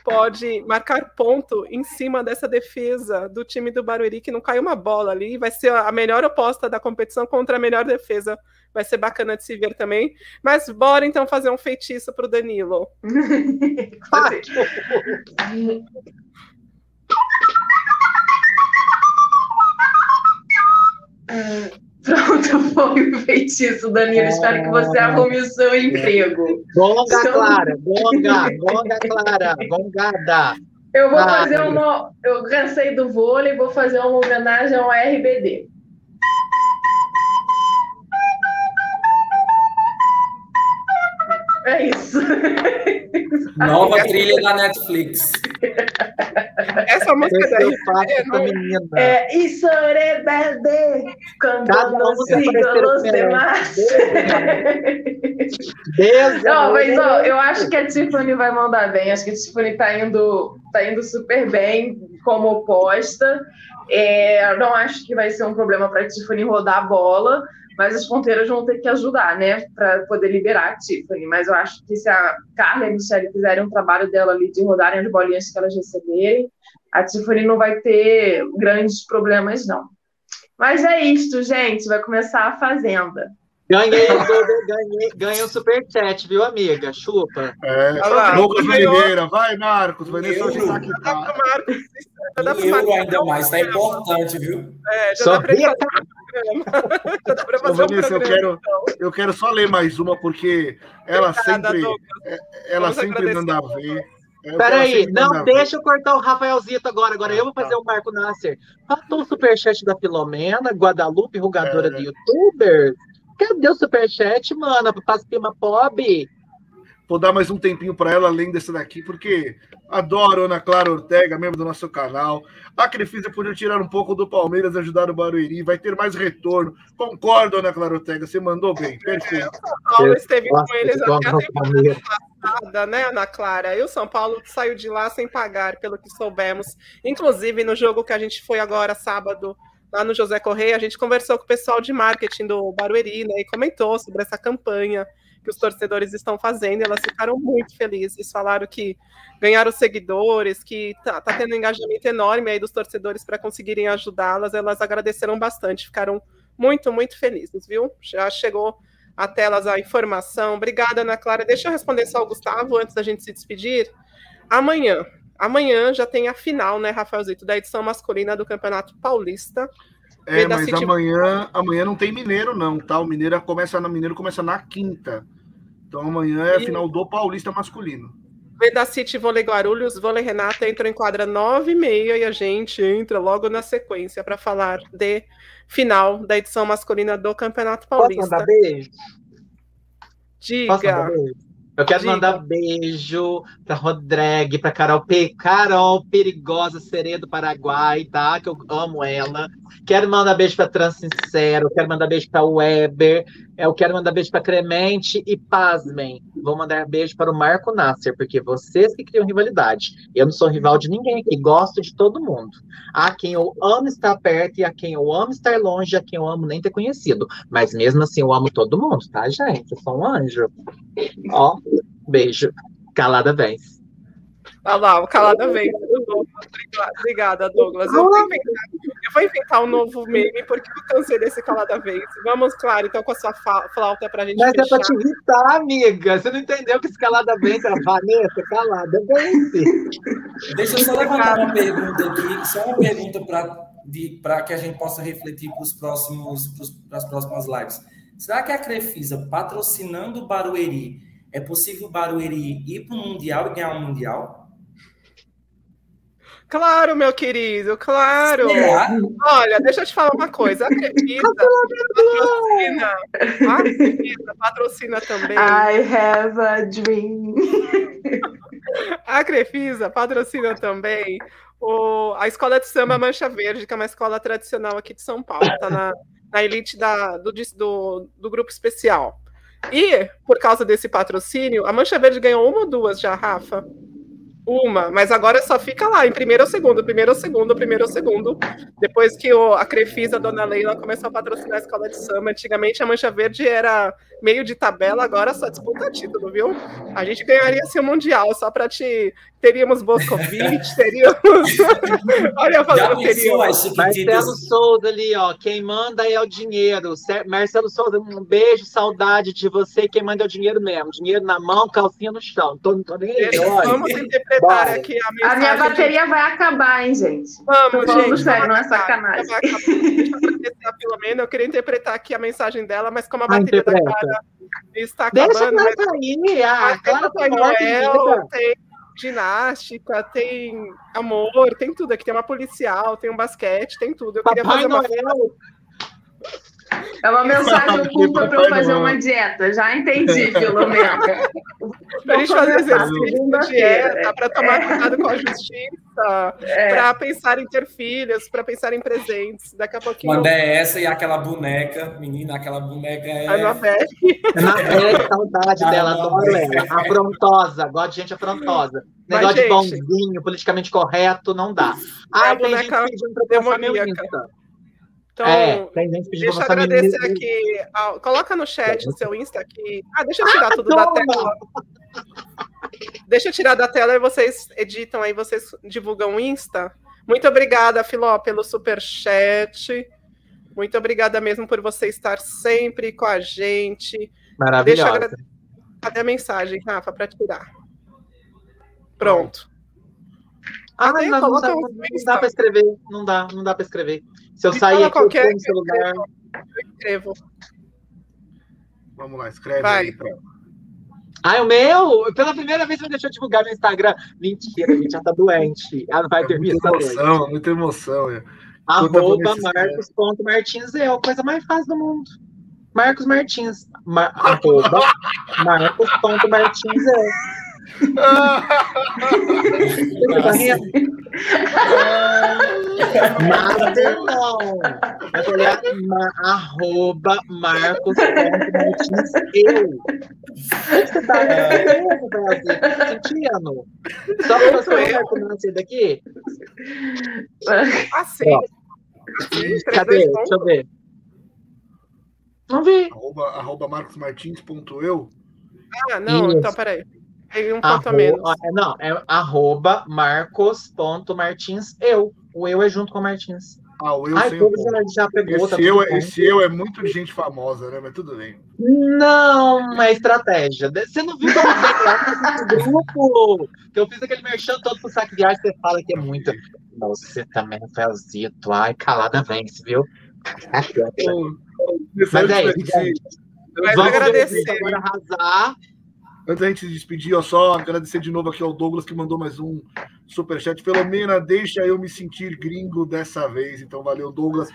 pode marcar ponto em cima dessa defesa do time do Barueri, que não caiu uma bola ali. Vai ser a melhor oposta da competição contra a melhor defesa. Vai ser bacana de se ver também. Mas bora então fazer um feitiço pro Danilo. [LAUGHS] Pronto, [LAUGHS] foi o feitiço, Danilo. Espero que você arrume o seu emprego. Gonga, Então- Clara. Gonga, gonga, Clara. Gongada. Eu vou Ah, fazer uma. Eu cansei do vôlei, vou fazer uma homenagem ao RBD. É isso. [LAUGHS] Nova trilha da Netflix. Essa música daí. é, com a menina. É, isso é RBD, quando Cada não os diferente. demais. Deus, Não, mas ó, eu acho que a Tiffany vai mandar bem. Acho que a Tiffany tá indo, tá indo super bem como oposta. É, eu não acho que vai ser um problema para a Tiffany rodar a bola, mas as ponteiras vão ter que ajudar, né, para poder liberar a Tiffany. Mas eu acho que se a Carla e a Michelle fizerem um trabalho dela ali de rodarem as bolinhas que elas receberem, a Tiffany não vai ter grandes problemas, não. Mas é isto, gente. Vai começar a Fazenda. Ganhei, ganhei, ganhei um superchat, viu, amiga? Chupa. É, lá, Lucas. Oliveira, vai, Marcos. Vanessa hoje Euro. tá aqui, Dá tá. Marcos, Marcos. ainda mais, tá importante, viu? É, já Só dá pra um programa. Já dá pra fazer um Vanessa, eu programa. quero, eu quero só ler mais uma, porque ela Obrigada, sempre, Douglas. ela Vamos sempre agradecer. manda ver. É, Peraí, não deixa eu cortar o Rafaelzito agora. Agora eu vou fazer o Marco Nasser. Faltou o superchat da Filomena, Guadalupe, rugadora É. de youtuber. Cadê o superchat, mano? Pra Pima Pobre. Vou dar mais um tempinho para ela, além dessa daqui, porque adoro Ana Clara Ortega, membro do nosso canal. A Crefisa podia tirar um pouco do Palmeiras e ajudar o Barueri, vai ter mais retorno. Concordo, Ana Clara Ortega, você mandou bem, perfeito. Paulo esteve com eles até a é temporada passada, né, Ana Clara? E o São Paulo saiu de lá sem pagar, pelo que soubemos. Inclusive, no jogo que a gente foi agora, sábado, lá no José Correia, a gente conversou com o pessoal de marketing do Barueri, né, e comentou sobre essa campanha que os torcedores estão fazendo, e elas ficaram muito felizes, falaram que ganharam seguidores, que tá, tá tendo um engajamento enorme aí dos torcedores para conseguirem ajudá-las, elas agradeceram bastante, ficaram muito, muito felizes, viu? Já chegou a telas a informação. Obrigada, Ana Clara. Deixa eu responder só o Gustavo antes da gente se despedir. Amanhã, amanhã já tem a final, né, Rafaelzito, da edição masculina do Campeonato Paulista. É, mas amanhã, amanhã não tem Mineiro, não, tá? O Mineiro começa na Mineiro começa na quinta. Então amanhã é a final do Paulista masculino. Veda City Vôlei Guarulhos, Vôlei Renata entrou em quadra 9 e meia e a gente entra logo na sequência para falar de final da edição masculina do Campeonato Paulista. Posso mandar beijo? Diga. Posso mandar beijo? Eu quero Diga. mandar beijo para Rodrigue, para Carol P. Carol, perigosa sereia do Paraguai, tá? Que eu amo ela. Quero mandar beijo para Transincero, quero mandar beijo para Weber, eu quero mandar beijo para Clemente e pasmem. Vou mandar beijo para o Marco Nasser, porque vocês que criam rivalidade. Eu não sou rival de ninguém aqui, gosto de todo mundo. A quem eu amo estar perto e a quem eu amo estar longe, a quem eu amo nem ter conhecido. Mas mesmo assim eu amo todo mundo, tá, gente? Eu sou um anjo. Ó, beijo. Calada vez. Olha lá, o calada vez. Obrigada, Douglas. Eu vou, inventar, eu vou inventar um novo meme, porque eu cansei desse calada vez. Vamos, claro, então, com a sua flauta pra gente Mas é fechar. pra te irritar, amiga. Você não entendeu que esse calada vez era Vanessa? Calada vez. Deixa eu só levantar uma pergunta aqui, só uma pergunta para que a gente possa refletir para os próximos para as próximas lives. Será que a Crefisa patrocinando o Barueri é possível o Barueri ir para o mundial e ganhar um mundial? Claro, meu querido, claro. Será? Olha, deixa eu te falar uma coisa. A Crefisa patrocina, a Crefisa patrocina também. I have a dream. A Crefisa patrocina também o, a Escola de Samba Mancha Verde, que é uma escola tradicional aqui de São Paulo, está na, na elite da, do, do, do grupo especial. E, por causa desse patrocínio, a Mancha Verde ganhou uma ou duas já, Rafa? Uma, mas agora só fica lá, em primeiro ou segundo, primeiro ou segundo, primeiro ou segundo. Depois que o, a Crefisa, a dona Leila, começou a patrocinar a escola de samba. Antigamente a Mancha Verde era meio de tabela, agora só disputa título, viu? A gente ganharia assim o Mundial, só para te. Teríamos Boscovich, [LAUGHS] teríamos. [LAUGHS] Olha, eu falando teríamos. Marcelo Souza ali, ó. Quem manda é o dinheiro. Marcelo Souza, um beijo, saudade de você. Quem manda é o dinheiro mesmo. Dinheiro na mão, calcinha no chão. Tô, não tô nem aí. Vamos interpretar Bora. aqui a A mensagem. minha de- bateria vai acabar, hein, gente? Vamos, Tô gente. sério, não é sacanagem. vai acabar. Deixa eu a. Eu queria interpretar aqui a mensagem dela, mas como a Ah, bateria da cara está Deixa acabando, mas cair. Ah, mas tem claro que Papai não, Noel, tem ginástica, tem amor, tem tudo aqui. Tem uma policial, tem um basquete, tem tudo. Eu queria Papai fazer uma Noel. É uma mensagem oculta para eu fazer uma dieta. Já entendi, [LAUGHS] Filomena. pra gente fazer exercício, segunda-feira. dieta, para tomar cuidado com a justiça, É. para pensar em ter filhos, para pensar em presentes. Daqui a pouquinho. Quando é essa e aquela boneca, menina, aquela boneca é. A. Na é, saudade Ah, dela, não. adoro ela. Afrontosa, gosto de gente afrontosa. Mas, Negócio de gente- bonzinho, politicamente correto, não dá. Ah, a tem gente pedindo pra eu passar meu. Insta. Então, é, tem gente pedindo deixa eu agradecer aqui. ah, coloca no chat o seu Insta aqui. Ah, deixa eu tirar tudo da tela. Deixa eu tirar da tela e vocês editam aí, vocês divulgam o Insta. Muito obrigada, Filó, pelo super chat. Muito obrigada mesmo por você estar sempre com a gente. Deixa eu Maravilhosa. agradecer. Cadê a mensagem, Rafa, para tirar? Pronto. Ah, não, não, Coloca dá, não dá pra escrever. Não dá, não dá pra escrever. Se eu Me sair aqui, eu qualquer no celular. Eu escrevo. Vamos lá, escreve Vai. aí. Pra... Ah, o meu? Pela primeira vez você deixou eu divulgar no Instagram. Mentira, a gente já tá doente. Não vai É dormir muita essa noite. emoção, muita emoção. É. Arroba Marcos.Martins é a coisa mais fácil do mundo. Marcos Martins. Mar, [LAUGHS] arroba Marcos.martins é. Nada não. Vai olhar ma, arroba Marcos.martins eu. Você tá Brasil? Sentindo? Só você ver como nascer daqui? Assim. Cadê? 321. Deixa eu ver. Não vi. Arroba, arroba marcosmartins.eu. Ah, não, Isso. então peraí. Um ponto a menos. Não, é arroba marcos.martins eu. O eu é junto com o Martins. Ah, o eu Ai, sem o já, pegou, Esse tá eu, bem. esse eu é muito de gente famosa, né? Mas tudo bem. Não, é estratégia. Você não viu como tem lá grupo? Que eu fiz aquele merchan todo pro saque de arte, você fala que é muito. Você também, Rafaelzito. Ai, calada vence, viu? Mas é isso, Vamos agradecer. agora arrasar. Antes da gente se despedir, ó, só agradecer de novo aqui ao Douglas que mandou mais um superchat. Filomena, deixa eu me sentir gringo dessa vez. Então, valeu, Douglas.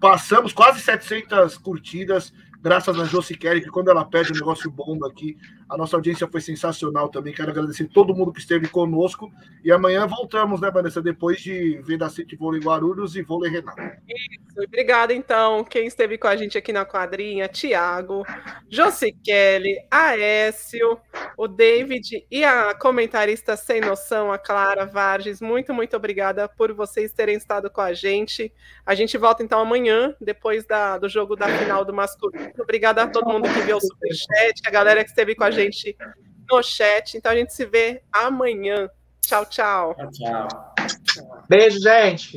Passamos quase 700 curtidas, graças a Josi Kelly, que quando ela pede um negócio bom aqui, a nossa audiência foi sensacional também. Quero agradecer todo mundo que esteve conosco. E amanhã voltamos, né, Vanessa? Depois de ver da City Vôlei Guarulhos e Vôlei Renato. Obrigada, então, quem esteve com a gente aqui na quadrinha, Tiago, Josi Kelly, Aécio, o David e a comentarista sem noção, a Clara Varges. Muito, muito obrigada por vocês terem estado com a gente. A gente volta, então, amanhã, depois da, do jogo da final do masculino. Obrigada a todo mundo que viu o superchat, a galera que esteve com a gente no chat. Então, a gente se vê amanhã. Tchau, tchau. Tchau. Beijo, gente.